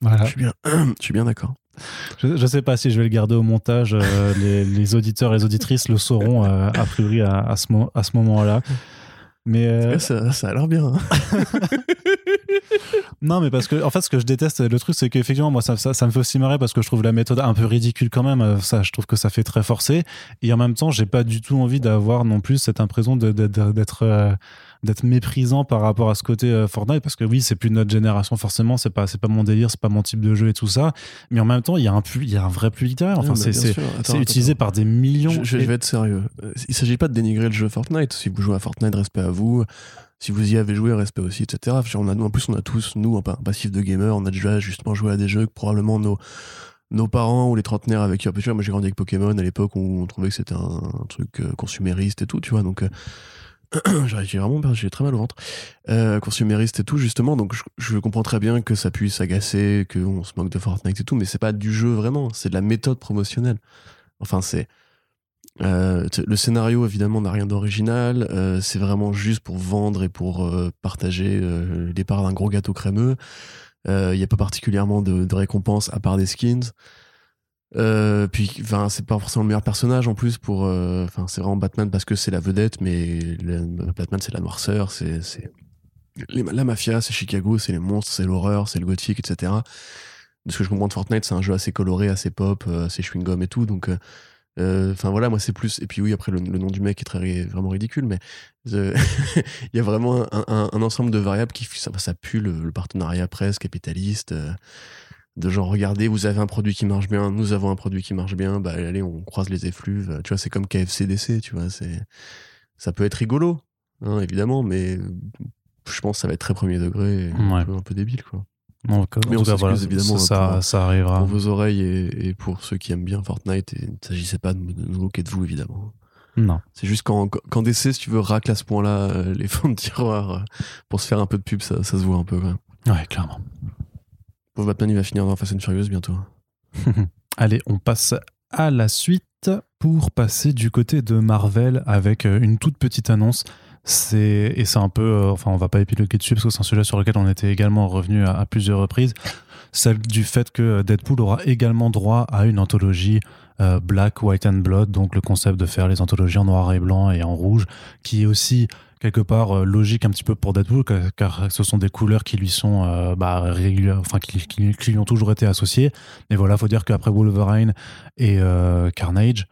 Voilà. Je suis bien, je suis bien d'accord. Je, je sais pas si je vais le garder au montage. euh, les, les auditeurs et les auditrices le sauront euh, a priori à, à ce, mo- à ce moment-là. Mais euh, Ça, ça a l'air bien. hein. non, mais parce que en fait, ce que je déteste, le truc, c'est qu'effectivement, moi, ça, ça, ça me fait aussi marrer parce que je trouve la méthode un peu ridicule quand même. Ça, je trouve que ça fait très forcé. Et en même temps, j'ai pas du tout envie d'avoir non plus cette impression d'être d'être méprisant par rapport à ce côté euh, Fortnite parce que oui, c'est plus notre génération forcément. C'est pas c'est pas mon délire, c'est pas mon type de jeu et tout ça. Mais en même temps, il y a un il y a un vrai public derrière. Enfin, Ouais, mais c'est utilisé attends. par des millions. Je, je- je vais être sérieux. Euh, Il s'agit pas de dénigrer le jeu Fortnite. Si vous jouez à Fortnite, respect à vous. Si vous y avez joué, respect aussi, etc. On a, en plus, on a tous, nous, un pa- un passif de gamer, on a déjà justement joué à des jeux que probablement nos, nos parents ou les trentenaires avec qui, moi j'ai grandi avec Pokémon à l'époque où on trouvait que c'était un, un truc euh, consumériste et tout, tu vois, donc j'ai vraiment j'ai très mal au ventre. Euh, consumériste et tout, justement, donc je, comprends très bien que ça puisse agacer, qu'on se moque de Fortnite et tout, mais c'est pas du jeu vraiment, c'est de la méthode promotionnelle. Enfin, c'est. euh, le scénario évidemment n'a rien d'original, euh, c'est vraiment juste pour vendre et pour euh, partager les parts d'un gros gâteau crémeux. Il n'y a pas particulièrement de, de récompenses à part des skins. Euh, puis, enfin, c'est pas forcément le meilleur personnage en plus pour. euh, Enfin, c'est vraiment Batman parce que c'est la vedette, mais Batman c'est la noirceur, c'est la mafia, c'est Chicago, c'est les monstres, c'est l'horreur, c'est le gothique, etc. De ce que je comprends de Fortnite, c'est un jeu assez coloré, assez pop, euh, assez chewing gum et tout, donc. Enfin voilà, moi c'est plus. Et puis oui, après le, nom du mec est vraiment ridicule, mais il y a vraiment un, ensemble de variables qui ça, pue le partenariat presse capitaliste. Euh, de genre regardez vous avez un produit qui marche bien nous avons un produit qui marche bien bah allez on croise les effluves tu vois c'est comme KFCDC tu vois c'est ça peut être rigolo hein, évidemment mais je pense que ça va être très premier degré et un, peu, un peu débile quoi Mais on cas, voilà, évidemment, ça, pour- ça arrivera. pour vos oreilles et, et pour ceux qui aiment bien Fortnite et il ne s'agissait pas de, nous moquer de vous évidemment Non. c'est juste quand, quand DC si tu veux racle à ce point là les fonds de tiroir euh, pour se faire un peu de pub ça, ça se voit un peu quand même Ouais, clairement. Pauvre il va finir dans Fast and bientôt Allez, on passe à la suite pour passer du côté de Marvel avec euh, une toute petite annonce. C'est et c'est un peu, euh, enfin, on va pas épiloguer dessus parce que c'est un sujet sur lequel on était également revenu à, à plusieurs reprises. Celle du fait que Deadpool aura également droit à une anthologie euh, Black, White and Blood, donc le concept de faire les anthologies en noir et blanc et en rouge, qui est aussi quelque part euh, logique un petit peu pour Deadpool, car, ce sont des couleurs qui lui sont euh, bah, régulières, enfin qui, qui- qui lui ont toujours été associées. Mais voilà, faut dire qu'après Wolverine et euh, Carnage,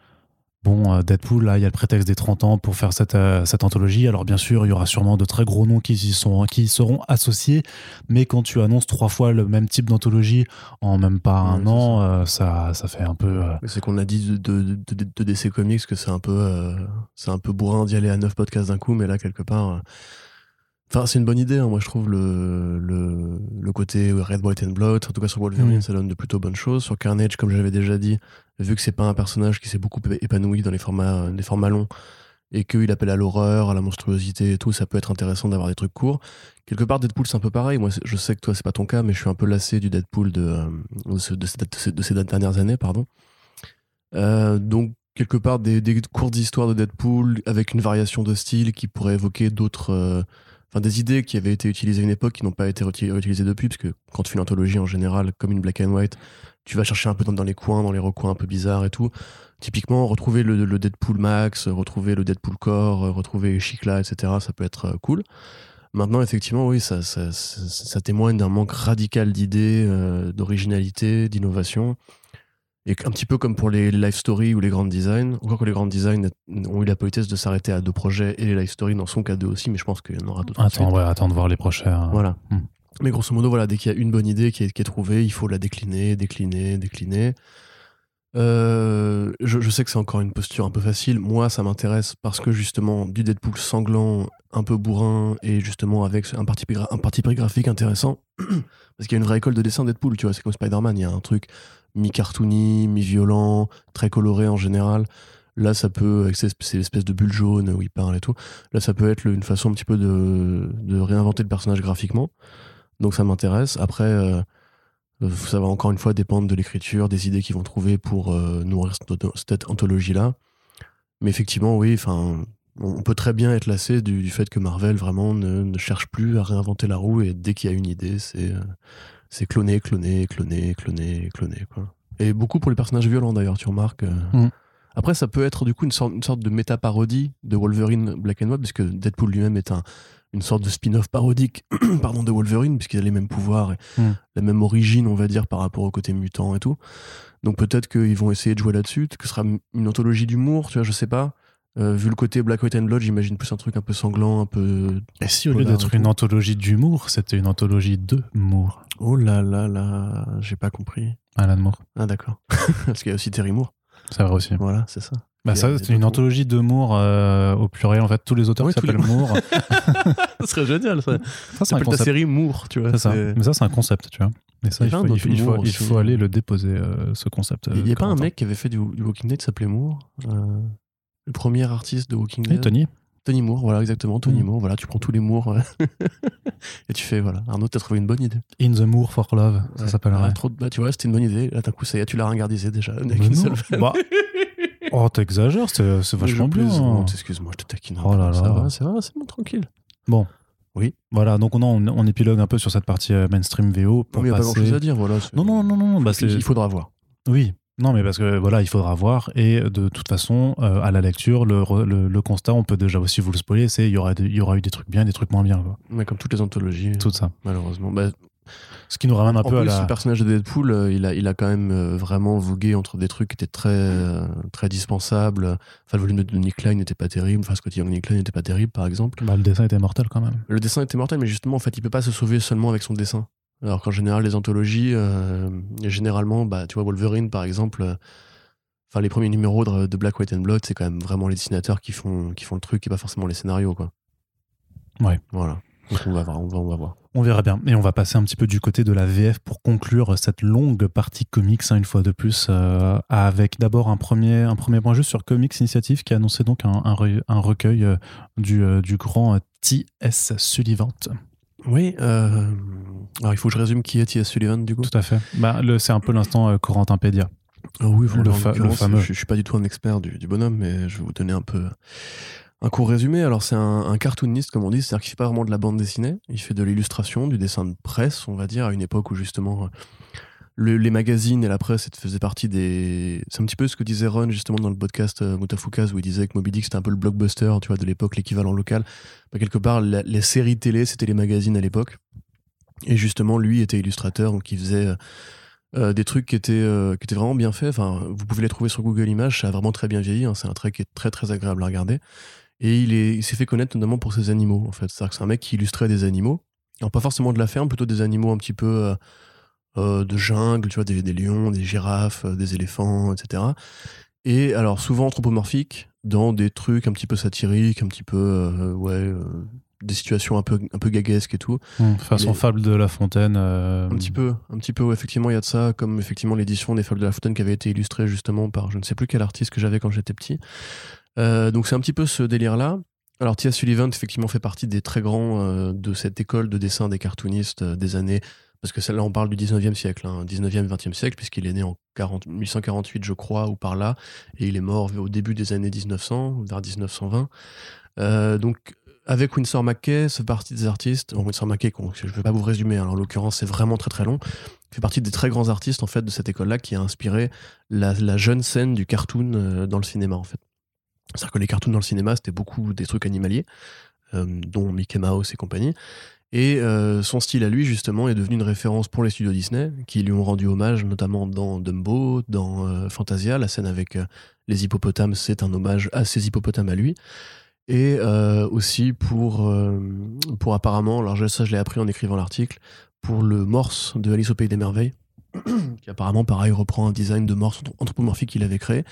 bon, euh, Deadpool, là, il y a le prétexte des 30 ans pour faire cette, euh, cette anthologie. Alors, bien sûr, il y aura sûrement de très gros noms qui y, sont, qui y seront associés. Mais quand tu annonces trois fois le même type d'anthologie en même pas un Ouais, an, euh, ça, ça fait un peu. C'est qu'on a dit de, de, de- de DC Comics que c'est un peu c'est un peu bourrin d'y aller à neuf podcasts d'un coup, mais là quelque part, enfin c'est une bonne idée. hein. Moi je trouve le, le le côté Red, White and Blood, en tout cas sur Wolverine, ça donne de plutôt bonnes choses. Sur Carnage, comme j'avais déjà dit, vu que c'est pas un personnage qui s'est beaucoup épanoui dans les formats les formats longs et qu'il appelle à l'horreur, à la monstruosité et tout, ça peut être intéressant d'avoir des trucs courts. Quelque part, Deadpool, c'est un peu pareil. Moi, je sais que toi, c'est pas ton cas, mais je suis un peu lassé du Deadpool de, euh, ces- de ces dernières années, pardon. Euh, donc, quelque part, des, des courtes histoires de Deadpool avec une variation de style qui pourrait évoquer d'autres. euh, Des idées qui avaient été utilisées à une époque qui n'ont pas été réutilisées depuis, parce que quand tu fais une anthologie en général, comme une black and white, tu vas chercher un peu dans, les coins, dans les recoins un peu bizarres et tout. Typiquement, retrouver le, Deadpool Max, retrouver le Deadpool Core, retrouver Chicla, etc., ça peut être euh, cool. Maintenant, effectivement, oui, ça, ça témoigne d'un manque radical d'idées, euh, d'originalité, d'innovation. Et un petit peu comme pour les live stories ou les grands designs. Encore que les grands designs ont eu la politesse de s'arrêter à deux projets et les live stories n'en sont qu'à deux aussi, mais je pense qu'il y en aura d'autres. Attends, ouais, attends de voir les prochains. Voilà. Hmm. Mais grosso modo, voilà, dès qu'il y a une bonne idée qui est, qui est trouvée, il faut la décliner, décliner, décliner. Euh, je, je sais que c'est encore une posture un peu facile. Moi, ça m'intéresse parce que justement, du Deadpool sanglant, un peu bourrin, et justement avec un parti, un parti graphique intéressant. parce qu'il y a une vraie école de dessin Deadpool, tu vois. C'est comme Spider-Man, il y a un truc mi-cartoony, mi-violent, très coloré en général. Là, ça peut, avec ces, ces espèces de bulles jaunes où il parle et tout, là, ça peut être une façon un petit peu de, réinventer le personnage graphiquement. Donc ça m'intéresse. Après, euh, euh, ça va encore une fois dépendre de l'écriture, des idées qu'ils vont trouver pour euh, nourrir cette, anthologie-là. Mais effectivement, oui, enfin, on peut très bien être lassé du, fait que Marvel vraiment ne, cherche plus à réinventer la roue et dès qu'il y a une idée, c'est c'est cloner, cloner, cloner, cloner, cloner. Quoi. Et beaucoup pour les personnages violents d'ailleurs, tu remarques. euh. Mm. Après, ça peut être du coup une sorte, une sorte de méta-parodie de Wolverine Black and White, puisque Deadpool lui-même est un, une sorte de spin-off parodique pardon, de Wolverine, puisqu'il a les mêmes pouvoirs et Mm. la même origine, on va dire, par rapport au côté mutant et tout. Donc peut-être qu'ils vont essayer de jouer là-dessus, que ce sera une anthologie d'humour, tu vois, je sais pas. Euh, vu le côté Black, White and Blood, j'imagine plus un truc un peu sanglant, un peu. Et si au lieu d'être une anthologie d'humour, c'était une anthologie de Moore Oh là là là, j'ai pas compris. Alan Moore. Ah d'accord. Parce qu'il y a aussi Terry Moore. C'est vrai aussi. Voilà, c'est ça. Bah, ça, c'est une anthologie de Moore euh, au pluriel. En fait, tous les auteurs Oui, qui tous les s'appellent Moore. Ça serait génial, ça. ça, c'est ta série Moore, tu vois. Ça. Mais ça, c'est un concept, tu vois. Et ça, Il faut, il faut, il faut, Moore il aussi. faut aller le déposer, euh, ce concept. Il n'y a euh, pas un mec qui avait fait du, du Walking Dead qui s'appelait Moore euh, Le premier artiste de Walking Dead Tony. Tony Moore, voilà, exactement, Tony Mm. Moore. Voilà, tu prends tous les Moore euh, et tu fais, voilà. Arnaud, t'as trouvé une bonne idée. In the Moore for Love, ça Ouais. s'appellerait. Ah, trop de- bah, tu vois, c'était une bonne idée. Là, d'un coup, ça y est, tu l'as ringardisé déjà. Mais non. Bah, Oh, t'exagères, c'est c'est vachement bien. plaisante, Excuse-moi, je te taquine Oh là Ça là. va, ça va, c'est bon, tranquille. Bon. Oui. Voilà, donc on, on, on épilogue un peu sur cette partie euh, mainstream VO pour il n'y a pas grand chose à dire, voilà. c'est- Non, non, non, non, non, bah c'est il faudra voir. oui. Non, mais parce que voilà, il faudra voir. Et de toute façon, euh, à la lecture, le, le, le constat, on peut déjà aussi vous le spoiler, c'est il y aura, y aura eu des trucs bien, des trucs moins bien, quoi. Mais comme toutes les anthologies, Tout ça. malheureusement. Bah, Ce qui nous ramène un en peu plus, à la. personnage de Deadpool, euh, il a, il a quand même euh, vraiment vogué entre des trucs qui étaient très, euh, très dispensables. Enfin, le volume de Nick Klein n'était pas terrible. Enfin, Scotty Young Nick Klein n'était pas terrible, par exemple. Bah, le dessin était mortel quand même. Le dessin était mortel, mais justement, en fait, il peut pas se sauver seulement avec son dessin. Alors qu'en général, les anthologies, euh, généralement, bah, tu vois, Wolverine, par exemple, euh, enfin, les premiers numéros de, de Black, White and Blood, c'est quand même vraiment les dessinateurs qui font, qui font le truc et pas forcément les scénarios, quoi. Ouais. Voilà. Donc, on va voir, on va, on va voir. On verra bien. Et on va passer un petit peu du côté de la VF pour conclure cette longue partie comics, hein, une fois de plus, euh, avec d'abord un premier, un premier point juste sur Comics Initiative qui a annoncé donc un, un re- un recueil du, du grand T.S. Sullivan. Oui, euh, alors il faut que je résume qui est T.S. Sullivan, du coup. Tout à fait. Bah, c'est un peu l'instant euh, Corentin Pédia. Ah oui, Le fa- le fameux. Je, je suis pas du tout un expert du, du bonhomme, mais je vais vous donner un peu un court résumé. Alors, c'est un, un cartooniste, comme on dit, c'est-à-dire qu'il fait pas vraiment de la bande dessinée, il fait de l'illustration, du dessin de presse, on va dire, à une époque où justement le- les magazines et la presse faisaient partie des. C'est un petit peu ce que disait Ron justement dans le podcast euh, Mutafukaz où il disait que Moby Dick c'était un peu le blockbuster, tu vois, de l'époque, l'équivalent local. Bah, quelque part, la- les séries télé, c'était les magazines à l'époque. Et justement, lui était illustrateur, donc il faisait. euh, euh, des trucs qui étaient, euh, qui étaient vraiment bien faits. Enfin, vous pouvez les trouver sur Google Images, ça a vraiment très bien vieilli. hein. C'est un trait qui est très très agréable à regarder. Et il est- s'est fait connaître notamment pour ses animaux, en fait. Que c'est un mec qui illustrait des animaux. Alors, pas forcément de la ferme, plutôt des animaux un petit peu euh, de jungle, tu vois, des, des lions, des girafes, euh, des éléphants, etc. Et alors, souvent anthropomorphiques, dans des trucs un petit peu satiriques, un petit peu, euh, ouais, des situations un peu, un peu gaguesques et tout. Hum, façon fable de La Fontaine. euh, Un petit peu, un petit peu, ouais, effectivement, il y a de ça, comme effectivement l'édition des Fables de la Fontaine qui avait été illustrée justement par je ne sais plus quel artiste que j'avais quand j'étais petit. Euh, donc c'est un petit peu ce délire-là. Alors Tia Sullivan, effectivement, fait partie des très grands euh, de cette école de dessin des cartoonistes des années, parce que celle-là, on parle du 19e siècle, hein, 19e, 20e siècle, puisqu'il est né en 40, 1848, je crois, ou par là, et il est mort au début des années 1900, vers 1920. Euh, donc, avec Winsor McKay, ce parti des artistes, Winsor qu'on- je ne vais pas vous résumer, hein, en l'occurrence, c'est vraiment très très long, fait partie des très grands artistes en fait de cette école-là qui a inspiré la, la jeune scène du cartoon euh, dans le cinéma en fait. C'est-à-dire que les cartoons dans le cinéma, c'était beaucoup des trucs animaliers, euh, dont Mickey Mouse et compagnie. Et euh, son style à lui, justement, est devenu une référence pour les studios Disney, qui lui ont rendu hommage, notamment dans Dumbo, dans euh, Fantasia. La scène avec euh, les hippopotames, c'est un hommage à ces hippopotames à lui. Et aussi pour, pour apparemment, alors ça je l'ai appris en écrivant l'article, pour le morse de Alice au Pays des Merveilles, qui apparemment, pareil, reprend un design de morse anthropomorphique qu'il avait créé.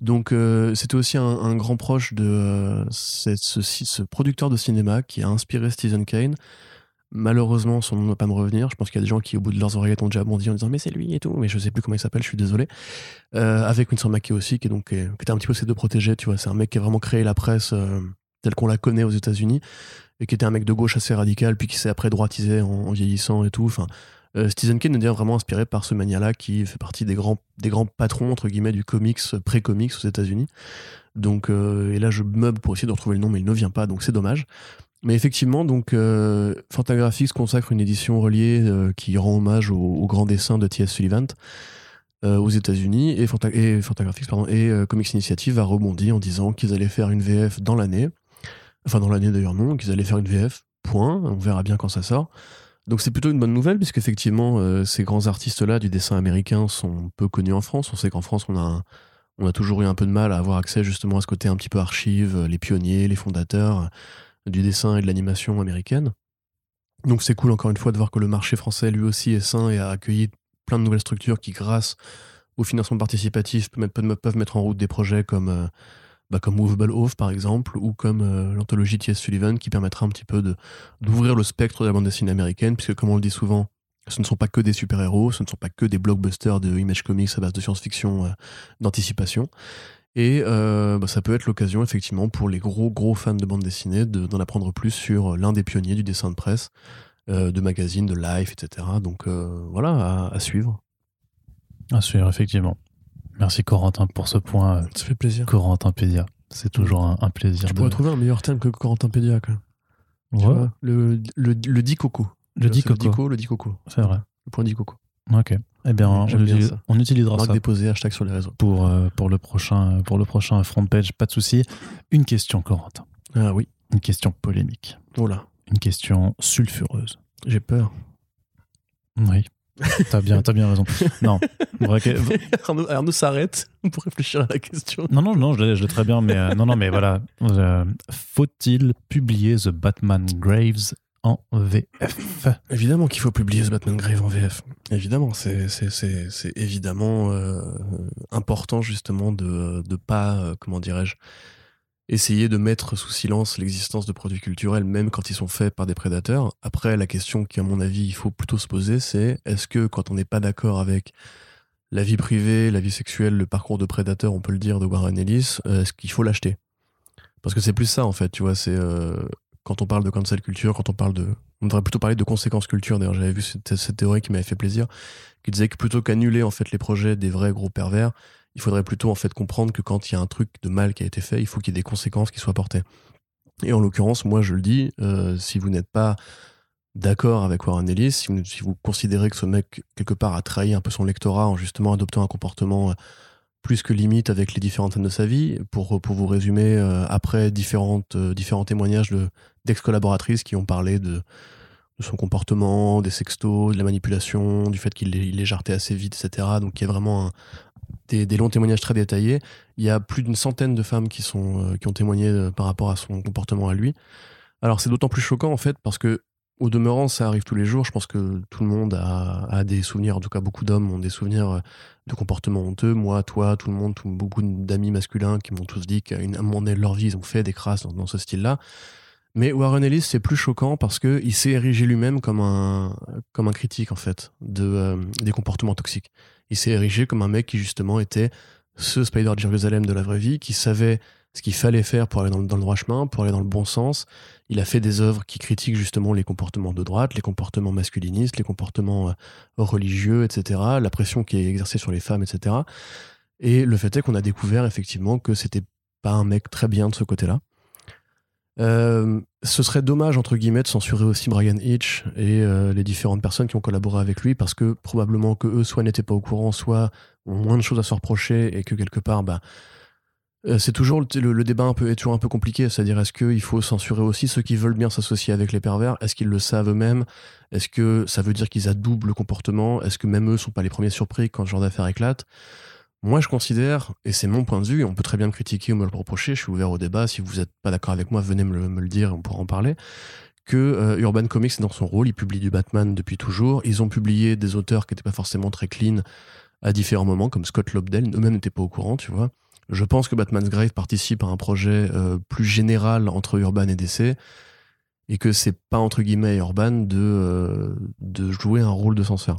Donc euh, c'était aussi un, grand proche de euh, ce, producteur de cinéma qui a inspiré Stephen Kane. Malheureusement, son nom ne va pas me revenir. Je pense qu'il y a des gens qui, au bout de leurs oreillettes, ont déjà bondi en disant mais c'est lui et tout. Mais je sais plus comment il s'appelle. Je suis désolé. Euh, avec Winsor McKay aussi, qui est donc qui était un petit peu ses deux protégés. Tu vois, c'est un mec qui a vraiment créé la presse telle qu'on la connaît aux États-Unis et qui était un mec de gauche assez radical, puis qui s'est après droitisé en, en vieillissant et tout. Enfin, euh, Stephen King est vraiment inspiré par ce mania-là qui fait partie des grands, des grands patrons, entre guillemets, du comics, euh, pré-comics aux États-Unis. Donc, euh, et là, je meuble pour essayer de retrouver le nom, mais il ne vient pas, donc c'est dommage. Mais effectivement, donc, euh, Fantagraphics consacre une édition reliée qui rend hommage au, au grand dessin de T.S. Sullivan aux États-Unis et, Fanta- et Fantagraphics pardon, et Comics Initiative a rebondi en disant qu'ils allaient faire une VF dans l'année. Enfin, dans l'année d'ailleurs, non, qu'ils allaient faire une VF, point. On verra bien quand ça sort. Donc c'est plutôt une bonne nouvelle, puisqu'effectivement, euh, ces grands artistes-là du dessin américain sont peu connus en France. On sait qu'en France, on a, toujours eu un peu de mal à avoir accès justement à ce côté un petit peu archive, euh, les pionniers, les fondateurs euh, du dessin et de l'animation américaine. Donc c'est cool encore une fois de voir que le marché français lui aussi est sain et a accueilli plein de nouvelles structures qui, grâce au financement participatif, peuvent mettre, peuvent mettre en route des projets comme, euh, bah, comme Movable Oath par exemple, ou comme euh, l'anthologie T.S. Sullivan qui permettra un petit peu d'ouvrir le spectre de la bande dessinée américaine, puisque comme on le dit souvent, ce ne sont pas que des super-héros, ce ne sont pas que des blockbusters de Image Comics à base de science-fiction, euh, d'anticipation. Et euh, bah, ça peut être l'occasion, effectivement, pour les gros, gros fans de bande dessinée de- d'en apprendre plus sur l'un des pionniers du dessin de presse, de magazines, de live, etc. Donc voilà, à suivre. À suivre, effectivement. Merci Corentin pour ce point. euh, Ça fait plaisir. Corentin Pédia. C'est toujours un, un plaisir. Je de- pourrais trouver un meilleur terme que Corentin Pédia, quoi. Tu Ouais. vois, le, le, le dit coco. Le dit C'est Le coco. dico, le dit coco. C'est vrai. Le point dit coco. Ok. Eh bien, on, bien utilise- ça. on utilisera Marque ça déposé, hashtag sur les réseaux. pour, euh, pour, le prochain, pour le prochain front page. Pas de souci. Une question, Corentin. Ah oui. Une question polémique. Oh là, Une question sulfureuse. j'ai peur. Oui. T'as bien, t'as bien raison. Non. Arnaud, Arnaud s'arrête pour réfléchir à la question. Non, non, non, je l'ai très bien, mais euh, non, non, mais voilà. Euh, Faut-il publier The Batman Graves en VF Évidemment qu'il faut publier ce Batman Grave en VF. Évidemment, c'est c'est- c'est- c'est évidemment euh, important justement de ne pas, euh, comment dirais-je, essayer de mettre sous silence l'existence de produits culturels, même quand ils sont faits par des prédateurs. Après, la question qui, à mon avis, il faut plutôt se poser, c'est est-ce que quand on n'est pas d'accord avec la vie privée, la vie sexuelle, le parcours de prédateur, on peut le dire, de Warren Ellis, euh, est-ce qu'il faut l'acheter? Parce que c'est plus ça, en fait, tu vois, c'est... euh, quand on parle de cancel culture, quand on parle de. On devrait plutôt parler de conséquences culture. D'ailleurs, j'avais vu cette, cette théorie qui m'avait fait plaisir, qui disait que plutôt qu'annuler en fait les projets des vrais gros pervers, il faudrait plutôt en fait comprendre que quand il y a un truc de mal qui a été fait, il faut qu'il y ait des conséquences qui soient portées. Et en l'occurrence, moi je le dis, euh, si vous n'êtes pas d'accord avec Warren Ellis, si vous, si vous considérez que ce mec quelque part a trahi un peu son lectorat en justement adoptant un comportement euh, plus que limite avec les différentes scènes de sa vie, pour, pour vous résumer, euh, après différentes, différents témoignages de, d'ex-collaboratrices qui ont parlé de, son comportement, des sextos, de la manipulation, du fait qu'il les, les jartait assez vite, etc. Donc il y a vraiment un- des, longs témoignages très détaillés. Il y a plus d'une centaine de femmes qui, sont, euh, qui ont témoigné euh, par rapport à son comportement à lui. Alors c'est d'autant plus choquant en fait parce que au demeurant, ça arrive tous les jours. Je pense que tout le monde a, a des souvenirs, en tout cas beaucoup d'hommes ont des souvenirs euh, de comportements honteux. Moi, toi, tout le monde, tout- beaucoup d'amis masculins qui m'ont tous dit qu'à un moment donné de leur vie, ils ont fait des crasses dans, ce style-là. Mais Warren Ellis, c'est plus choquant parce que il s'est érigé lui-même comme un, comme un critique, en fait, de, des comportements toxiques. Il s'est érigé comme un mec qui, justement, était ce Spider Jérusalem de la vraie vie, qui savait ce qu'il fallait faire pour aller dans, le- dans le droit chemin, pour aller dans le bon sens. Il a fait des œuvres qui critiquent justement les comportements de droite, les comportements masculinistes, les comportements euh, religieux, etc., la pression qui est exercée sur les femmes, etc. Et le fait est qu'on a découvert effectivement que c'était pas un mec très bien de ce côté-là. Euh, ce serait dommage, entre guillemets, de censurer aussi Brian Hitch et euh, les différentes personnes qui ont collaboré avec lui parce que probablement que eux soit n'étaient pas au courant, soit ont moins de choses à se reprocher et que quelque part, bah, euh, c'est toujours le, débat un peu, est toujours un peu compliqué. C'est-à-dire, est-ce qu'il faut censurer aussi ceux qui veulent bien s'associer avec les pervers? Est-ce qu'ils le savent eux-mêmes? Est-ce que ça veut dire qu'ils adoubent le comportement? Est-ce que même eux sont pas les premiers surpris quand ce genre d'affaire éclate moi, je considère, et c'est mon point de vue, on peut très bien me critiquer ou me le reprocher, je suis ouvert au débat, si vous n'êtes pas d'accord avec moi, venez me le, me le dire, on pourra en parler, que euh, Urban Comics est dans son rôle, il publie du Batman depuis toujours, ils ont publié des auteurs qui n'étaient pas forcément très clean à différents moments, comme Scott Lobdell, eux-mêmes n'étaient pas au courant, tu vois. Je pense que Batman's Grave participe à un projet euh, plus général entre Urban et DC, et que c'est pas, entre guillemets, Urban de, euh, de jouer un rôle de censeur.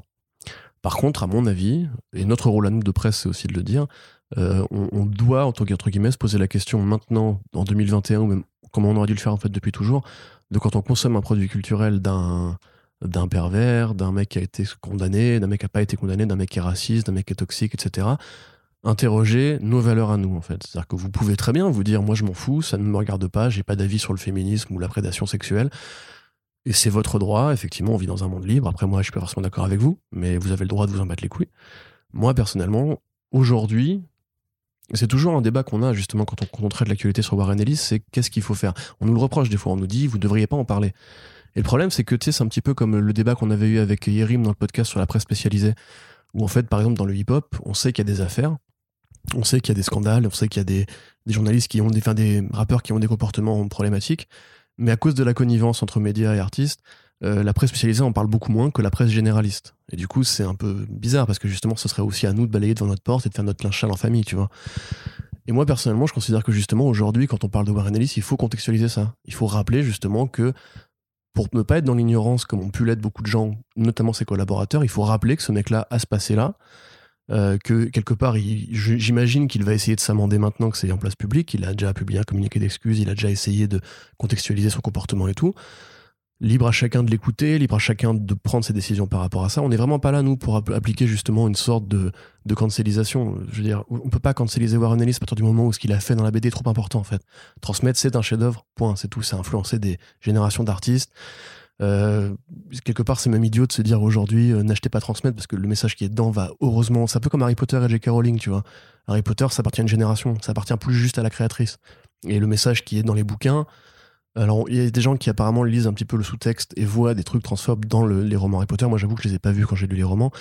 Par contre, à mon avis, et notre rôle à nous de presse, c'est aussi de le dire, euh, on, doit, en tant qu'entre guillemets, se poser la question maintenant, en 2021, ou même comment on aurait dû le faire en fait depuis toujours, de quand on consomme un produit culturel d'un d'un pervers, d'un mec qui a été condamné, d'un mec qui n'a pas été condamné, d'un mec qui est raciste, d'un mec qui est toxique, etc. Interroger nos valeurs à nous, en fait. C'est-à-dire que vous pouvez très bien vous dire, moi je m'en fous, ça ne me regarde pas, j'ai pas d'avis sur le féminisme ou la prédation sexuelle. Et c'est votre droit, effectivement, on vit dans un monde libre. Après, moi, je suis pas forcément d'accord avec vous, mais vous avez le droit de vous en battre les couilles. Moi, personnellement, aujourd'hui, c'est toujours un débat qu'on a, justement, quand on, quand on traite l'actualité sur Warren Ellis, c'est qu'est-ce qu'il faut faire? On nous le reproche des fois, on nous dit, vous devriez pas en parler. Et le problème, c'est que, tu sais, c'est un petit peu comme le débat qu'on avait eu avec Yerim dans le podcast sur la presse spécialisée, où en fait, par exemple, dans le hip-hop, on sait qu'il y a des affaires, on sait qu'il y a des scandales, on sait qu'il y a des, journalistes qui ont des rappeurs qui ont des comportements problématiques, mais à cause de la connivence entre médias et artistes, euh, la presse spécialisée en parle beaucoup moins que la presse généraliste. Et du coup, c'est un peu bizarre parce que justement, ce serait aussi à nous de balayer devant notre porte et de faire notre linge sale en famille, tu vois. Et moi, personnellement, je considère que justement, aujourd'hui, quand on parle de Warren Ellis, il faut contextualiser ça. Il faut rappeler justement que pour ne pas être dans l'ignorance comme ont pu l'être beaucoup de gens, notamment ses collaborateurs, il faut rappeler que ce mec-là a ce passé-là, euh, que quelque part, j'imagine qu'il va essayer de s'amender maintenant que c'est en place publique. Il a déjà publié un communiqué d'excuses, il a déjà essayé de contextualiser son comportement et tout. libre à chacun de l'écouter, libre à chacun de prendre ses décisions par rapport à ça. On n'est vraiment pas là, nous, pour appliquer justement une sorte de, de cancellisation. Je veux dire, on peut pas canceliser Warren Ellis à partir du moment où ce qu'il a fait dans la BD est trop important, en fait. Transmettre, c'est un chef-d'œuvre, point, c'est tout. C'est influencer des générations d'artistes. Euh, quelque part, c'est même idiot de se dire aujourd'hui, euh, n'achetez pas Transmettre parce que le message qui est dedans va heureusement. C'est un peu comme Harry Potter et J.K. Rowling, tu vois. Harry Potter, ça appartient à une génération, ça appartient plus juste à la créatrice. Et le message qui est dans les bouquins, alors, il y a des gens qui apparemment lisent un petit peu le sous-texte et voient des trucs transphobes dans les romans Harry Potter. Moi, j'avoue que je les ai pas vus quand j'ai lu les romans.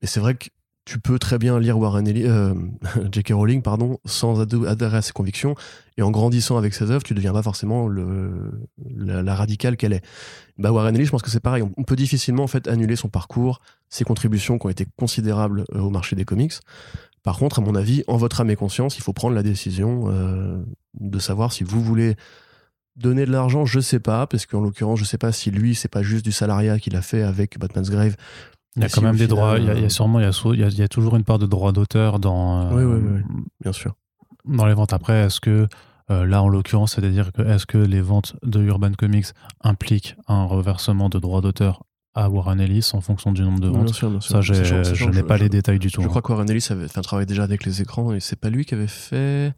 Mais c'est vrai que tu peux très bien lire Warren Ellis, euh, J.K. Rowling, pardon, sans adhérer à ses convictions. Et en grandissant avec ses œuvres, tu deviens pas forcément la, radicale qu'elle est. Bah, Warren Ellis, je pense que c'est pareil. On peut difficilement, en fait, annuler son parcours, ses contributions qui ont été considérables euh, au marché des comics. Par contre, à mon avis, en votre âme et conscience, il faut prendre la décision euh, de savoir si vous voulez Donner de l'argent, je sais pas, parce qu'en l'occurrence, je sais pas si lui, c'est pas juste du salariat qu'il a fait avec Batman's Grave. Il y a quand même des droits, il y, a, euh, sûrement, il y a, toujours une part de droit d'auteur dans. oui, oui, oui, bien sûr. Dans les ventes. Après, est-ce que euh, là, en l'occurrence, c'est-à-dire que est-ce que les ventes de Urban Comics impliquent un reversement de droits d'auteur à Warren Ellis en fonction du nombre de ventes? Bien sûr, bien sûr. Ça, je n'ai pas les détails du tout. Je hein. crois que Warren Ellis avait fait un travail déjà avec les écrans et c'est pas lui qui avait fait.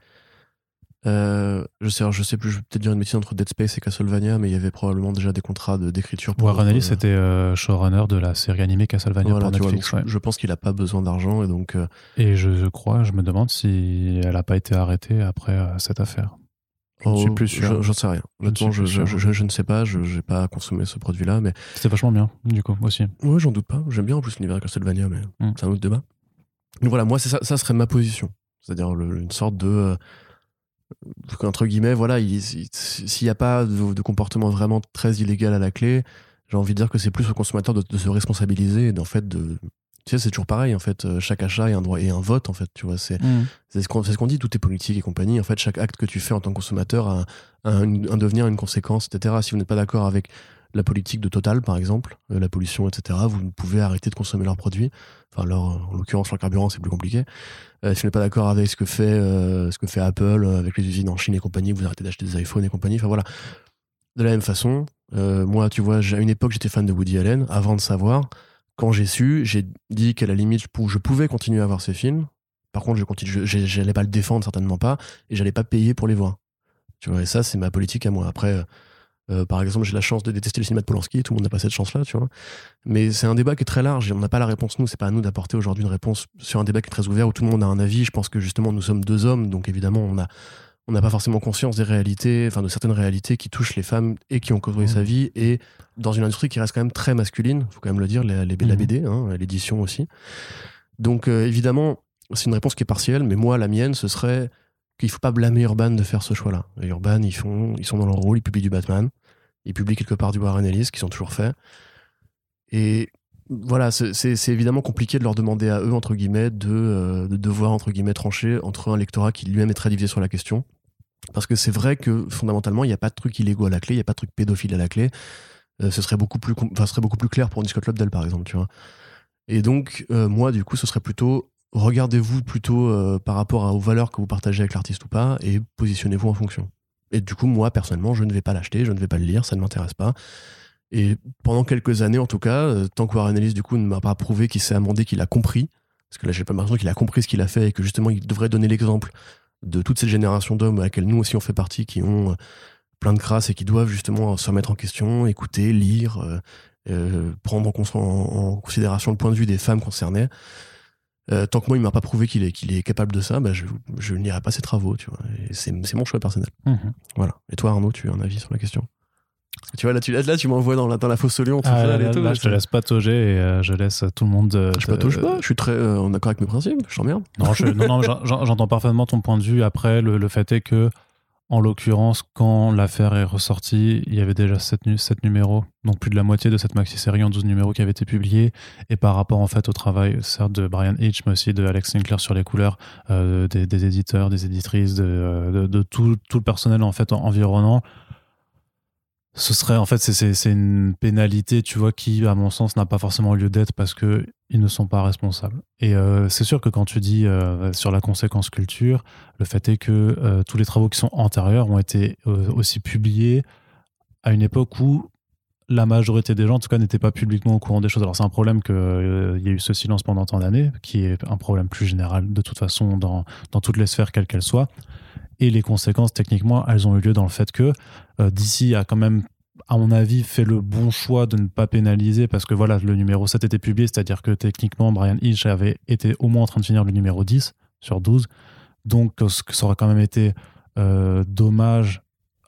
Euh, je sais, je sais plus, je vais peut-être dire une bêtise entre Dead Space et Castlevania, mais il y avait probablement déjà des contrats d'écriture. Warren Ellis était euh, showrunner de la série animée Castlevania pour Netflix. je, pense qu'il a pas besoin d'argent et donc. Euh, et je, crois, je me demande si elle a pas été arrêtée après cette affaire. Je ne suis oh, plus sûr. J'en sais rien. Honnêtement, je, je, ne sais pas. Je n'ai pas consommé ce produit-là, mais. C'était vachement bien, du coup, aussi. Ouais, j'en doute pas. J'aime bien en plus l'univers Castlevania, mais mm. c'est un autre débat. Donc voilà, moi, ça, ça serait ma position. C'est-à-dire une sorte de entre guillemets, voilà, s'il n'y a pas de, comportement vraiment très illégal à la clé, j'ai envie de dire que c'est plus au consommateur de, se responsabiliser et d'en fait de. Tu sais, c'est toujours pareil, en fait, euh, chaque achat est un droit et un vote, en fait, tu vois, c'est mm. ce qu'on dit, tout est politique et compagnie. En fait, chaque acte que tu fais en tant que consommateur a un, devenir, une conséquence, etc. Si vous n'êtes pas d'accord avec la politique de Total, par exemple, euh, la pollution, etc., vous pouvez arrêter de consommer leurs produits. Enfin, leur, en l'occurrence, leur carburant, c'est plus compliqué. Euh, si vous n'êtes pas d'accord avec ce que fait, euh, ce que fait Apple avec les usines en Chine et compagnie, vous arrêtez d'acheter des iPhones et compagnie. Enfin voilà. De la même façon, moi, tu vois, à une époque, j'étais fan de Woody Allen. Avant de savoir, quand j'ai su, j'ai dit qu'à la limite, je pouvais continuer à voir ces films. Par contre, je n'allais pas le défendre, certainement pas, et j'allais pas payer pour les voir. Tu vois, et ça, c'est ma politique à moi. Après, euh, par exemple, j'ai la chance de détester le cinéma de Polanski, tout le monde n'a pas cette chance-là, tu vois. Mais c'est un débat qui est très large et on n'a pas la réponse, nous, c'est pas à nous d'apporter aujourd'hui une réponse sur un débat qui est très ouvert où tout le monde a un avis. Je pense que justement, nous sommes deux hommes, donc évidemment, on a on n'a pas forcément conscience des réalités, enfin de certaines réalités qui touchent les femmes et qui ont sa mmh. vie, et dans une industrie qui reste quand même très masculine, faut quand même le dire, la, la BD, mmh. hein, l'édition aussi. Donc euh, évidemment, c'est une réponse qui est partielle, mais moi, la mienne, ce serait qu'il faut pas blâmer Urban de faire ce choix-là. Urban, ils, font, ils sont dans leur rôle, ils publient du Batman, ils publient quelque part du Warren Ellis, qui sont toujours faits. Et voilà, c'est évidemment compliqué de leur demander à eux, entre guillemets, de, euh, de devoir, entre guillemets, trancher entre un lectorat qui lui-même est très divisé sur la question. Parce que c'est vrai que fondamentalement, il n'y a pas de truc illégaux à la clé, il n'y a pas de truc pédophile à la clé. Euh, ce serait beaucoup plus, enfin, serait beaucoup plus clair pour Scott Lobdell, par exemple, tu vois. Et donc, euh, moi, du coup, ce serait plutôt regardez-vous plutôt euh, par rapport aux valeurs que vous partagez avec l'artiste ou pas et positionnez-vous en fonction. Et du coup, moi, personnellement, je ne vais pas l'acheter, je ne vais pas le lire, ça ne m'intéresse pas. Et pendant quelques années, en tout cas, euh, tant que Ellis, du coup, ne m'a pas prouvé qu'il s'est amendé, qu'il a compris, parce que là, j'ai pas l'impression qu'il a compris ce qu'il a fait et que justement, il devrait donner l'exemple de toute cette génération d'hommes à laquelle nous aussi on fait partie, qui ont euh, plein de crasse et qui doivent justement se remettre en question, écouter, lire, prendre en, en, considération le point de vue des femmes concernées. Euh, tant que moi, il m'a pas prouvé qu'il est, qu'il est capable de ça, bah, je, je n'irai pas ses travaux, tu vois. c'est, mon choix personnel. Mhm. Voilà. Et toi, Arnaud, tu as un avis sur la question? Tu vois, là, tu, là, tu m'envoies dans la, dans la fosse au lion, ah, là, je te laisse patauger et euh, je laisse tout le monde. Euh, je patauge pas, je suis très en accord avec mes principes, je t'emmerde. Non, non, non j'entends parfaitement ton point de vue. Après, le, le fait est que en l'occurrence, quand l'affaire est ressortie, il y avait déjà 7, numéros, donc plus de la moitié de cette maxi-série en 12 numéros qui avait été publiée. Et par rapport en fait au travail, certes de Brian Hitch, mais aussi de Alex Sinclair sur les couleurs, euh, des, éditeurs, des éditrices, de, euh, tout, le personnel en fait environnant, ce serait en fait c'est une pénalité tu vois qui à mon sens n'a pas forcément lieu d'être parce que ils ne sont pas responsables et euh, c'est sûr que quand tu dis euh, sur la conséquence culture le fait est que euh, tous les travaux qui sont antérieurs ont été aussi publiés à une époque où la majorité des gens, en tout cas, n'étaient pas publiquement au courant des choses. Alors, c'est un problème qu'il y a eu ce silence pendant tant d'années, qui est un problème plus général de toute façon dans, dans toutes les sphères, quelles qu'elles soient. Et les conséquences, techniquement, elles ont eu lieu dans le fait que DC a quand même, à mon avis, fait le bon choix de ne pas pénaliser parce que voilà, le numéro 7 était publié, c'est-à-dire que techniquement, Brian Hitch avait été au moins en train de finir le numéro 10 sur 12. Donc, ça aurait quand même été euh, dommage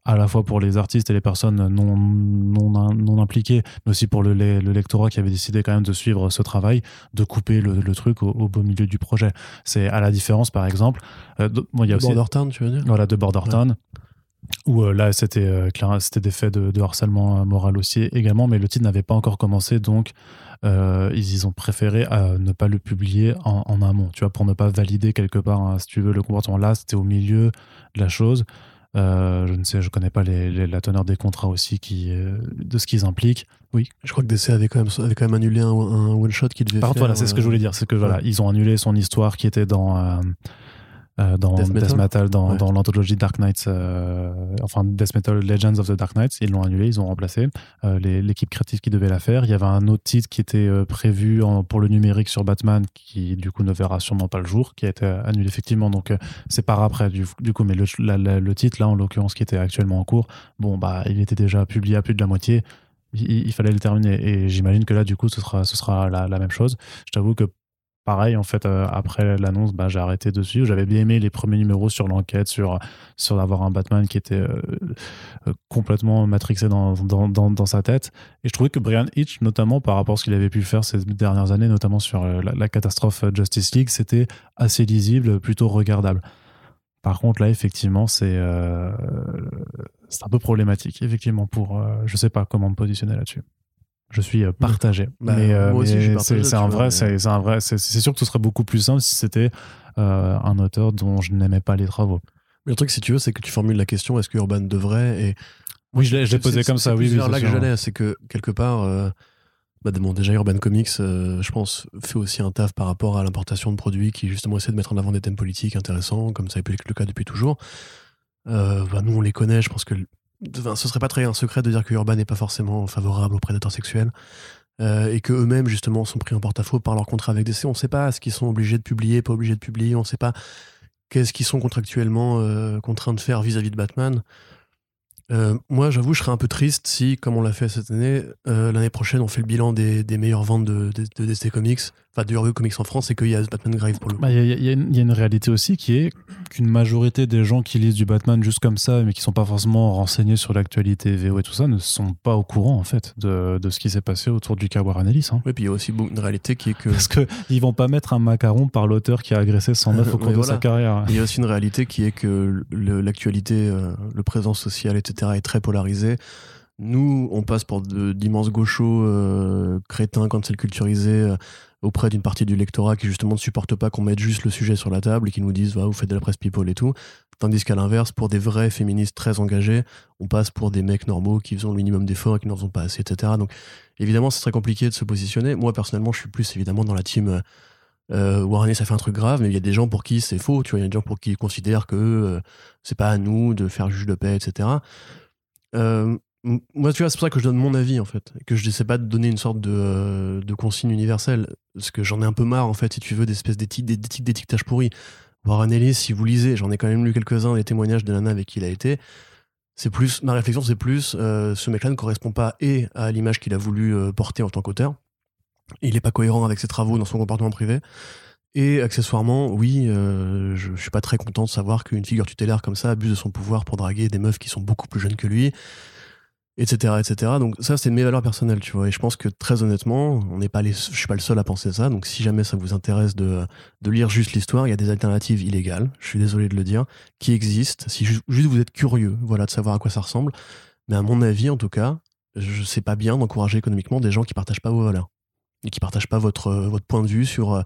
à la fois pour les artistes et les personnes non, non, non impliquées, mais aussi pour le, le, lectorat qui avait décidé quand même de suivre ce travail, de couper le, le truc au, beau milieu du projet. C'est à la différence, par exemple. Euh, bon, il y a aussi, Border Town, tu veux dire? Voilà, de Border Town. Où euh, là, c'était euh, c'était des faits de, de, harcèlement moral aussi également, mais le titre n'avait pas encore commencé, donc ils, ils, ont préféré ne pas le publier en, en, amont, tu vois, pour ne pas valider quelque part, hein, si tu veux, le comportement. Là, c'était au milieu de la chose. Euh, je ne sais, je connais pas les, la teneur des contrats aussi qui, euh, de ce qu'ils impliquent. Oui. Je crois que DC avait quand même, avait quand même annulé un, un one shot qui devait. Par contre, voilà, c'est ce que je voulais dire, c'est que voilà, ils ont annulé son histoire qui était dans euh, dans Death Metal, dans, dans l'anthologie Dark Knights, euh, enfin Death Metal Legends of the Dark Knights, ils l'ont annulé, ils ont remplacé euh, l'équipe créative qui devait la faire. Il y avait un autre titre qui était prévu pour le numérique sur Batman, qui du coup ne verra sûrement pas le jour, qui a été annulé effectivement. Donc c'est par après du, du, coup, mais le, le titre là en l'occurrence qui était actuellement en cours, bon bah il était déjà publié à plus de la moitié. Il, fallait le terminer et j'imagine que là du coup ce sera ce sera la, la même chose. Je t'avoue que pareil, en fait, euh, après l'annonce, bah, j'ai arrêté dessus. J'avais bien aimé les premiers numéros sur l'enquête, sur, sur d'avoir un Batman qui était euh, euh, complètement matrixé dans, dans, dans, sa tête. Et je trouvais que Brian Hitch, notamment par rapport à ce qu'il avait pu faire ces dernières années, notamment sur la, catastrophe Justice League, c'était assez lisible, plutôt regardable. Par contre, là, effectivement, c'est c'est un peu problématique, effectivement, pour. je sais pas comment me positionner là-dessus je suis euh, partagé. Bah, mais, euh, c'est un vrai, c'est un vrai. C'est sûr que ce serait beaucoup plus simple si c'était euh, un auteur dont je n'aimais pas les travaux. Mais le truc, si tu veux, c'est que tu formules la question est-ce que Urban devrait et oui, je l'ai posé comme ça. Oui, là que j'allais, c'est que quelque part, bah, bon, déjà Urban Comics, je pense, fait aussi un taf par rapport à l'importation de produits qui justement essaient de mettre en avant des thèmes politiques intéressants, comme ça a été le cas depuis toujours. Bah, nous, on les connaît. Je pense que ce serait pas très un secret de dire que Urban n'est pas forcément favorable aux prédateurs sexuels. Euh, et que eux-mêmes justement sont pris en porte-à-faux par leur contrat avec DC. On ne sait pas ce qu'ils sont obligés de publier, pas obligés de publier. On ne sait pas qu'est-ce qu'ils sont contractuellement euh, contraints de faire vis-à-vis de Batman. Euh, moi, j'avoue, je serais un peu triste si, comme on l'a fait cette année, l'année prochaine, on fait le bilan des, meilleures ventes de, DC Comics, enfin de Urban Comics en France, et qu'il y a Batman Grave pour le bah, Il y, y, a une réalité aussi qui est qu'une majorité des gens qui lisent du Batman juste comme ça, mais qui sont pas forcément renseignés sur l'actualité VO et tout ça, ne sont pas au courant en fait de, de ce qui s'est passé autour du cas Warren Ellis. Hein. Oui, puis il y a aussi une réalité qui est que parce que ils vont pas mettre un macaron par l'auteur qui a agressé 109 au cours de sa carrière. Il y a aussi une réalité qui est que l'actualité, euh, le présent social, etc., est très polarisé. Nous, on passe pour d'immenses gauchos euh, crétins, cancel culturisés, euh, auprès d'une partie du lectorat qui justement ne supporte pas qu'on mette juste le sujet sur la table et qui nous disent va vous faites de la presse people et tout. Tandis qu'à l'inverse, pour des vrais féministes très engagés, on passe pour des mecs normaux qui font le minimum d'efforts et qui n'en font pas assez, etc. Donc évidemment, c'est très compliqué de se positionner. Moi, personnellement, je suis plus évidemment dans la team euh, Warren, ça fait un truc grave, mais il y a des gens pour qui c'est faux. Tu il y a des gens pour qui considèrent que euh, c'est pas à nous de faire juge de paix, etc. Euh, moi, tu vois, c'est pour ça que je donne mon avis, en fait. Que je n'essaie pas de donner une sorte de, euh, de consigne universelle. Parce que j'en ai un peu marre, en fait, si tu veux, d'espèces d'éthiques, d'étiquetage pourri. Warren Ellis, si vous lisez, j'en ai quand même lu quelques-uns des témoignages de Nana avec qui il a été. C'est plus, ma réflexion, c'est plus, euh, ce mec-là ne correspond pas et à l'image qu'il a voulu euh, porter en tant qu'auteur. Il n'est pas cohérent avec ses travaux dans son comportement privé. Et accessoirement, oui, je, je suis pas très content de savoir qu'une figure tutélaire comme ça abuse de son pouvoir pour draguer des meufs qui sont beaucoup plus jeunes que lui etc donc ça c'est mes valeurs personnelles tu vois. Et je pense que très honnêtement on n'est pas les je suis pas le seul à penser ça. Donc si jamais ça vous intéresse de, de lire juste l'histoire il y a des alternatives illégales je suis désolé de le dire qui existent. Si juste vous êtes curieux voilà de savoir à quoi ça ressemble. Mais à mon avis en tout cas je sais pas bien d'encourager économiquement des gens qui partagent pas vos valeurs. Et qui partagent pas votre votre point de vue sur euh,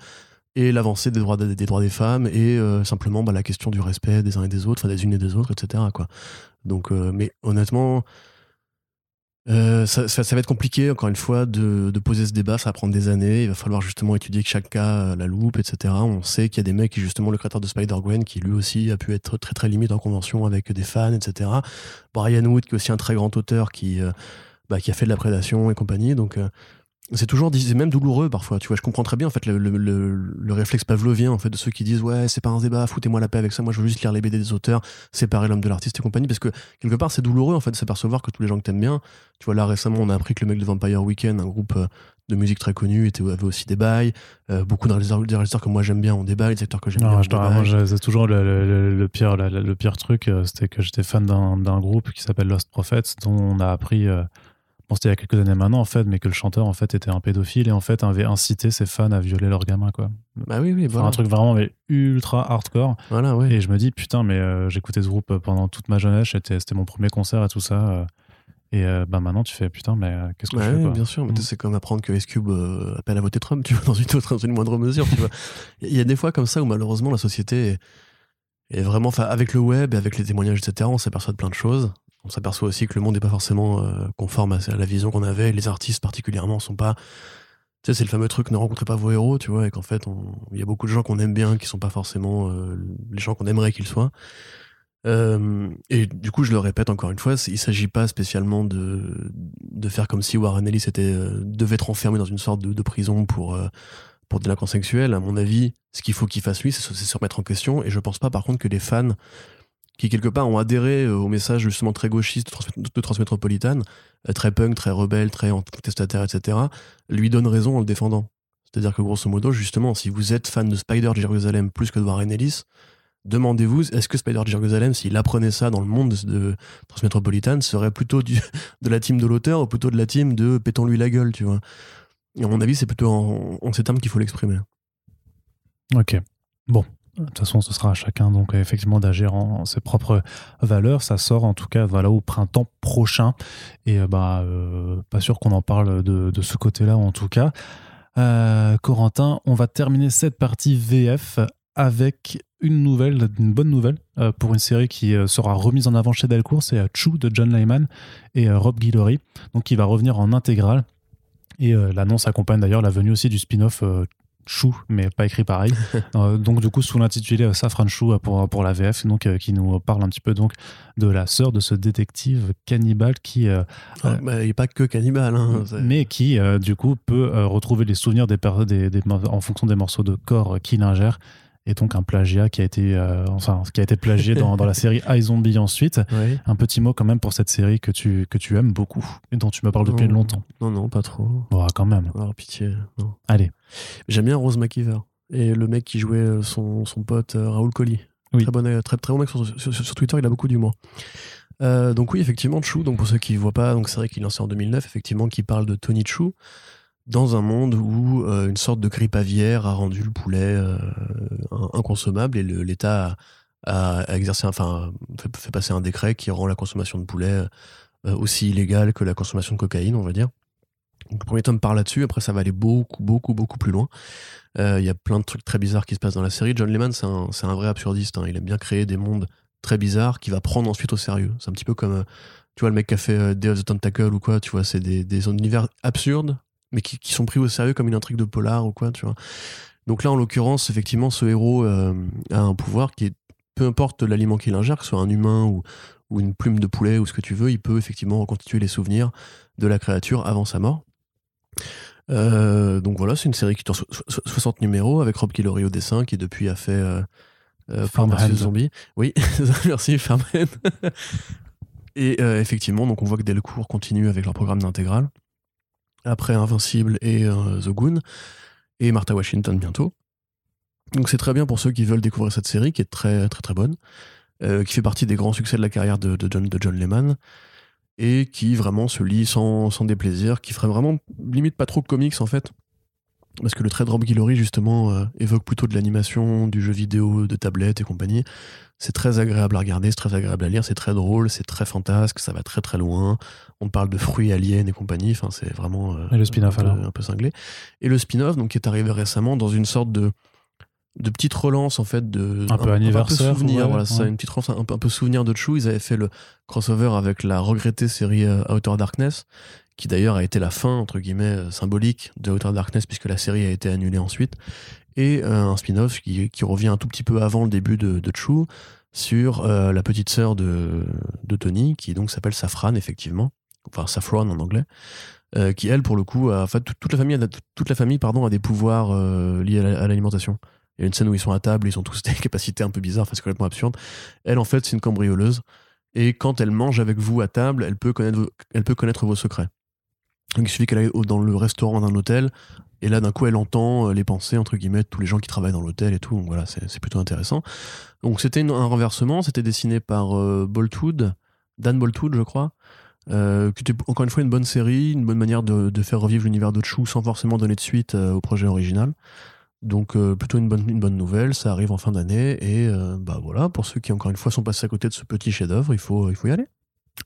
et l'avancée des droits des, droits des femmes et euh, simplement bah, la question du respect des uns et des autres enfin des unes et des autres etc quoi. Donc euh, mais honnêtement euh, ça, va être compliqué, encore une fois, de, poser ce débat. Ça va prendre des années. Il va falloir justement étudier chaque cas, la loupe, etc. On sait qu'il y a des mecs qui, justement, le créateur de Spider-Gwen, qui lui aussi a pu être très très limite en convention avec des fans, etc. Brian Wood, qui est aussi un très grand auteur, qui, euh, bah, a fait de la prédation et compagnie. Donc, euh, c'est toujours c'est même douloureux parfois. Tu vois, je comprends très bien en fait le, le, le, réflexe pavlovien en fait de ceux qui disent ouais c'est pas un débat, foutez-moi la paix avec ça. Moi, je veux juste lire les BD des auteurs, séparer l'homme de l'artiste et compagnie parce que quelque part c'est douloureux en fait de s'apercevoir que tous les gens que t'aimes bien. Tu vois là récemment on a appris que le mec de Vampire Weekend, un groupe euh, de musique très connu, était, avait aussi des bails. Euh, beaucoup de réalisateurs, que moi j'aime bien ont des bails, des acteurs que j'aime bien. C'est toujours le, pire, le, pire truc, euh, c'était que j'étais fan d'un groupe qui s'appelle Lost Prophets, dont on a appris c'était il y a quelques années maintenant en fait, mais que le chanteur en fait était un pédophile et en fait avait incité ses fans à violer leurs gamins quoi. Bah oui oui. Un truc vraiment mais ultra hardcore. Voilà Et je me dis putain mais euh, j'écoutais ce groupe pendant toute ma jeunesse, c'était mon premier concert et tout ça. Euh, et euh, bah maintenant tu fais putain mais qu'est-ce que je fais Bien sûr, mais mm. c'est comme apprendre que S-Cube appelle à voter Trump, tu vois, dans une autre, dans une moindre mesure, tu vois. Il y a des fois comme ça où malheureusement la société est, est vraiment, avec le web et avec les témoignages etc, on s'aperçoit de plein de choses on s'aperçoit aussi que le monde n'est pas forcément euh, conforme à la vision qu'on avait. Les artistes particulièrement sont pas. Tu sais, c'est le fameux truc ne rencontrez pas vos héros, tu vois, et qu'en fait, il y a beaucoup de gens qu'on aime bien qui sont pas forcément euh, les gens qu'on aimerait qu'ils soient. Euh, et du coup, je le répète encore une fois, il s'agit pas spécialement de, de faire comme si Warren Ellis était, devait être enfermé dans une sorte de, prison pour, pour délinquance sexuelle. À mon avis, ce qu'il faut qu'il fasse lui, c'est se remettre en question. Et je pense pas, par contre, que les fans qui quelque part ont adhéré euh, au message justement très gauchiste de, Transmétropolitane, euh, très punk, très rebelle, très contestataire, etc., lui donne raison en le défendant. C'est-à-dire que grosso modo, justement, si vous êtes fan de Spider Jérusalem plus que de Warren Ellis, demandez-vous, est-ce que Spider Jérusalem, s'il apprenait ça dans le monde de Transmétropolitane, serait plutôt de la team de l'auteur ou plutôt de la team de pétons-lui la gueule, tu vois? Et à mon avis, c'est plutôt en, en ces termes qu'il faut l'exprimer. Ok. Bon, de toute façon, ce sera à chacun donc effectivement d'agir en, ses propres valeurs. Ça sort en tout cas voilà au printemps prochain et euh, bah euh, pas sûr qu'on en parle de, ce côté-là en tout cas. Euh, Corentin, on va terminer cette partie VF avec une nouvelle, une bonne nouvelle pour une série qui sera remise en avant chez Delcourt, c'est Chou de John Lyman et Rob Guillory, donc qui va revenir en intégrale. Et l'annonce accompagne d'ailleurs la venue aussi du spin-off Chou, mais pas écrit pareil. Euh, donc du coup sous l'intitulé euh, Safran Chou euh, pour, pour la VF, donc qui nous parle un petit peu donc de la sœur de ce détective cannibale qui ah, bah, il n'est pas que cannibale, hein, mais qui du coup peut retrouver les souvenirs des, des, en fonction des morceaux de corps qu'il ingère et donc un plagiat qui a été euh, enfin qui a été plagié dans, dans la série iZombie ensuite. Un petit mot quand même pour cette série que tu que tu aimes beaucoup et dont tu me parles depuis longtemps. Non non, pas trop. Bon, quand même. Oh, pitié. Non. Allez. J'aime bien Rose McIver et le mec qui jouait euh, son, son pote euh, Raoul Colli. Très bon très très bon mec sur, sur, Twitter, il a beaucoup d'humour. Euh, donc oui, effectivement, Chou, donc pour ceux qui ne voient pas, donc c'est vrai qu'il est lancé en 2009, effectivement, qui parle de Tony Chou, dans un monde où euh, une sorte de grippe aviaire a rendu le poulet euh, inconsommable et l'État a, exercé, enfin, fait, passer un décret qui rend la consommation de poulet euh, aussi illégale que la consommation de cocaïne, on va dire. Donc, le premier tome parle là-dessus, après ça va aller beaucoup, beaucoup, beaucoup plus loin. Il y a plein de trucs très bizarres qui se passent dans la série. John Lehman, c'est un, un, vrai absurdiste. Hein. Il aime bien créer des mondes très bizarres qu'il va prendre ensuite au sérieux. C'est un petit peu comme tu vois le mec qui a fait Day of the Tentacle ou quoi, tu vois, c'est des, des univers absurdes mais qui, sont pris au sérieux comme une intrigue de polar ou quoi, tu vois. Donc là, en l'occurrence, effectivement, ce héros euh, a un pouvoir qui est, peu importe l'aliment qu'il ingère, que ce soit un humain ou, ou une plume de poulet ou ce que tu veux, il peut effectivement reconstituer les souvenirs de la créature avant sa mort. Euh, donc voilà, c'est une série qui tourne 60 numéros avec Rob Guillory au dessin qui depuis a fait euh, euh Zombie. Oui, merci Farmhead. Et effectivement, donc on voit que Delcourt continue avec leur programme d'intégrale après Invincible et euh, The Goon, et Martha Washington bientôt. Donc c'est très bien pour ceux qui veulent découvrir cette série, qui est très très très bonne, euh, qui fait partie des grands succès de la carrière de, John, de John Lehman, et qui vraiment se lit sans, sans déplaisir, qui ferait vraiment limite pas trop de comics en fait, parce que le trait de Rob Guillory justement euh, évoque plutôt de l'animation, du jeu vidéo, de tablette et compagnie. C'est très agréable à regarder, c'est très agréable à lire, c'est très drôle, c'est très fantasque, ça va très très loin. On parle de fruits aliens et compagnie, enfin c'est vraiment euh, le spin-off un, un, peu cinglé. Et le spin-off donc qui est arrivé récemment dans une sorte de de petite relance en fait de un peu anniversaire un peu souvenir voilà ça une petite relance un peu, un peu souvenir de Chou ils avaient fait le crossover avec la regrettée série euh, Outer Darkness qui d'ailleurs a été la fin, entre guillemets, euh, symbolique de Outer Darkness, puisque la série a été annulée ensuite, et euh, un spin-off qui, revient un tout petit peu avant le début de, de sur euh, la petite sœur de, Tony, qui donc s'appelle Safran, effectivement, enfin Saffron en anglais, qui elle pour le coup, a, en fait toute- la famille, a, toute la famille pardon a des pouvoirs liés à la- à l'alimentation. Il y a une scène où ils sont à table, ils ont tous des capacités un peu bizarres, enfin, c'est complètement absurde. Elle en fait c'est une cambrioleuse et quand elle mange avec vous à table, elle peut connaître, elle peut connaître vos secrets. Donc il suffit qu'elle aille dans le restaurant d'un hôtel et là d'un coup elle entend euh, les pensées entre guillemets de tous les gens qui travaillent dans l'hôtel et tout. Donc voilà, c'est plutôt intéressant. Donc c'était un renversement, c'était dessiné par euh, Boltwood, Dan Boltwood je crois, euh, qui était encore une fois une bonne série, une bonne manière de, faire revivre l'univers de sans forcément donner de suite au projet original. Donc plutôt une bonne, une bonne nouvelle, ça arrive en fin d'année et bah voilà, pour ceux qui encore une fois sont passés à côté de ce petit chef-d'œuvre, il faut, il faut y aller.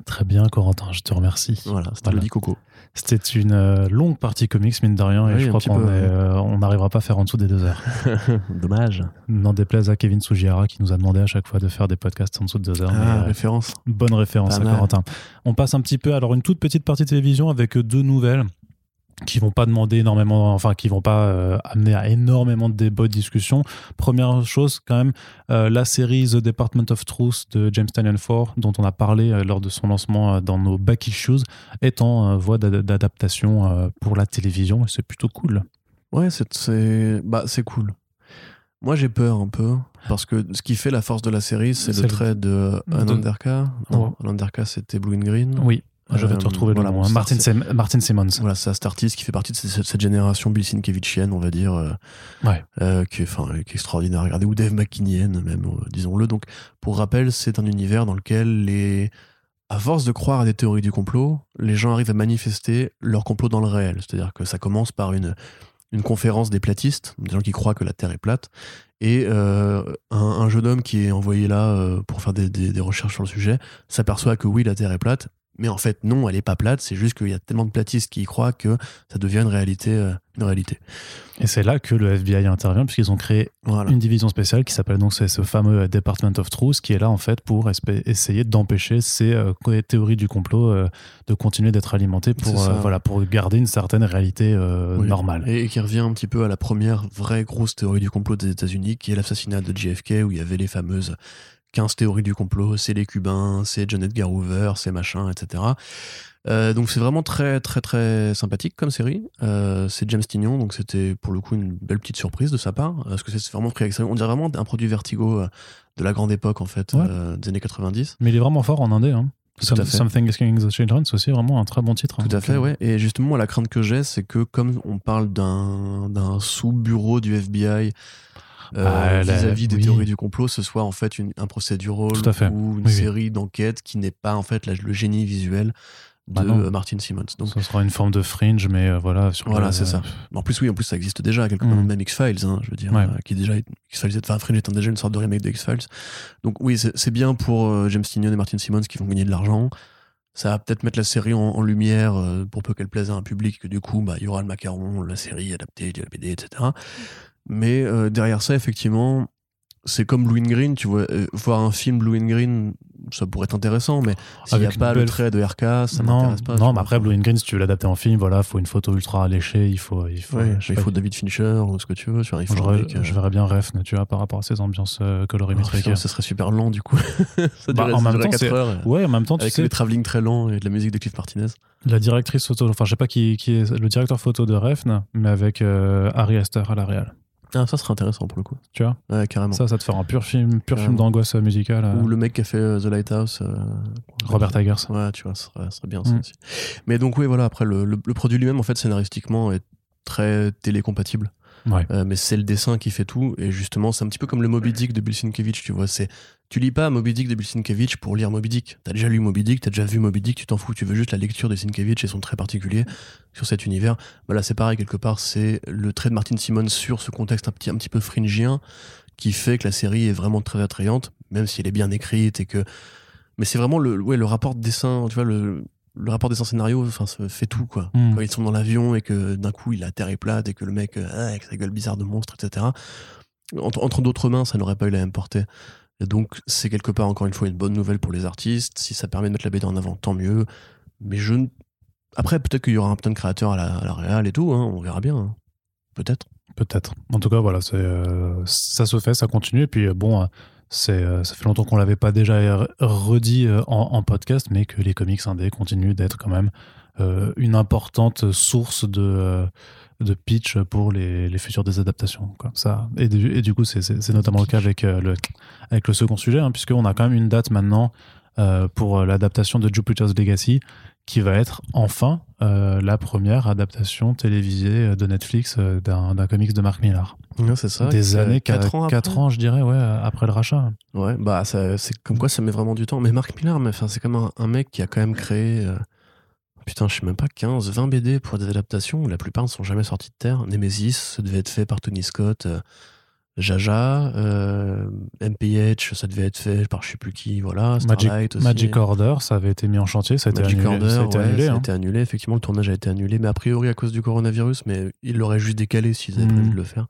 Très bien, Corentin, je te remercie. Voilà, c'était Voilà. le dit coco. C'était une euh, longue partie comics, mine de rien, et je crois qu'on euh, on n'arrivera pas à faire en dessous des deux heures. Dommage. N'en déplaise à Kevin Sugiara qui nous a demandé à chaque fois de faire des podcasts en dessous de deux heures. mais, Ah, euh, référence. bonne référence à. Corentin. On passe un petit peu, alors une toute petite partie de télévision avec deux nouvelles qui vont pas demander énormément, enfin qui vont pas euh, amener à énormément de débats, de discussions. Première chose quand même, euh, la série The Department of Truth de James Tynion dont on a parlé euh, lors de son lancement dans nos back issues, est en voie d'ad- d'adaptation pour la télévision. et C'est plutôt cool. Ouais, c'est bah, c'est cool. Moi, j'ai peur un peu parce que ce qui fait la force de la série, c'est le trait de de- Ananderka. Non. Ananderka, c'était Blue and Green. Oui, je vais te Euh, retrouver voilà, nom. bon, hein. Martin, Simmons. Voilà, c'est un artiste qui fait partie de cette, cette génération Bill Sinkevichienne, on va dire, euh, Ouais. euh, qui, est, enfin, qui est extraordinaire à regarder, ou Dave McKinnienne, même, euh, disons-le. Donc, pour rappel, c'est un univers dans lequel les. À force de croire à des théories du complot, les gens arrivent à manifester leur complot dans le réel. C'est-à-dire que ça commence par une, une conférence des platistes, des gens qui croient que la Terre est plate, et euh, un, un jeune homme qui est envoyé là euh, pour faire des, des- des recherches sur le sujet s'aperçoit que oui, la Terre est plate, mais en fait non, elle est pas plate, c'est juste qu'il y a tellement de platistes qui y croient que ça devient une réalité. euh, une réalité. Et c'est là que le FBI intervient, puisqu'ils ont créé Voilà. une division spéciale qui s'appelle donc ce fameux euh, Department of Truth qui est là en fait pour essayer d'empêcher ces euh, théories du complot euh, de continuer d'être alimentées pour voilà pour garder une certaine réalité Oui. normale. Et, et qui revient un petit peu à la première vraie grosse théorie du complot des États-Unis, qui est l'assassinat de JFK, où il y avait les fameuses 15 théories du complot, c'est les Cubains, c'est John Edgar Hoover, c'est machin, etc. Euh, donc c'est vraiment très très très sympathique comme série. Euh, c'est James Tignon, donc c'était pour le coup une belle petite surprise de sa part, parce que c'est vraiment très excellent. On dirait vraiment un produit Vertigo euh, de la grande époque en fait, Ouais. euh, des années 90. Mais il est vraiment fort en indé. Hein. Fait. Something is Killing the Children, c'est aussi vraiment un très bon titre. hein. Tout à fait, ouais. Et justement, la crainte que j'ai, c'est que comme on parle d'un d'un sous-bureau du FBI euh, Ah, vis-à-vis des oui. théories du complot, ce soit en fait une, un procédural ou une Oui, oui. série d'enquêtes qui n'est pas en fait la- le génie visuel de Bah non. euh, Martin Simmons. Donc Ce sera une forme de fringe, mais euh, voilà. Sur voilà, le- c'est ça. En plus, oui, en plus, ça existe déjà, quelque Mm. part, même X-Files, hein, je veux dire, Ouais. euh, qui est déjà X-Files, enfin, Fringe étant déjà une sorte de remake de X-Files. Donc oui, c'est bien pour euh, James Tynion et Martin Simmons qui vont gagner de l'argent. Ça va peut-être mettre la série en, en lumière pour peu qu'elle plaise à un public, que du coup, bah, il y aura le macaron, la série adaptée, la BD, etc. Mais euh, derrière ça, effectivement, c'est comme Blue and Green, tu vois, euh, voir un film Blue and Green, ça pourrait être intéressant, mais s'il n'y a pas le belle- trait de RK, ça m'intéresse pas. non mais après Blue and Green, si tu veux l'adapter en film, voilà, faut une photo ultra alléchée, il faut, il faut, Ouais, il faut David Fincher ou ce que tu veux. tu vois, il faut je, un verrais- mec, euh, je verrais bien Refn, tu vois, par rapport à ces ambiances euh, Oh, colorimétriques. putain, ça serait super lent du coup. ça Bah, durerait, en ça même temps, 4 c'est- heures. ouais, en même temps, tu avec sais, les travelling très lents et de la musique de Cliff Martinez. la directrice photo, enfin, je sais pas qui, qui est le directeur photo de Refn, mais avec euh, Harry Astor à la réal. Ah, ça serait intéressant pour le coup. Tu vois, Ouais, carrément. ça, ça te fera un pur film, pur film d'angoisse musicale. euh, Ou le mec qui a fait euh, The Lighthouse. euh, Robert Eggers. Ouais, tu vois, ce serait, bien ça Mm. aussi. Mais donc, oui, voilà, après, le, le- le produit lui-même, en fait, scénaristiquement, est très télécompatible. Ouais. Euh, mais c'est le dessin qui fait tout. Et justement, c'est un petit peu comme le Moby Dick de Bill Sienkiewicz, tu vois. C'est, tu lis pas Moby Dick de Bill Sienkiewicz pour lire Moby Dick. T'as déjà lu Moby Dick, t'as déjà vu Moby Dick, tu t'en fous. Tu veux juste la lecture de Sienkiewicz et son trait particulier sur cet univers. Bah là, c'est pareil, quelque part, c'est le trait de Martin Simmons sur ce contexte un petit, un petit peu fringien qui fait que la série est vraiment très attrayante, même si elle est bien écrite et que. Mais c'est vraiment le, ouais, le rapport de dessin, tu vois, le, le rapport dessin-scénario, enfin, ça fait tout, quoi Mm. quand ils sont dans l'avion et que d'un coup il la terre est plate et que le mec euh, avec sa gueule bizarre de monstre etc entre, entre d'autres mains ça n'aurait pas eu la même portée donc c'est quelque part encore une fois une bonne nouvelle pour les artistes si ça permet de mettre la BD en avant tant mieux mais je ne- après peut-être qu'il y aura un putain de créateur à la, à réal et tout hein, on verra bien hein. peut-être Peut-être. En tout cas, voilà, euh, ça se fait, ça continue. Et puis, euh, bon, euh, c'est, ça fait longtemps qu'on l'avait pas déjà redit en, podcast, mais que les comics indés continuent d'être quand même une importante source de, de pitch pour les, les futures des adaptations. Quoi. Ça, et, du, et du coup, c'est, notamment le cas avec, euh, le, avec le second sujet, hein, puisqu'on a quand même une date maintenant euh, pour l'adaptation de Jupiter's Legacy, qui va être enfin euh, la première adaptation télévisée de Netflix euh, d'un, comics de Mark Millar. Ouais, c'est ça. Des Euh, années, quatre 4 ans quatre après. ans, je dirais, ouais, après le rachat. Ouais, bah c'est comme quoi ça met vraiment du temps. Mais Mark Millar, mais, c'est comme un, un mec qui a quand même créé, euh, putain, je sais même pas, 15, 20 BD pour des adaptations. La plupart ne sont jamais sortis de terre. Nemesis, ça devait être fait par Tony Scott. euh, Jaja, euh, MPH, ça devait être fait par je sais plus qui, voilà. Magic, Starlight aussi. Magic Order, ça avait été mis en chantier, ça a été Magic annulé. Order, ça a été ouais, annulé, ça a hein. été annulé. Effectivement, le tournage a été annulé, mais a priori à cause du coronavirus, mais ils l'auraient juste décalé s'ils avaient prévu de le faire.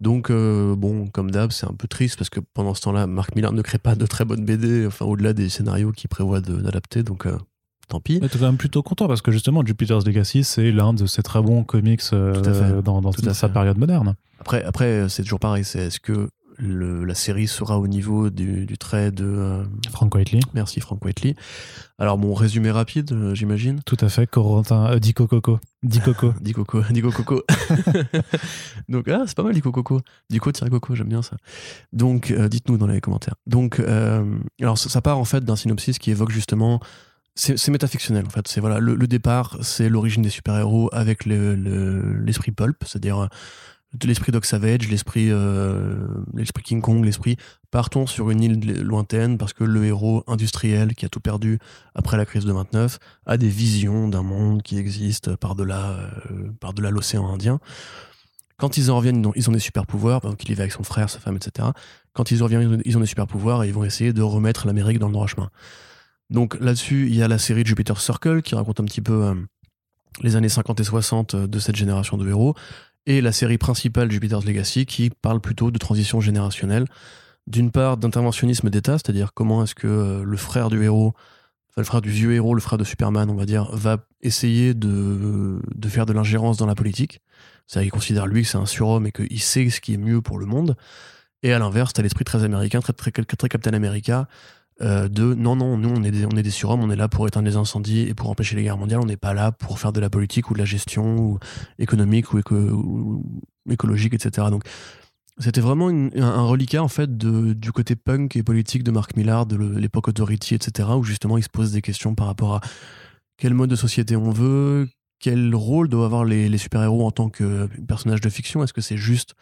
Donc, euh, bon, comme d'hab, c'est un peu triste parce que pendant ce temps-là, Mark Millar ne crée pas de très bonnes BD, enfin, au-delà des scénarios qu'il prévoit d'adapter, donc euh, tant pis. Mais t'es quand même plutôt content parce que justement, Jupiter's Legacy, c'est l'un de ces très bons comics euh, dans, dans sa fait. période moderne. Après, après c'est toujours pareil, c'est est-ce que le- la série sera au niveau du, du trait de. euh, Frank Whiteley, merci Frank Whiteley. Alors, bon, résumé rapide, euh, j'imagine. tout à fait. Corentin, euh, Dico Coco. Dico Coco. Dico Coco. Dico Coco. Donc, ah, c'est pas mal, Dico Coco. Dico tiré Coco, j'aime bien ça. Donc, euh, dites-nous dans les commentaires. Donc, euh, alors, ça, ça part en fait d'un synopsis qui évoque justement. C'est métafictionnel en fait. C'est voilà, le, départ, c'est l'origine des super-héros avec le- le- l'esprit pulp, c'est-à-dire euh, l'esprit Doc Savage, l'esprit euh, King Kong, l'esprit partons sur une île lointaine parce que le héros industriel qui a tout perdu après la crise de 29 a des visions d'un monde qui existe par-delà euh, par-delà l'océan Indien. Quand ils en reviennent, ils ont, des super pouvoirs, donc il y va avec son frère, sa femme, etc. Quand ils en reviennent, ils ont- ils ont des super pouvoirs et ils vont essayer de remettre l'Amérique dans le droit chemin. Donc là-dessus, il y a la série Jupiter Circle qui raconte un petit peu euh, les années 50 et 60 de cette génération de héros, et la série principale Jupiter's Legacy qui parle plutôt de transition générationnelle. D'une part, d'interventionnisme d'État, c'est-à-dire comment est-ce que euh, le frère du héros, enfin, le frère du vieux héros, le frère de Superman, on va dire, va essayer de, faire de l'ingérence dans la politique. C'est-à-dire qu'il considère lui que c'est un surhomme et qu'il sait ce qui est mieux pour le monde. Et à l'inverse, t'as l'esprit très américain, très, très Captain America, euh, de non, non, nous on est, des, on est des surhommes, on est là pour éteindre les incendies et pour empêcher les guerres mondiales, on n'est pas là pour faire de la politique ou de la gestion ou économique ou, éco- ou- ou écologique, etc. Donc c'était vraiment un, reliquat en fait du côté punk et politique de Mark Millar, de l'époque Authority, etc. où justement il se pose des questions par rapport à quel mode de société on veut, quel rôle doivent avoir les, les super-héros en tant que personnages de fiction Est-ce que c'est juste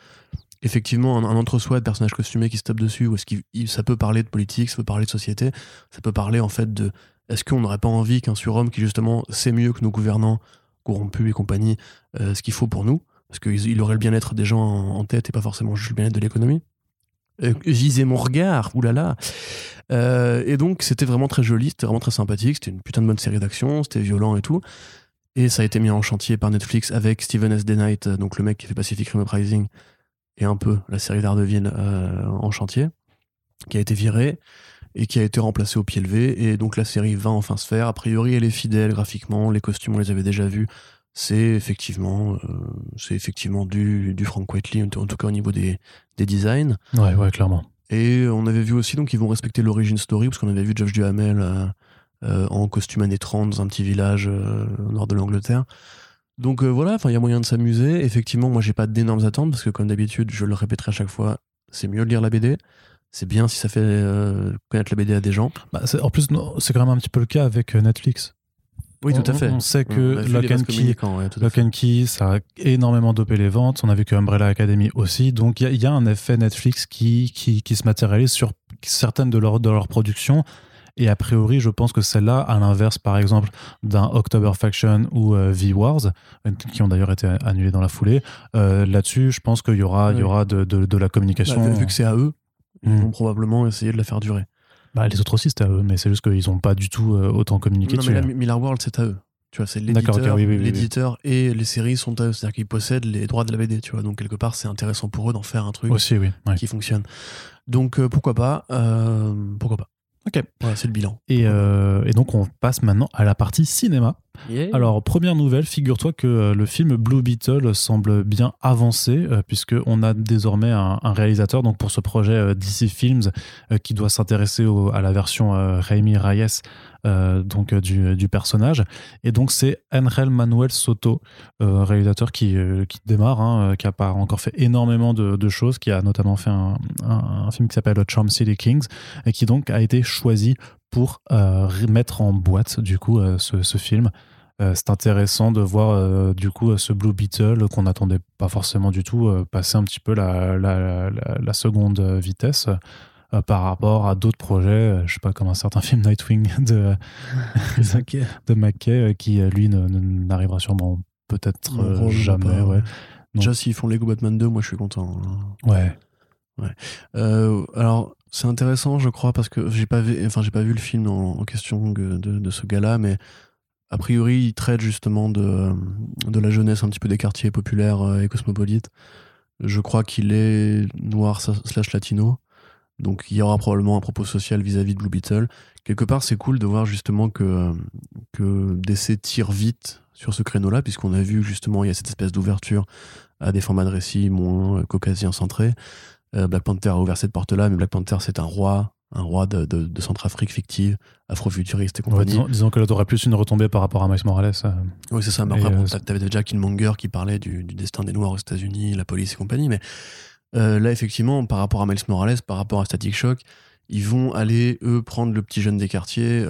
effectivement un, entre-soi de personnages costumés qui se tapent dessus ou est-ce ça peut parler de politique, ça peut parler de société, ça peut parler en fait de est-ce qu'on n'aurait pas envie qu'un surhomme qui justement sait mieux que nos gouvernants corrompus et compagnie euh, ce qu'il faut pour nous? Parce qu'il il aurait le bien-être des gens en, tête et pas forcément juste le bien-être de l'économie euh, Gisez mon regard, oulala. Euh, et donc c'était vraiment très joli, c'était vraiment très sympathique, c'était une putain de bonne série d'action, c'était violent et tout. Et ça a été mis en chantier par Netflix avec Steven S. D. Knight, euh, donc le mec qui fait Pacific Rim Uprising, et un peu la série d'Ardeville euh, en chantier, qui a été viré et qui a été remplacé au pied levé. Et donc la série va enfin se faire. A priori, elle est fidèle graphiquement, les costumes, on les avait déjà vus. C'est effectivement, euh, c'est effectivement du, du Frank Whiteley, en tout cas au niveau des, des designs. Ouais, ouais, clairement. Et on avait vu aussi donc ils vont respecter l'origin story parce qu'on avait vu Josh Duhamel euh, euh, en costume années 30 dans un petit village au nord de l'Angleterre. Donc euh, voilà, il y a moyen de s'amuser. Effectivement, moi j'ai pas d'énormes attentes parce que comme d'habitude, je le répéterai à chaque fois, c'est mieux de lire la BD. C'est bien si ça fait euh, connaître la BD à des gens. Bah, en plus, c'est quand même un petit peu le cas avec euh, Netflix. Oui, tout à fait. On sait que Lock and Key, ouais, Lock and ça a énormément dopé les ventes. On a vu que Umbrella Academy aussi. Donc il y a- il y, a un effet Netflix qui, qui, qui se matérialise sur certaines de leurs de leurs productions. Et a priori, je pense que celle-là, à l'inverse, par exemple, d'un October Faction ou euh, V-Wars, qui ont d'ailleurs été annulés dans la foulée, euh, là-dessus, je pense qu'il y aura, il y aura de, de, de la communication. Bah, vu que c'est à eux, ils Mm. vont probablement essayer de la faire durer. Bah, les autres aussi, c'était à eux, mais c'est juste qu'ils n'ont pas du tout euh, autant communiqué Non, mais dessus. là, Miller World, c'est à eux. Tu vois, c'est l'éditeur, ok, oui, oui, oui, oui. l'éditeur et les séries sont à eux. C'est-à-dire qu'ils possèdent les droits de la BD, tu vois. Donc, quelque part, c'est intéressant pour eux d'en faire un truc Aussi, oui. ouais. qui fonctionne. Donc, euh, pourquoi pas euh, Pourquoi pas Ok. Voilà, c'est le bilan. Et, euh, et donc, on passe maintenant à la partie cinéma. Alors, première nouvelle, figure-toi que euh, le film Blue Beetle semble bien avancé, euh, puisqu'on a désormais un, réalisateur donc pour ce projet DC Films qui doit s'intéresser à la version Raimi Reyes donc du, personnage. Et donc, c'est Angel Manuel Soto, réalisateur qui, qui démarre, hein, qui n'a pas encore fait énormément de, choses, qui a notamment fait un, film qui s'appelle Charm City Kings, et qui donc a été choisi pour euh, mettre en boîte du coup euh, ce, film. Euh, c'est intéressant de voir du coup ce Blue Beetle qu'on n'attendait pas forcément du tout passer un petit peu la, la, seconde vitesse par rapport à d'autres projets, je sais pas comme un certain film Nightwing de de McKay qui lui n'arrivera sûrement peut-être jamais. Ouais. Déjà s'ils font Lego Batman 2, moi je suis content. Hein. Ouais. Alors c'est intéressant, je crois, parce que j'ai pas vu, enfin j'ai pas vu le film en, question de, de, ce gars-là, mais a priori il traite justement de, de la jeunesse un petit peu des quartiers populaires euh, et cosmopolites. Je crois qu'il est noir slash latino, donc il y aura probablement un propos social vis-à-vis de Blue Beetle. Quelque part, c'est cool de voir justement que que DC tire vite sur ce créneau-là, puisqu'on a vu justement il y a cette espèce d'ouverture à des formats de récits moins caucasiens centrés. Euh, Black Panther a ouvert cette porte-là, mais Black Panther, c'est un roi, un roi de, de, Centrafrique fictive, afrofuturiste et compagnie. disons, que là, t'aurais plus une retombée par rapport à Miles Morales. Euh. Oui, c'est ça. Mais après, euh, t'avais déjà Killmonger qui parlait du, destin des Noirs aux États-Unis, la police et compagnie. Mais là, effectivement, par rapport à Miles Morales, par rapport à Static Shock, ils vont aller, eux, prendre le petit jeune des quartiers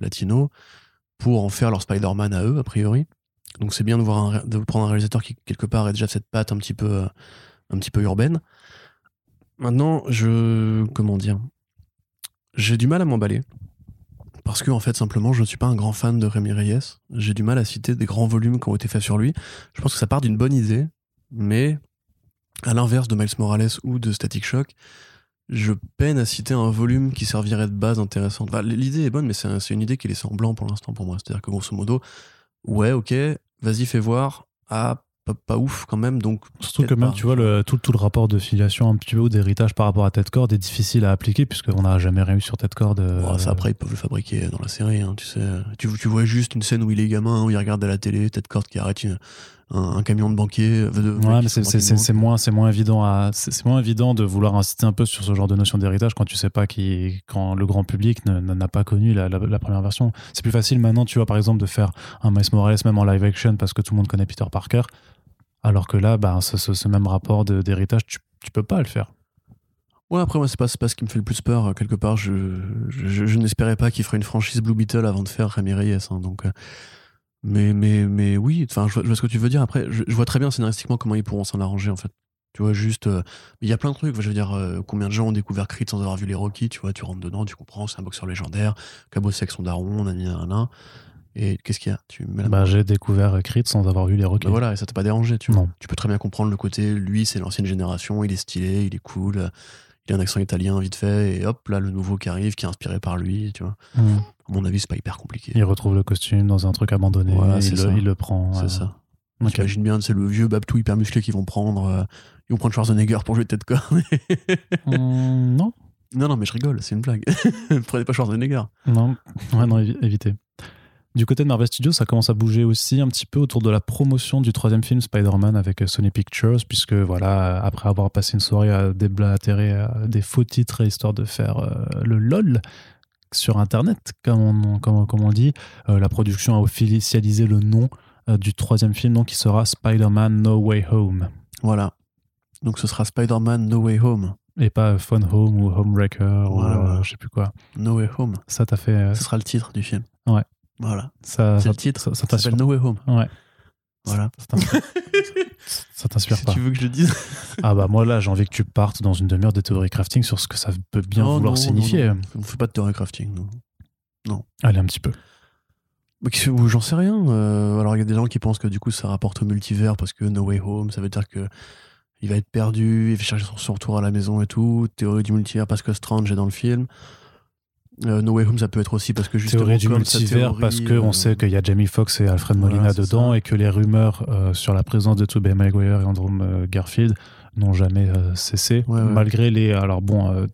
latino pour en faire leur Spider-Man à eux, a priori. Donc c'est bien de, voir de prendre un réalisateur qui, quelque part, a déjà cette patte un petit peu, un petit peu urbaine. Maintenant, je. Comment dire J'ai du mal à m'emballer. Parce que, en fait, simplement, je ne suis pas un grand fan de Rémi Reyes. J'ai du mal à citer des grands volumes qui ont été faits sur lui. Je pense que ça part d'une bonne idée, mais à l'inverse de Miles Morales ou de Static Shock, je peine à citer un volume qui servirait de base intéressante. L'idée est bonne, mais c'est une idée qui est laissée en blanc pour l'instant pour moi. C'est-à-dire que, grosso modo, ouais, ok, vas-y, fais voir. Ah, pas, ouf quand même. Donc, Surtout que même, tu vois, le, tout, tout, le rapport de filiation un petit peu ou d'héritage par rapport à Ted Cord est difficile à appliquer puisqu'on n'a jamais rien eu sur Ted Cord. Euh, ça, après, ils peuvent le fabriquer dans la série. Hein, tu sais, tu, tu, vois juste une scène où il est gamin, où il regarde à la télé, Ted Cord qui arrête un, camion de banquier. De, ouais, mais c'est moins, c'est moins évident à, c'est moins évident de vouloir insister un peu sur ce genre de notion d'héritage quand tu sais pas qui, quand le grand public n'a pas connu la, la, première version. C'est plus facile maintenant, tu vois, par exemple, de faire un Miles Morales même en live action parce que tout le monde connaît Peter Parker. Alors que là, bah, ce, même rapport d'héritage, tu, tu peux pas le faire. Ouais, après, moi, c'est pas, pas ce qui me fait le plus peur. Quelque part, je, je, n'espérais pas qu'il ferait une franchise Blue Beetle avant de faire Rémi Reyes. Hein, donc, euh, mais, mais, mais oui, enfin, je, vois ce que tu veux dire. Après, je, vois très bien scénaristiquement comment ils pourront s'en arranger, en fait. Tu vois, juste. Euh, il y a plein de trucs. Je veux dire, euh, combien de gens ont découvert Creed sans avoir vu les Rocky Tu vois, tu rentres dedans, tu comprends, c'est un boxeur légendaire, qui a bossé avec son daron, a un, un, et qu'est-ce qu'il y a? Tu bah, J'ai découvert Creed sans avoir vu les requêtes. Bah voilà, et ça t'a pas dérangé, tu vois. Tu peux très bien comprendre le côté, lui, c'est l'ancienne génération, il est stylé, il est cool, il a un accent italien vite fait, et hop, là, le nouveau qui arrive, qui est inspiré par lui, tu vois. Mmh. À mon avis, c'est pas hyper compliqué. Il retrouve le costume dans un truc abandonné, il, le, il, le, prend. C'est ça. J'imagine bien, c'est le vieux Babtou hyper musclé qu'ils vont prendre. Euh, ils vont prendre Schwarzenegger pour jouer tête corps. mmh, non. Non, non, mais je rigole, c'est une blague. Prenez pas Schwarzenegger. Non, ouais, non, évitez. Du côté de Marvel Studios, ça commence à bouger aussi un petit peu autour de la promotion du troisième film Spider-Man avec euh, Sony Pictures, puisque voilà, après avoir passé une soirée à déblatérer euh, des faux titres histoire de faire euh, le LOL sur Internet, comme on, comme, on dit, la production a officialisé le nom du troisième film, donc qui sera Spider-Man No Way Home. Voilà. Donc ce sera Spider-Man No Way Home. Et pas Phone Home ou Homebreaker ou je sais plus quoi. No Way Home. Ça t'a fait. Ce sera le titre du film. Ouais. Voilà. Ça, c'est le titre. Ça, s'appelle No Way Home. Ouais. Voilà. Ça t'inspire pas. Si tu veux que je le dise. ah bah moi là, j'ai envie que tu partes dans une demi-heure de théorie crafting sur ce que ça peut bien vouloir signifier. Non, On ne fait pas de théorie crafting, non. Non. Allez, un petit peu. J'en sais rien. Euh, alors il y a des gens qui pensent que du coup ça rapporte au multivers parce que No Way Home, ça veut dire que il va être perdu, il va chercher son retour à la maison et tout. Théorie du multivers parce que Strange est dans le film. Euh, no Way Home, ça peut être aussi parce que justement. Théorie du multivers, parce qu'on on sait qu'il y a Jamie Foxx et Alfred Molina dedans et que les rumeurs euh, sur la présence de Tobey Maguire et Andrew euh, Garfield n'ont jamais cessé, malgré les. Alors bon,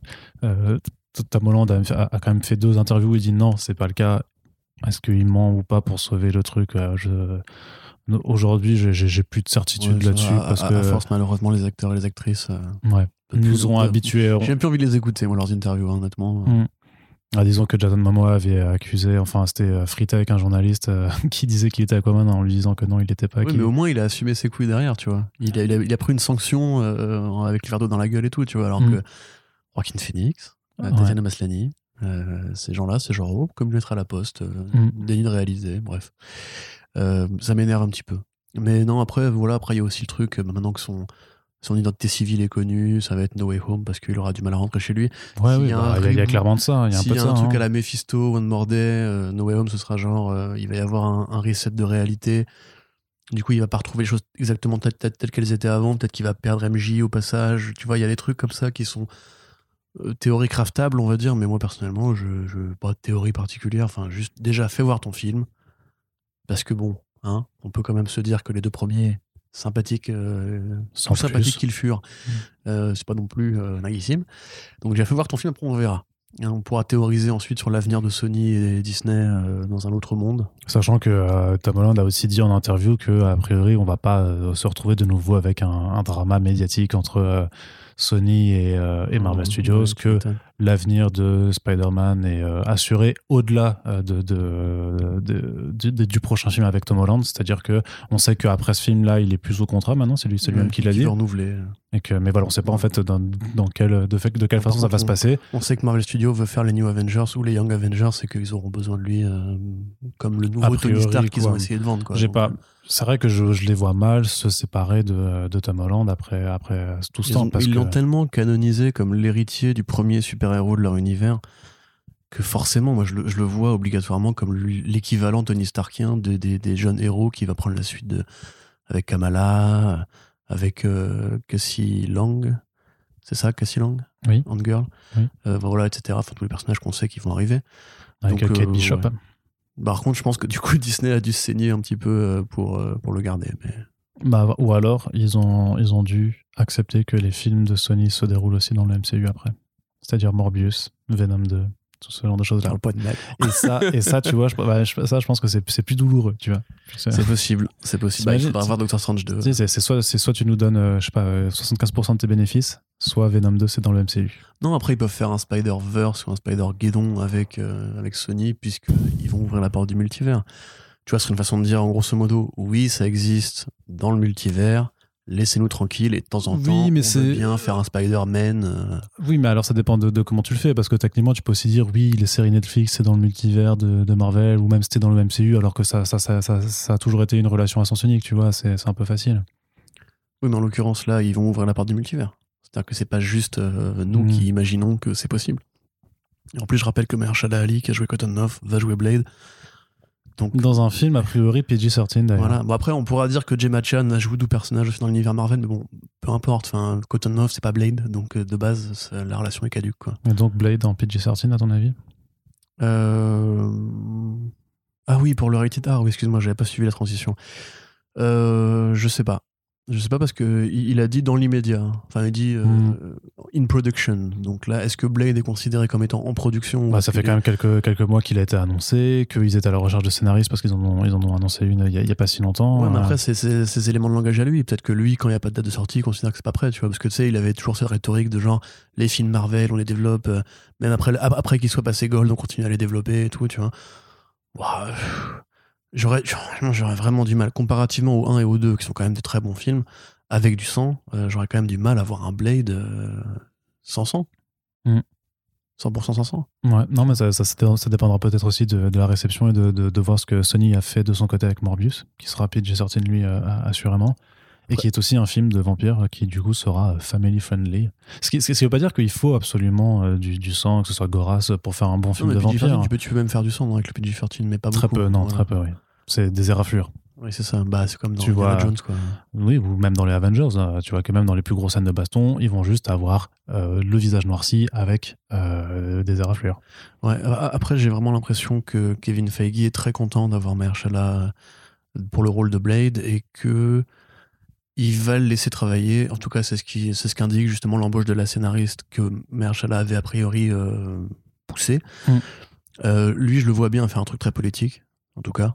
Tom Holland a, quand même fait deux interviews où il dit non, c'est pas le cas. Est-ce qu'il ment ou pas pour sauver le truc euh, je... Aujourd'hui, j'ai- plus de certitude Ouais, là-dessus parce à, que à force, malheureusement, les acteurs et les actrices euh, ouais, nous ont habitués. J'ai même plus envie de les écouter, moi, leurs interviews, hein, honnêtement. Mm. Ah, disons que Jason Momoa avait accusé, enfin c'était euh, frité avec un journaliste euh, qui disait qu'il était Aquaman en lui disant que non, il l'était pas. Oui, mais au moins, il a assumé ses couilles derrière, tu vois. Il a, il a, il a pris une sanction euh, avec le verre d'eau dans la gueule et tout, tu vois. Alors Mm. que Joaquin Phoenix, euh, Ouais. Tatiana Maslany, euh, ces gens-là, c'est genre, oh, comme lettre à la poste, euh, Mm. déni de réaliser, bref. Euh, ça m'énerve un petit peu. Mais non, après, voilà, après, il y a aussi le truc, euh, maintenant que son, son identité civile est connue, ça va être No Way Home parce qu'il aura du mal à rentrer chez lui. Ouais, oui, y bah, il y, a- y clairement de ça. Il y a un peu y de a ça. un truc hein. à la Mephisto, One More Day, euh, No Way Home, ce sera genre, euh, il va y avoir un, un reset de réalité. Du coup, il va pas retrouver les choses exactement telles, telles- telles qu'elles étaient avant. Peut-être qu'il va perdre MJ au passage. Tu vois, il y a des trucs comme ça qui sont euh, théorie craftables, on va dire. Mais moi, personnellement, je, je pas de théorie particulière. Enfin, juste déjà, fais voir ton film. Parce que bon, hein, on peut quand même se dire que les deux premiers, sympathiques, euh, Sans sympathiques qu'ils furent, euh, c'est pas non plus euh, naguissime. Donc, déjà, fais voir ton film, après, on verra. Et on pourra théoriser ensuite sur l'avenir de Sony et Disney euh, dans un autre monde. Sachant que Tom Holland a aussi dit en interview que a priori on va pas se retrouver de nouveau avec un, un drama médiatique entre Sony et, et Marvel Ouais, Studios, ouais, que. L'avenir de Spider-Man est euh, assuré au-delà euh, de, du prochain film avec Tom Holland. C'est-à-dire que on sait qu'après ce film-là, il est plus au contrat maintenant, c'est lui, c'est lui-même Ouais, qui l'a dit. renouveler. Et que, mais voilà, on sait pas en fait dans, dans quel, de, fait- de quelle façon ça va se passer. On sait que Marvel Studios veut faire les New Avengers ou les Young Avengers et qu'ils auront besoin de lui euh, comme le nouveau A Tony priori, Stark qu'ils ont essayé de vendre. J'ai pas. euh, C'est vrai que je, je les vois mal se séparer de, de Tom Holland après, après tout ce Ils temps. ont- parce ils que- l'ont tellement canonisé comme l'héritier du premier super-héros de leur univers que forcément, moi, je le, je le vois obligatoirement comme l'équivalent Tony Starkien de- des, des jeunes héros qui va prendre la suite de, avec Kamala, avec euh, Cassie Lang. C'est ça, Cassie Lang? Oui. Ant Girl. Oui. Euh, voilà, etc. Enfin, tous les personnages qu'on sait qui vont arriver. avec donc, Kate euh, Bishop. ouais. Par contre, je pense que du coup, Disney a dû se saigner un petit peu pour, pour le garder. Mais... Bah, ou alors, ils ont, ils ont dû accepter que les films de Sony se déroulent aussi dans le MCU après. C'est-à-dire Morbius, Venom 2, tout ce genre de choses-là. Parle pas de mal. Et ça, et ça, tu vois, je, bah, je- ça, je pense que c'est c'est plus douloureux, tu vois. C'est- possible. C'est possible. Bah, il faudra voir Doctor Strange 2. tu sais, C'est c'est soit, c'est soit tu nous donnes, euh, je sais pas, euh, 75% de tes bénéfices, soit Venom 2, c'est dans le MCU. Non, après, ils peuvent faire un Spider-Verse ou un Spider-Guédon avec, euh, avec Sony, puisqu'ils vont ouvrir la porte du multivers. Tu vois, ce serait une façon de dire, en grosso modo, oui, ça existe dans le multivers, laissez-nous tranquilles, et de temps en Oui, temps, mais on c'est- veut bien faire un Spider-Man. euh, Oui, mais alors ça dépend de, de comment tu le fais, parce que techniquement, tu peux aussi dire, oui, les séries Netflix, c'est dans le multivers de, de Marvel, ou même c'était dans le MCU, alors que ça, ça, ça, ça, a toujours été une relation à sens unique, tu vois, c'est c'est un peu facile. Oui, mais en l'occurrence, là, ils vont ouvrir la porte du multivers. C'est-à-dire que c'est pas juste euh, nous Mm. qui imaginons que c'est possible. Et en plus, je rappelle que Mahershala Ali, qui a joué Cottonmouth, va jouer Blade. Donc, Dans un film, a priori, PG-13 d'ailleurs. Voilà. Bon, après, on pourra dire que Gemma Chan joue d'où personnage aussi dans l'univers Marvel, mais bon, peu importe. Enfin, Cottonmouth, c'est pas Blade, donc euh, de base, la relation est caduque, quoi. Et donc Blade en PG-13, à ton avis? Euh... Ah oui, pour le rated R, oui, excuse-moi, j'avais pas suivi la transition. Euh, je sais pas. Je sais pas parce que il a dit dans l'immédiat. Enfin, il dit euh, Mm. in production. Donc là, est-ce que Blade est considéré comme étant en production Bah, Ça fait quand même quelques, quelques mois qu'il a été annoncé, qu'ils étaient à la recherche de scénaristes parce qu'ils en ont, ils en ont annoncé une il y a, pas si longtemps. Ouais, mais Euh, après, c'est ces éléments de langage à lui. Peut-être que lui, quand il n'y a pas de date de sortie, il considère que c'est pas prêt, tu vois. Parce que tu sais, il avait toujours cette rhétorique de genre, les films Marvel, on les développe, euh, même après, ap- après qu'ils soient passés Gold, on continue à les développer et tout, tu vois. Pff, J'aurais vraiment du mal. Comparativement au 1 et au 2, qui sont quand même des très bons films, avec du sang, euh, j'aurais quand même du mal à voir un Blade euh, sans sang. Mm. 100% sans sang. Ouais, non, mais ça, ça, ça dépendra peut-être aussi de, de la réception et de, de, de voir ce que Sony a fait de son côté avec Morbius, qui sera PG-13 lui, euh, assurément. Et Ouais. qui est aussi un film de vampire qui, du coup, sera family friendly. Ce qui, qui veut pas dire qu'il faut absolument du, du sang, que ce soit Goras, pour faire un bon film Non, de mais PG-13, vampire. tu peux, tu peux même faire du sang avec le PG-13, mais pas Très beaucoup. peu, non, très peu, oui. C'est des éraflures. Oui, c'est ça. Bah, c'est comme dans Tu vois- Jones, quoi. Oui, ou même dans les Avengers, euh, tu vois que même dans les plus grosses scènes de baston, ils vont juste avoir euh, le visage noirci avec euh, des éraflures. Ouais, après, j'ai vraiment l'impression que Kevin Feige est très content d'avoir Mahershala pour le rôle de Blade et que il va le laisser travailler. En tout cas, c'est ce qui, c'est ce qu'indique justement l'embauche de la scénariste que Mahershala avait a priori euh, poussé. Mm. Euh, lui, je le vois bien faire un truc très politique, en tout cas.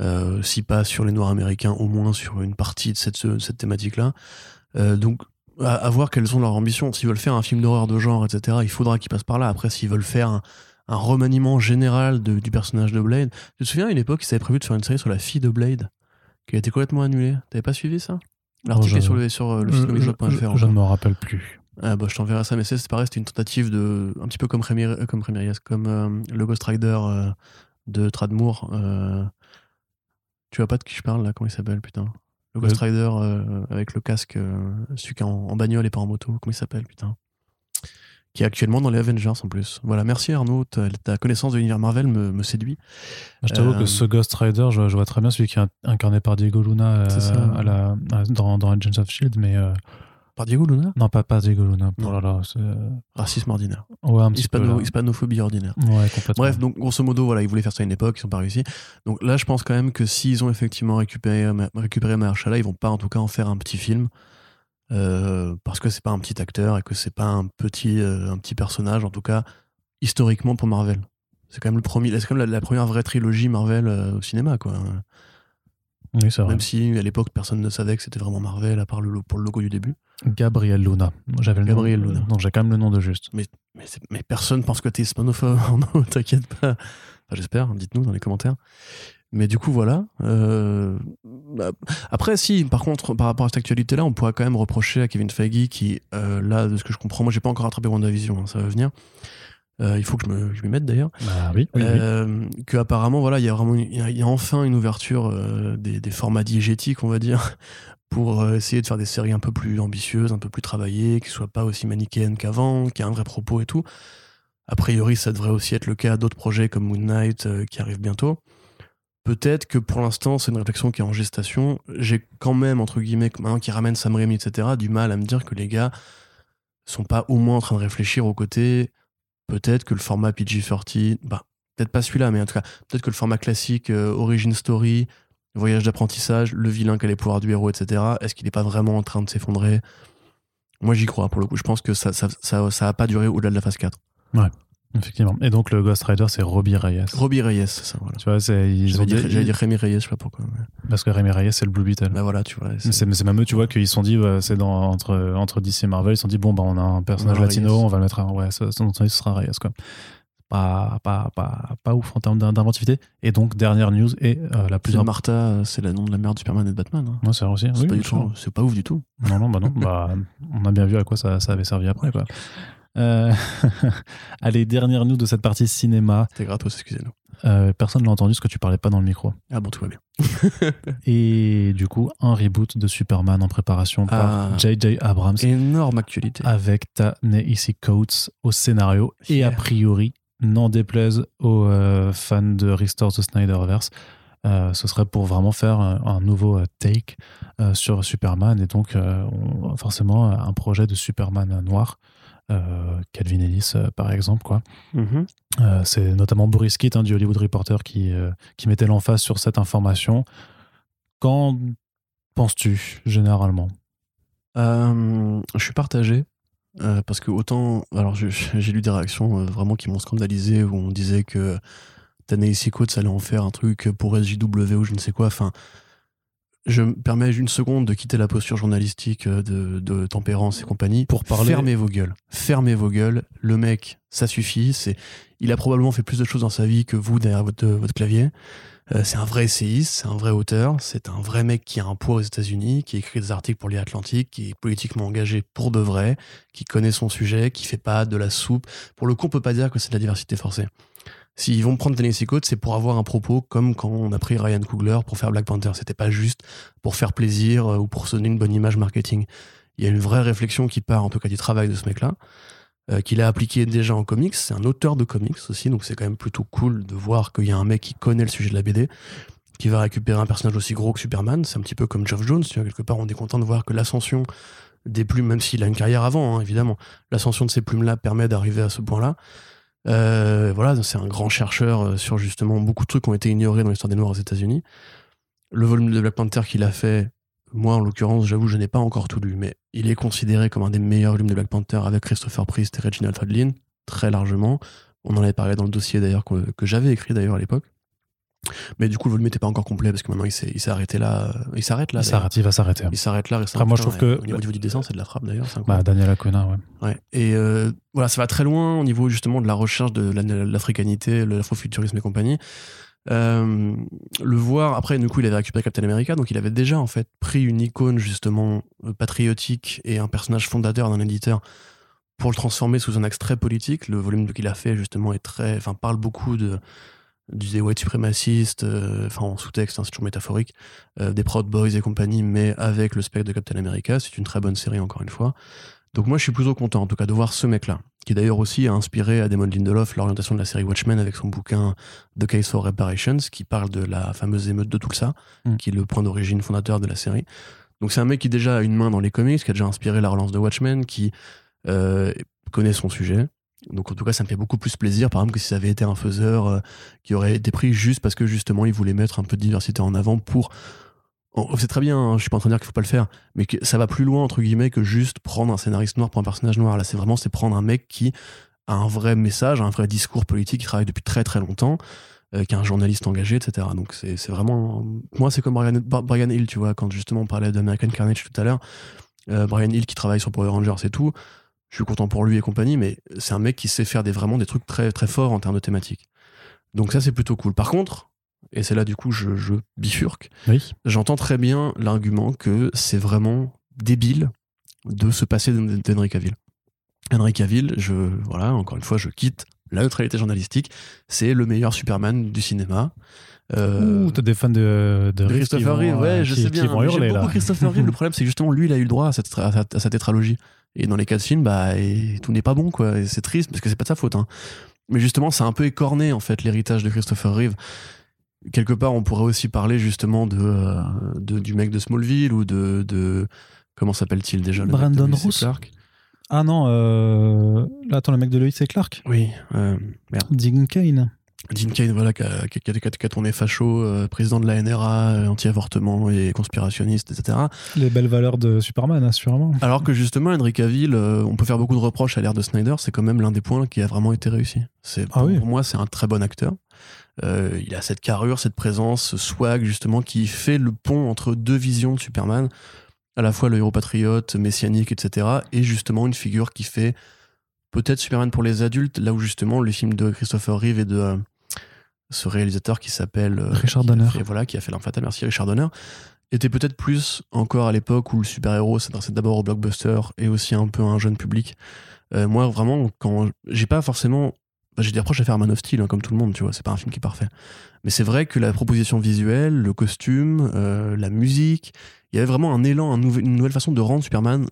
Euh, si pas sur les Noirs américains, au moins sur une partie de cette, cette thématique-là. Euh, donc, à, à voir quelles sont leurs ambitions. S'ils veulent faire un film d'horreur de genre, etc., il faudra qu'ils passent par là. Après, s'ils veulent faire un, un remaniement général de- du personnage de Blade. Tu te souviens, à une époque, ils avaient prévu de faire une série sur la fille de Blade, qui a été complètement annulée. T'avais pas suivi ça? L'article est sur le, sur euh, le site je, je- ne me rappelle plus. Ah bah, je t'enverrai ça, mais c'est pareil, c'était une tentative de. Un petit peu comme Ramirez, comme, comme euh, le Ghost Rider euh, de Tradmoor. euh, tu vois pas de qui je parle là Comment il s'appelle, putain Le Ghost. Rider euh, avec le casque, euh, celui qui est en, en bagnole et pas en moto. Comment il s'appelle, putain Qui est actuellement dans les Avengers en plus. Voilà, merci Arnaud, ta, ta connaissance de l'univers Marvel me, me séduit. Je t'avoue Euh, que ce Ghost Rider, je, je vois très bien celui qui est incarné par Diego Luna euh, C'est ça. à la, à- dans, dans Agents of Shield, mais euh, Par Diego Luna? Non, pas, pas Diego Luna. Oh là là, euh, Racisme ordinaire. ouais, un petit. Hispano- hispanophobie ordinaire. Ouais, complètement. Bref, donc grosso modo, voilà, ils voulaient faire ça à une époque, ils n'ont pas réussi. Donc là, je pense quand même que s'ils ont effectivement récupéré, Ma- récupéré Mahershala, ils vont pas en tout cas en faire un petit film. euh, parce que c'est pas un petit acteur et que c'est pas un petit, euh, un petit personnage, en tout cas, historiquement pour Marvel. C'est quand même, le premier, quand même la, la première vraie trilogie Marvel euh, au cinéma, quoi. Oui, c'est vrai. Même si à l'époque, personne ne savait que c'était vraiment Marvel, à part le, pour le logo du début. Gabriel Luna. J'avais le Gabriel nom, Luna. Non, j'ai quand même le nom de juste. Mais, mais personne pense que t'es hispanophobe, t'inquiète pas. Enfin, J'espère, dites-nous dans les commentaires. Mais du coup, voilà. euh, bah, après, si, par contre, par rapport à cette actualité-là, on pourrait quand même reprocher à Kevin Feige qui, euh, là, de ce que je comprends, moi, j'ai pas encore attrapé WandaVision, hein, ça va venir. Euh, il faut que je me- je m'y mette d'ailleurs. Bah oui, oui, oui. Euh, que apparemment voilà il y a vraiment il y a, il y a enfin une ouverture euh, des, des formats diégétiques on va dire pour essayer de faire des séries un peu plus ambitieuses un peu plus travaillées qui soient pas aussi manichéennes qu'avant qui a un vrai propos et tout a priori ça devrait aussi être le cas d'autres projets comme Moon Knight qui arrivent bientôt peut-être que pour l'instant c'est une réflexion qui est en gestation j'ai quand même entre guillemets maintenant qui ramène Sam Raimi etc du mal à me dire que les gars sont pas au moins en train de réfléchir au côté peut-être que le format PG-30, bah, peut-être pas celui-là, mais en tout cas, peut-être que le format classique, euh, Origin Story, voyage d'apprentissage, le vilain qui a les pouvoirs du héros, etc., est-ce qu'il n'est pas vraiment en train de s'effondrer? Moi, j'y crois, pour le coup. Je pense que ça ça, a pas duré au-delà de la phase 4. Effectivement. Et donc, le Ghost Rider, c'est Robbie Reyes. Robbie Reyes, c'est ça, voilà. Tu vois, c'est, J'allais dire, dit- dire Rémi Reyes, je sais pas pourquoi. mais- Parce que Rémi Reyes, c'est le Blue Beetle. Bah voilà, tu vois. c'est- même eux, tu vois, qu'ils se sont dit, ouais, c'est dans, entre, entre DC et Marvel, ils se sont dit, bon, bah, on a un personnage latino, Reyes. on va le mettre à, ouais, ça, ça, ce sera Reyes, quoi. Pas, pas, pas, pas ouf en termes d'in- d'inventivité. Et donc, dernière news, et euh, la plus importante. Martha, c'est le nom de la mère de Superman et de Batman. hein. Ouais, c'est aussi. C'est Oui, pas, du c'est pas ouf du tout. Non, non, bah non. bah, on a bien vu à quoi ça, ça avait servi après, quoi. Euh, Allez, dernière news de cette partie cinéma. C'était gratos, excusez-nous. Euh, personne n'a entendu ce que tu parlais pas dans le micro. Ah bon, tout va bien. Et du coup, un reboot de Superman en préparation par Ah. J.J. Abrams Énorme actualité. avec Ta-Nehisi Coates au scénario et a priori, n'en déplaise aux euh, fans de Restore the Snyderverse, euh, ce serait pour vraiment faire un, un nouveau take sur Superman et donc on- forcément un projet de Superman noir. Euh, Calvin Ellis euh, par exemple quoi Mhm. euh, c'est notamment Boris Kitt hein, du Hollywood Reporter qui, qui mettait l'emphase sur cette information. Qu'en penses-tu généralement? Je suis partagé. euh, parce que autant. Alors, j'ai lu des réactions euh, vraiment qui m'ont scandalisé où on disait que Tanaïsi Coates allait en faire un truc pour SJW ou je ne sais quoi. Enfin, je me permets une seconde de quitter la posture journalistique euh, de, de tempérance et compagnie. Pour parler- Fermez vos gueules. Fermez vos gueules. Le mec, ça suffit. C'est, il a probablement fait plus de choses dans sa vie que vous derrière votre, votre clavier. Euh, c'est un vrai essayiste, c'est un vrai auteur, c'est un vrai mec qui a un poids aux États-Unis, qui écrit des articles pour les Atlantiques, qui est politiquement engagé pour de vrai, qui connaît son sujet, qui fait pas de la soupe. Pour le coup, on peut pas dire que c'est de la diversité forcée. S'ils vont prendre Tennessee Coates, c'est pour avoir un propos comme quand on a pris Ryan Coogler pour faire Black Panther. C'était pas juste pour faire plaisir euh, ou pour se donner une bonne image marketing. Il y a une vraie réflexion qui part, en tout cas, du travail de ce mec-là, euh, qu'il a appliqué déjà en comics. C'est un auteur de comics aussi, donc c'est quand même plutôt cool de voir qu'il y a un mec qui connaît le sujet de la BD, qui va récupérer un personnage aussi gros que Superman. C'est un petit peu comme Geoff Jones, tu vois, quelque part, on est content de voir que l'ascension des plumes, même s'il a une carrière avant, hein, évidemment, l'ascension de ces plumes-là permet d'arriver à ce point-là. Euh, voilà, c'est un grand chercheur euh, sur justement beaucoup de trucs qui ont été ignorés dans l'histoire des Noirs aux États-Unis. Le volume de Black Panther qu'il a fait, moi en l'occurrence, j'avoue, je n'ai pas encore tout lu, mais il est considéré comme un des meilleurs volumes de Black Panther avec Christopher Priest et Reginald Hudlin, très largement. On en avait parlé dans le dossier d'ailleurs que j'avais écrit d'ailleurs à l'époque. Mais du coup, le volume n'était pas encore complet parce que maintenant il s'est il s'est arrêté là. euh, Il s'arrête là. Il d'ailleurs. s'arrête, il va s'arrêter. Il s'arrête là. Après, moi, je trouve que- Au niveau, au niveau du dessin, c'est de la frappe d'ailleurs. Bah. Daniel Acona, ouais. Ouais. Et euh, voilà, ça va très loin au niveau justement de la recherche de la- l'africanité, l'afrofuturisme et compagnie. Euh, le voir, après, du coup, il avait récupéré Captain America, donc il avait déjà en fait pris une icône justement patriotique et un personnage fondateur d'un éditeur pour le transformer sous un axe très politique. Le volume qu'il a fait justement est très, enfin, parle beaucoup de des white suprémacistes, euh, enfin en sous-texte, hein, c'est toujours métaphorique, euh, des Proud Boys et compagnie, mais avec le spectre de Captain America. C'est une très bonne série encore une fois. Donc moi je suis plutôt content en tout cas de voir ce mec-là, qui d'ailleurs aussi a inspiré à Damon Lindelof l'orientation de la série Watchmen avec son bouquin The Case for Reparations, qui parle de la fameuse émeute de Tulsa, Mm. qui est le point d'origine fondateur de la série. Donc c'est un mec qui déjà a une main dans les comics, qui a déjà inspiré la relance de Watchmen, qui euh, connaît son sujet. Donc en tout cas ça me fait beaucoup plus plaisir par exemple que si ça avait été un faiseur euh, qui aurait été pris juste parce que justement il voulait mettre un peu de diversité en avant pour... C'est très bien, hein, je suis pas en train de dire qu'il faut pas le faire, mais que ça va plus loin entre guillemets que juste prendre un scénariste noir pour un personnage noir. Là, c'est vraiment c'est prendre un mec qui a un vrai message, un vrai discours politique, qui travaille depuis très très longtemps, euh, qui est un journaliste engagé, etc. Donc c'est vraiment, moi c'est comme Brian, Brian Hill, tu vois, quand justement on parlait d'American Carnage tout à l'heure, euh, Brian Hill qui travaille sur Power Rangers et tout. Je suis content pour lui et compagnie, mais c'est un mec qui sait faire des, vraiment des trucs très très forts en termes de thématiques. Donc ça c'est plutôt cool. Par contre, et c'est là du coup je, je bifurque. Oui. J'entends très bien l'argument que c'est vraiment débile de se passer d'Hen- d'Henry Cavill. Henry Cavill, je, voilà, encore une fois, je quitte la neutralité journalistique. C'est le meilleur Superman du cinéma. Euh, Ouh, t'as des fans de, de Christopher Reeve, ouais, euh, je sais qui bien. J'aime là. Christopher Reeve. Le problème, c'est que justement, lui, il a eu le droit à cette, à à sa tétralogie. Et dans les quatre films, bah, et tout n'est pas bon, quoi. Et c'est triste parce que c'est pas de sa faute. hein. Mais justement, c'est un peu écorné, en fait, l'héritage de Christopher Reeve. Quelque part, on pourrait aussi parler justement de, euh, de- du mec de Smallville ou de. de comment s'appelle-t-il déjà le mec de Brandon Lois et Roos. Clark? Ah non, euh... là, attends, le mec de Loïs et Clark? Oui, euh, Dean Kane. Dean Cain, voilà, qui a, qui a- qui a- qui a tourné facho, euh, président de la NRA, euh, anti-avortement et conspirationniste, etc. Les belles valeurs de Superman, assurément. Alors que justement, Henry Cavill, euh, on peut faire beaucoup de reproches à l'ère de Snyder, c'est quand même l'un des points qui a vraiment été réussi. C'est, Ah pour, oui. pour moi, c'est un très bon acteur. Il a cette carrure, cette présence, ce swag, justement, qui fait le pont entre deux visions de Superman, à la fois le héros patriote, messianique, etc., et justement une figure qui fait peut-être Superman pour les adultes, là où justement le film de Christopher Reeve et de ce réalisateur qui s'appelle euh, Richard qui Donner. fait- voilà, qui a fait L'Arme Fatale, merci Richard Donner, était peut-être plus encore à l'époque où le super-héros s'adressait d'abord au blockbuster et aussi un peu à un jeune public. Euh, moi, vraiment, quand j'ai pas forcément. bah, j'ai des reproches à faire à Man of Steel, hein, comme tout le monde, tu vois, c'est pas un film qui est parfait. Mais c'est vrai que la proposition visuelle, le costume, euh, la musique, il y avait vraiment un élan, un une nouvelle façon de rendre Superman,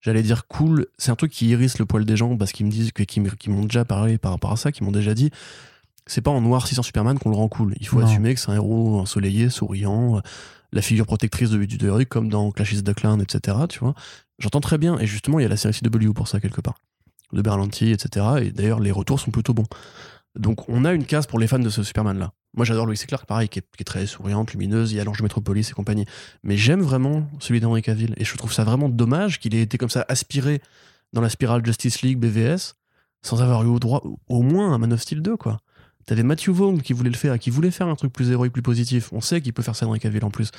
j'allais dire cool. C'est un truc qui hérisse le poil des gens parce qu'ils me disent, que- qu'ils m'ont déjà parlé par rapport à ça, qui m'ont déjà dit, c'est pas en noir 600 Superman qu'on le rend cool. Il faut Non. assumer que c'est un héros ensoleillé, souriant, euh, la figure protectrice de, du de héroïque, comme dans Clash is the Clan, etc. Tu vois, j'entends très bien. Et justement, il y a la série CW pour ça quelque part, de Berlanti, etc. Et d'ailleurs, les retours sont plutôt bons. Donc, on a une case pour les fans de ce Superman-là. Moi, j'adore Lois Clark, pareil, qui est, qui est très souriante, lumineuse. Il y a l'Ange Metropolis et compagnie. Mais j'aime vraiment celui d'Henry Cavill. Et je trouve ça vraiment dommage qu'il ait été comme ça aspiré dans la spirale Justice League BVS sans avoir eu au droit au moins un Man of Steel 2, quoi. T'avais Matthew Vaughn qui voulait le faire, qui voulait faire un truc plus héroïque, plus positif. On sait qu'il peut faire ça Henry Cavill en plus.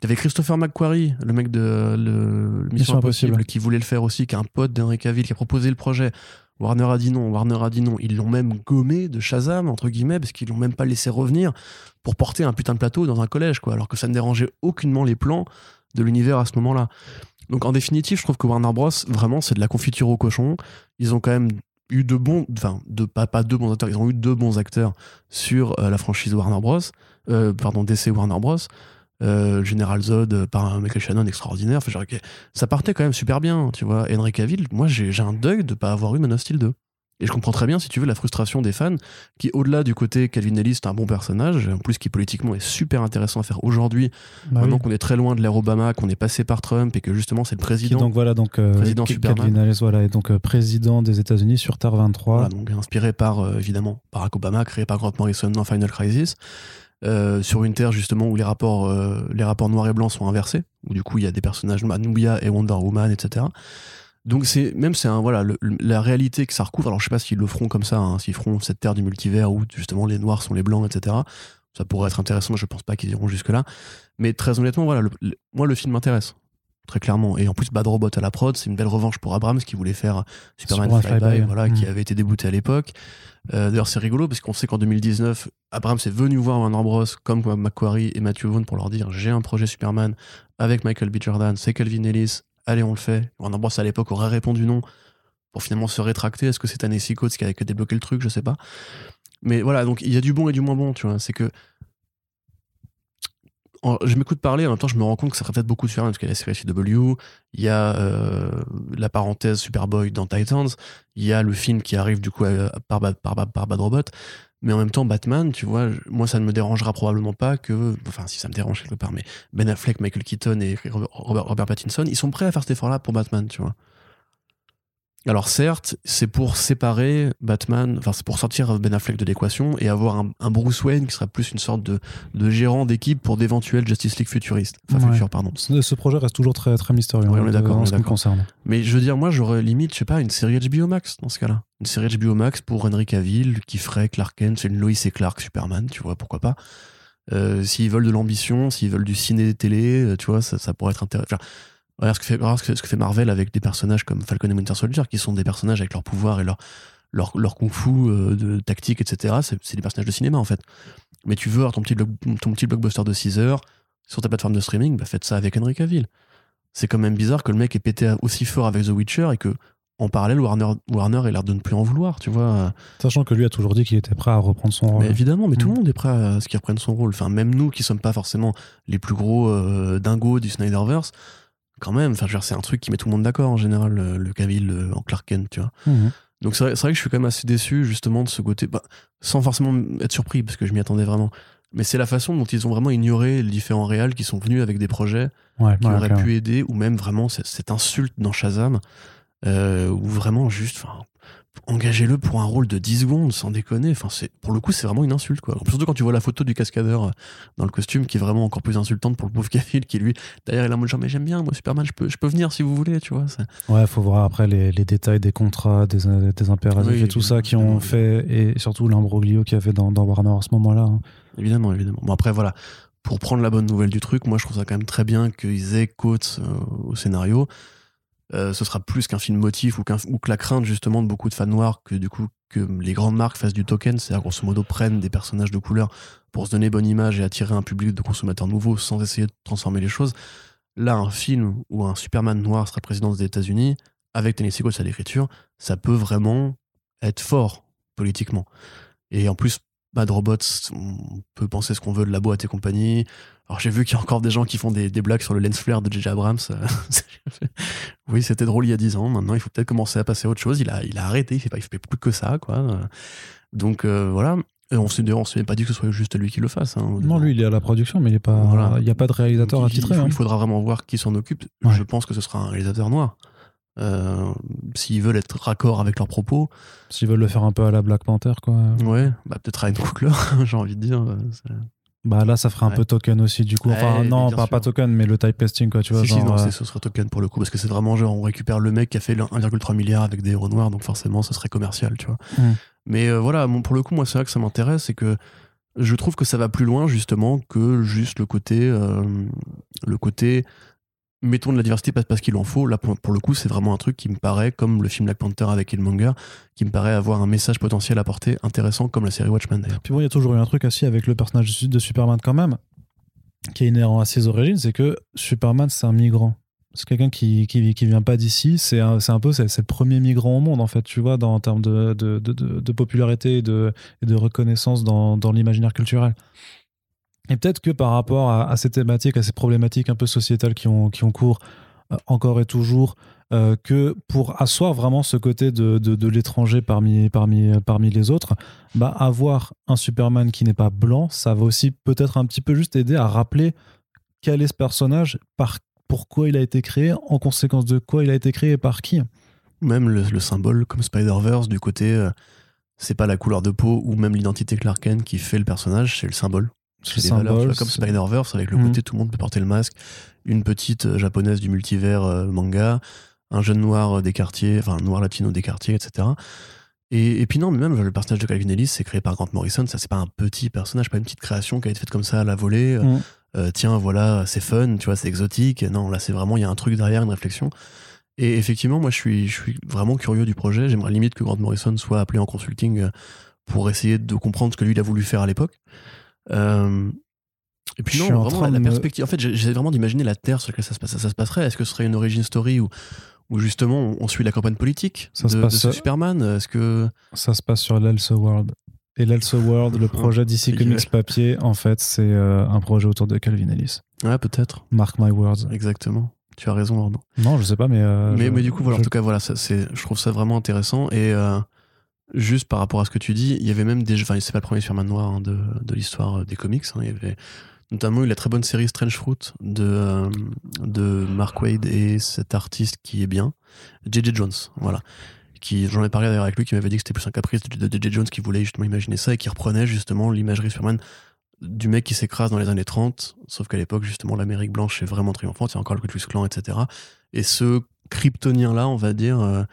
T'avais Christopher McQuarrie, le mec de le, le Mission, Mission Impossible, Impossible. qui voulait le faire aussi, qui est un pote d'Henry Cavill, qui a proposé le projet. Warner a dit non, Warner a dit non. Ils l'ont même gommé de Shazam, entre guillemets, parce qu'ils l'ont même pas laissé revenir pour porter un putain de plateau dans un collège, quoi. Alors que ça ne dérangeait aucunement les plans de l'univers à ce moment-là. Donc en définitive, je trouve que Warner Bros, vraiment, c'est de la confiture au cochon. Ils ont quand même eu de bons, enfin, de, pas, pas deux bons acteurs, ils ont eu deux bons acteurs sur euh, la franchise Warner Bros, euh, pardon, DC Warner Bros. Euh, General Zod euh, par Michael Shannon extraordinaire. Enfin, genre, ça partait quand même super bien, tu vois. Henry Cavill, moi j'ai j'ai un deuil de pas avoir eu Man of Steel 2. Et je comprends très bien, si tu veux, la frustration des fans, qui, au-delà du côté Calvin Ellis, c'est un bon personnage, en plus qui politiquement est super intéressant à faire aujourd'hui, Bah maintenant oui. qu'on est très loin de l'ère Obama, qu'on est passé par Trump et que justement c'est le Qui président. donc voilà donc euh, Président. Calvin Harris, voilà est donc euh, président des États-Unis sur Terre 23. Voilà, donc inspiré par, euh, évidemment, Barack Obama, créé par Grant Morrison dans Final Crisis, euh, sur une Terre justement où les rapports, euh, les rapports noirs et blancs sont inversés, où du coup il y a des personnages Anubia et Wonder Woman, etc. Donc c'est même c'est un voilà le- la réalité que ça recouvre. Alors je sais pas s'ils le feront comme ça, hein, s'ils feront cette terre du multivers où justement les noirs sont les blancs, etc. Ça pourrait être intéressant. Je pense pas qu'ils iront jusque là. Mais très honnêtement, voilà, le- le- moi le film m'intéresse très clairement. Et en plus, Bad Robot à la prod, c'est une belle revanche pour Abrams qui voulait faire Superman Superman Flyby, voilà, mm. qui avait été débouté à l'époque. Euh, D'ailleurs, c'est rigolo parce qu'on sait qu'en 2019, Abrams est venu voir Warner Bros. comme Macquarie et Matthew Vaughn pour leur dire j'ai un projet Superman avec Michael B. Jordan, c'est Calvin Ellis, allez, on le fait. Warner Bros. à l'époque aurait répondu non pour finalement se rétracter. Est-ce que c'est Tennessee Coates qui a débloqué le truc Je sais pas. Mais voilà, donc il y a du bon et du moins bon, tu vois. C'est que. en- je m'écoute parler, en même temps, je me rends compte que ça ferait peut-être beaucoup de Superman, parce qu'il y a la série CW, il y a euh, la parenthèse Superboy dans Titans, il y a le film qui arrive du coup par, par, Bad- par Bad Robot, mais en même temps, Batman, tu vois, moi, ça ne me dérangera probablement pas que. Enfin, si ça me dérange quelque part, mais Ben Affleck, Michael Keaton et Robert, Robert Pattinson, ils sont prêts à faire cet effort-là pour Batman, tu vois. Alors certes, c'est pour séparer Batman, enfin c'est pour sortir Ben Affleck de l'équation et avoir un, un Bruce Wayne qui sera plus une sorte de, de gérant d'équipe pour d'éventuels Justice League futuristes. Enfin Ouais. pardon. Ce, ce projet reste toujours très, très mystérieux. On est hein, d'accord, est ce qui me d'accord. concerne. Mais je veux dire, moi j'aurais limite, je sais pas, une série HBO Max dans ce cas-là. Une série HBO Max pour Henry Cavill qui ferait Clark Kent, c'est une Lois et Clark Superman, tu vois, pourquoi pas. Euh, s'ils veulent de l'ambition, s'ils veulent du ciné-télé, euh, tu vois, ça, ça pourrait être intéressant. Enfin, regarde ce que, fait, regarde ce, que, ce que fait Marvel avec des personnages comme Falcon et Winter Soldier, qui sont des personnages avec leur pouvoir et leur, leur, leur kung-fu euh, de tactique, etc. C'est des personnages de cinéma, en fait. Mais tu veux avoir ton petit, ton petit blockbuster de 6 heures sur ta plateforme de streaming, bah faites ça avec Henry Cavill. C'est quand même bizarre que le mec ait pété aussi fort avec The Witcher et que, en parallèle, Warner, Warner ait l'air de ne plus en vouloir, tu vois. Sachant que lui a toujours dit qu'il était prêt à reprendre son rôle. Mais évidemment, mais tout Mm. le monde est prêt à ce qu'il reprenne son rôle. Enfin, même nous qui sommes pas forcément les plus gros euh, dingos du Snyderverse, quand même, enfin, c'est un truc qui met tout le monde d'accord en général, le, le Cavill en Clark Kent, tu vois. Mhm. Donc c'est vrai, que je suis quand même assez déçu justement de ce côté, bah, sans forcément être surpris parce que je m'y attendais vraiment. Mais c'est la façon dont ils ont vraiment ignoré les différents réals qui sont venus avec des projets Ouais, qui ouais, auraient clairement. pu aider, ou même vraiment cette, cette insulte dans Shazam, euh, ou vraiment juste, engagez-le pour un rôle de 10 secondes, sans déconner. Enfin, c'est, pour le coup, c'est vraiment une insulte, quoi. Surtout quand tu vois la photo du cascadeur euh, dans le costume, qui est vraiment encore plus insultante pour le pauvre Cavill, qui lui, d'ailleurs, il est en mode genre, mais j'aime bien, moi, Superman, je peux, je peux venir si vous voulez, tu vois. Ouais, faut voir après les, les détails des contrats, des, des impératifs Oui, et tout ça qui ont fait, et surtout l'imbroglio qu'il y avait dans, dans Warner à ce moment-là. hein. Évidemment, évidemment. Bon, après, voilà. Pour prendre la bonne nouvelle du truc, moi, je trouve ça quand même très bien qu'ils aient Coates euh, au scénario. Euh, ce sera plus qu'un film motif ou, que la crainte, justement, de beaucoup de fans noirs que, du coup, que les grandes marques fassent du token, c'est-à-dire, grosso modo, prennent des personnages de couleur pour se donner bonne image et attirer un public de consommateurs nouveaux sans essayer de transformer les choses. Là, un film où un Superman noir sera président des États-Unis, avec Tennessee Coates à l'écriture, ça peut vraiment être fort politiquement. Et en plus, Bad Robots, on peut penser ce qu'on veut de la boîte et compagnie. Alors j'ai vu qu'il y a encore des gens qui font des, des blagues sur le lens flare de J.J. Abrams. oui, c'était drôle il y a 10 ans. Maintenant, il faut peut-être commencer à passer à autre chose. Il a, il a arrêté, il fait, pas, il fait plus que ça. quoi. Donc euh, voilà. Et on s'est on s'est pas dit que ce soit juste lui qui le fasse. hein. Non, lui, il est à la production, mais il est pas, Voilà. il n'y a pas de réalisateur Donc, il- attitré. Il, hein. il faudra vraiment voir qui s'en occupe. Ouais. Je pense que ce sera un réalisateur noir. Euh, S'ils veulent être raccord avec leurs propos, S'ils veulent le faire un peu à la Black Panther, quoi. ouais, bah, peut-être Ryan Coogler, j'ai envie de dire. Bah là, ça ferait un Ouais. peu token aussi, du coup. Enfin, Ouais, non, pas, token, mais le typecasting, quoi, tu vois. si, si, non, euh, ce serait token pour le coup, parce que c'est vraiment genre, on récupère le mec qui a fait le 1,3 milliard avec des héros noirs, donc forcément, ce serait commercial, tu vois. Mm. Mais euh, voilà, bon, pour le coup, moi, c'est vrai que ça m'intéresse, c'est que je trouve que ça va plus loin, justement, que juste le côté, euh, le côté, mettons de la diversité parce, qu'il en faut. Là, pour, le coup, c'est vraiment un truc qui me paraît, comme le film Black Panther avec Killmonger, qui me paraît avoir un message potentiel à porter intéressant, comme la série Watchmen. Puis bon, il y a toujours eu un truc aussi avec le personnage de Superman quand même, qui est inhérent à ses origines, c'est que Superman, c'est un migrant. C'est quelqu'un qui, qui, vient pas d'ici, c'est un, un peu c'est le premier migrant au monde en fait, tu vois, dans, en termes de, de, de, popularité et de, de reconnaissance dans, dans l'imaginaire culturel. Et peut-être que par rapport à, ces thématiques, à ces problématiques un peu sociétales qui ont, qui ont cours euh, encore et toujours, euh, que pour asseoir vraiment ce côté de, de, l'étranger parmi, parmi, parmi les autres, bah, avoir un Superman qui n'est pas blanc, ça va aussi peut-être un petit peu juste aider à rappeler quel est ce personnage, par, pourquoi il a été créé, en conséquence de quoi il a été créé et par qui. Même le, le symbole comme Spider-Verse, du côté, euh, c'est pas la couleur de peau ou même l'identité Clark Kent qui fait le personnage, c'est le symbole. C'est des valeurs, comme Spider-Verse, avec le Mhm. côté tout le monde peut porter le masque, une petite euh, japonaise du multivers euh, manga, un jeune noir des quartiers, enfin un noir latino des quartiers, etc. Et, et puis non, mais même le personnage de Calvin Ellis, c'est créé par Grant Morrison, ça c'est pas un petit personnage, pas une petite création qui a été faite comme ça à la volée. euh, euh, tiens, voilà, c'est fun, tu vois, c'est exotique. Non, là c'est vraiment, il y a un truc derrière, une réflexion. Et effectivement, moi je suis, je suis vraiment curieux du projet. J'aimerais limite que Grant Morrison soit appelé en consulting euh, pour essayer de comprendre ce que lui il a voulu faire à l'époque. Euh, et puis Je non, suis en vraiment train la, la de me- perspective. En fait, j'essaie vraiment d'imaginer la Terre sur laquelle ça se, passe, ça se passerait. Est-ce que ce serait une origin story où, où justement on, suit la campagne politique Ça se de, de passe- ce Superman? Est-ce que Ça se passe sur l'Else World. Et l'Else World, le projet c'est Comics papier, en fait, c'est euh, un projet autour de Calvin Ellis. ouais, peut-être. Mark my words. Exactement. Tu as raison, Arnaud. Non, je sais pas, mais. euh, mais, je- mais du coup, voilà, en tout cas, voilà, ça, je trouve ça vraiment intéressant. Et euh, juste par rapport à ce que tu dis, il y avait même des. Enfin, c'est pas le premier Superman noir hein, de, de l'histoire euh, des comics. hein. il y avait notamment eu la très bonne série Strange Fruit de, euh, de Mark Wade et cet artiste qui est bien, J.J. Jones. Voilà. Qui, j'en ai parlé d'ailleurs avec lui, qui m'avait dit que c'était plus un caprice de J.J. Jones qui voulait justement imaginer ça et qui reprenait justement l'imagerie Superman du mec qui s'écrase dans les années 30, sauf qu'à l'époque, justement, l'Amérique blanche est vraiment triomphante, il y a encore le Ku Klan, etc. Et ce kryptonien-là, on va dire, euh,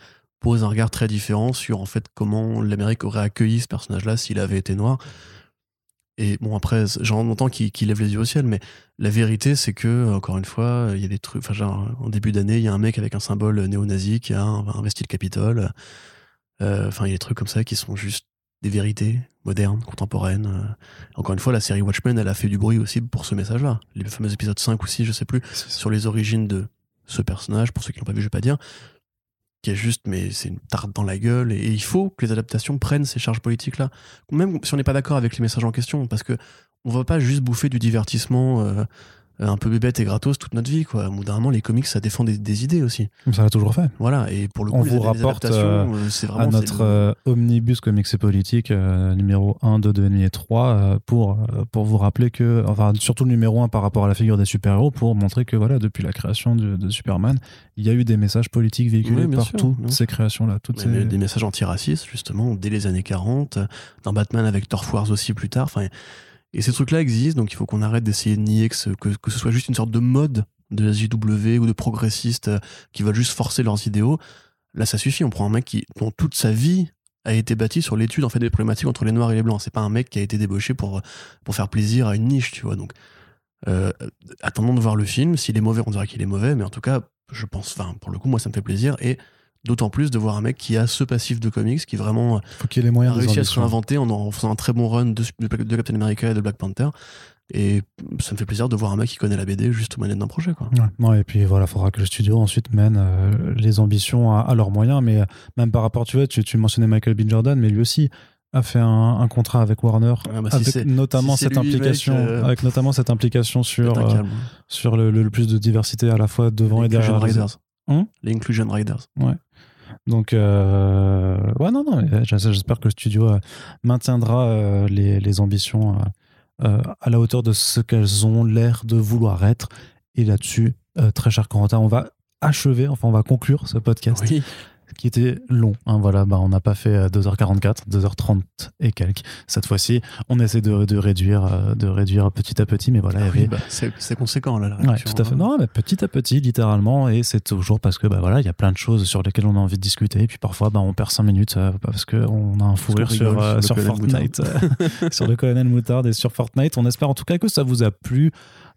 pose un regard très différent sur en fait comment l'Amérique aurait accueilli ce personnage-là s'il avait été noir. Et bon, après, j'en entends qui, qui lève les yeux au ciel, mais la vérité, c'est que, encore une fois, il y a des trucs. Enfin, genre, en début d'année, il y a un mec avec un symbole néo-nazi qui a investi le Capitole. Euh, Enfin, il y a des trucs comme ça qui sont juste des vérités modernes, contemporaines. Euh, Encore une fois, la série Watchmen, elle a fait du bruit aussi pour ce message-là. Les fameux épisodes 5 ou 6, je sais plus, sur les origines de ce personnage, pour ceux qui l'ont pas vu, je vais pas dire, qui est juste, mais c'est une tarte dans la gueule, et, il faut que les adaptations prennent ces charges politiques-là. Même si on n'est pas d'accord avec les messages en question, parce que on va pas juste bouffer du divertissement euh, un peu bébête et gratos toute notre vie, quoi. Au bout d'un moment, les comics, ça défend des, des idées aussi. Ça l'a toujours fait. Voilà, et pour le coup, On les, vous rapporte, euh, vraiment... à notre euh, omnibus comics et politique euh, numéro 1, 2, 2 et 3 euh, pour, euh, pour vous rappeler que, enfin surtout le numéro 1 par rapport à la figure des super-héros pour montrer que voilà, depuis la création de, de Superman, il y a eu des messages politiques véhiculés Oui, bien par sûr, ces créations-là. Toutes Mais ces... Des messages antiracistes, justement, dès les années 40, euh, dans Batman avec Thor Wars aussi plus tard. Enfin, et ces trucs-là existent, donc il faut qu'on arrête d'essayer de nier que ce, que, que ce soit juste une sorte de mode de la JW ou de progressistes euh, qui veulent juste forcer leurs idéaux. Là, ça suffit. On prend un mec qui, dont toute sa vie a été bâtie sur l'étude en fait des problématiques entre les noirs et les blancs. C'est pas un mec qui a été débauché pour, pour faire plaisir à une niche, tu vois. Donc, euh, attendons de voir le film. S'il est mauvais, on dira qu'il est mauvais, mais en tout cas, je pense, enfin, pour le coup, moi, ça me fait plaisir. Et d'autant plus de voir un mec qui a ce passif de comics, qui vraiment faut qu'il y ait les a moyens des réussi à se réinventer en, en faisant un très bon run de, Captain America et de Black Panther. Et ça me fait plaisir de voir un mec qui connaît la BD juste au manettes d'un projet, quoi. Ouais, ouais, et puis voilà, il faudra que le studio ensuite mène euh, les ambitions à, à leurs moyens, mais euh, même par rapport, tu vois, tu, tu mentionnais Michael B. Jordan, mais lui aussi a fait un, un contrat avec Warner, Ah bah avec notamment si cette implication, euh, avec notamment cette implication sur euh, calme. sur le, le- le plus de diversité à la fois devant et les Inclusion derrière. les- Riders. Hein? Les Inclusion Riders. Donc, euh, ouais, non, non, j'espère que le studio euh, maintiendra euh, les, ambitions à la hauteur de ce qu'elles ont l'air de vouloir être. Et là-dessus, très cher Corentin, on va achever, enfin, on va conclure ce podcast. Qui était long. hein, voilà, bah, on n'a pas fait euh, 2h44, 2h30 et quelques. Cette fois-ci, on essaie de, de réduire, euh, de réduire petit à petit, mais voilà, Oui, avait bah, c'est conséquent, là. la Ouais, tout à fait. hein. Non, mais petit à petit, littéralement, et c'est toujours parce que bah voilà, il y a plein de choses sur lesquelles on a envie de discuter, et puis parfois, bah, on perd 5 minutes euh, parce qu'on a un fou rire sur, euh, Fortnite, euh, sur le colonel Moutarde et sur Fortnite. On espère en tout cas que ça vous a plu.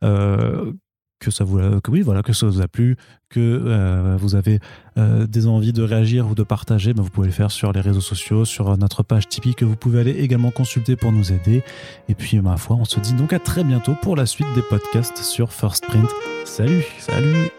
euh, que ça vous a- plu que euh, vous avez euh, des envies de réagir ou de partager ben, vous pouvez le faire sur les réseaux sociaux sur notre page Tipeee que vous pouvez aller également consulter pour nous aider. Et puis ma foi on se dit donc à très bientôt pour la suite des podcasts sur First Print. Salut! Salut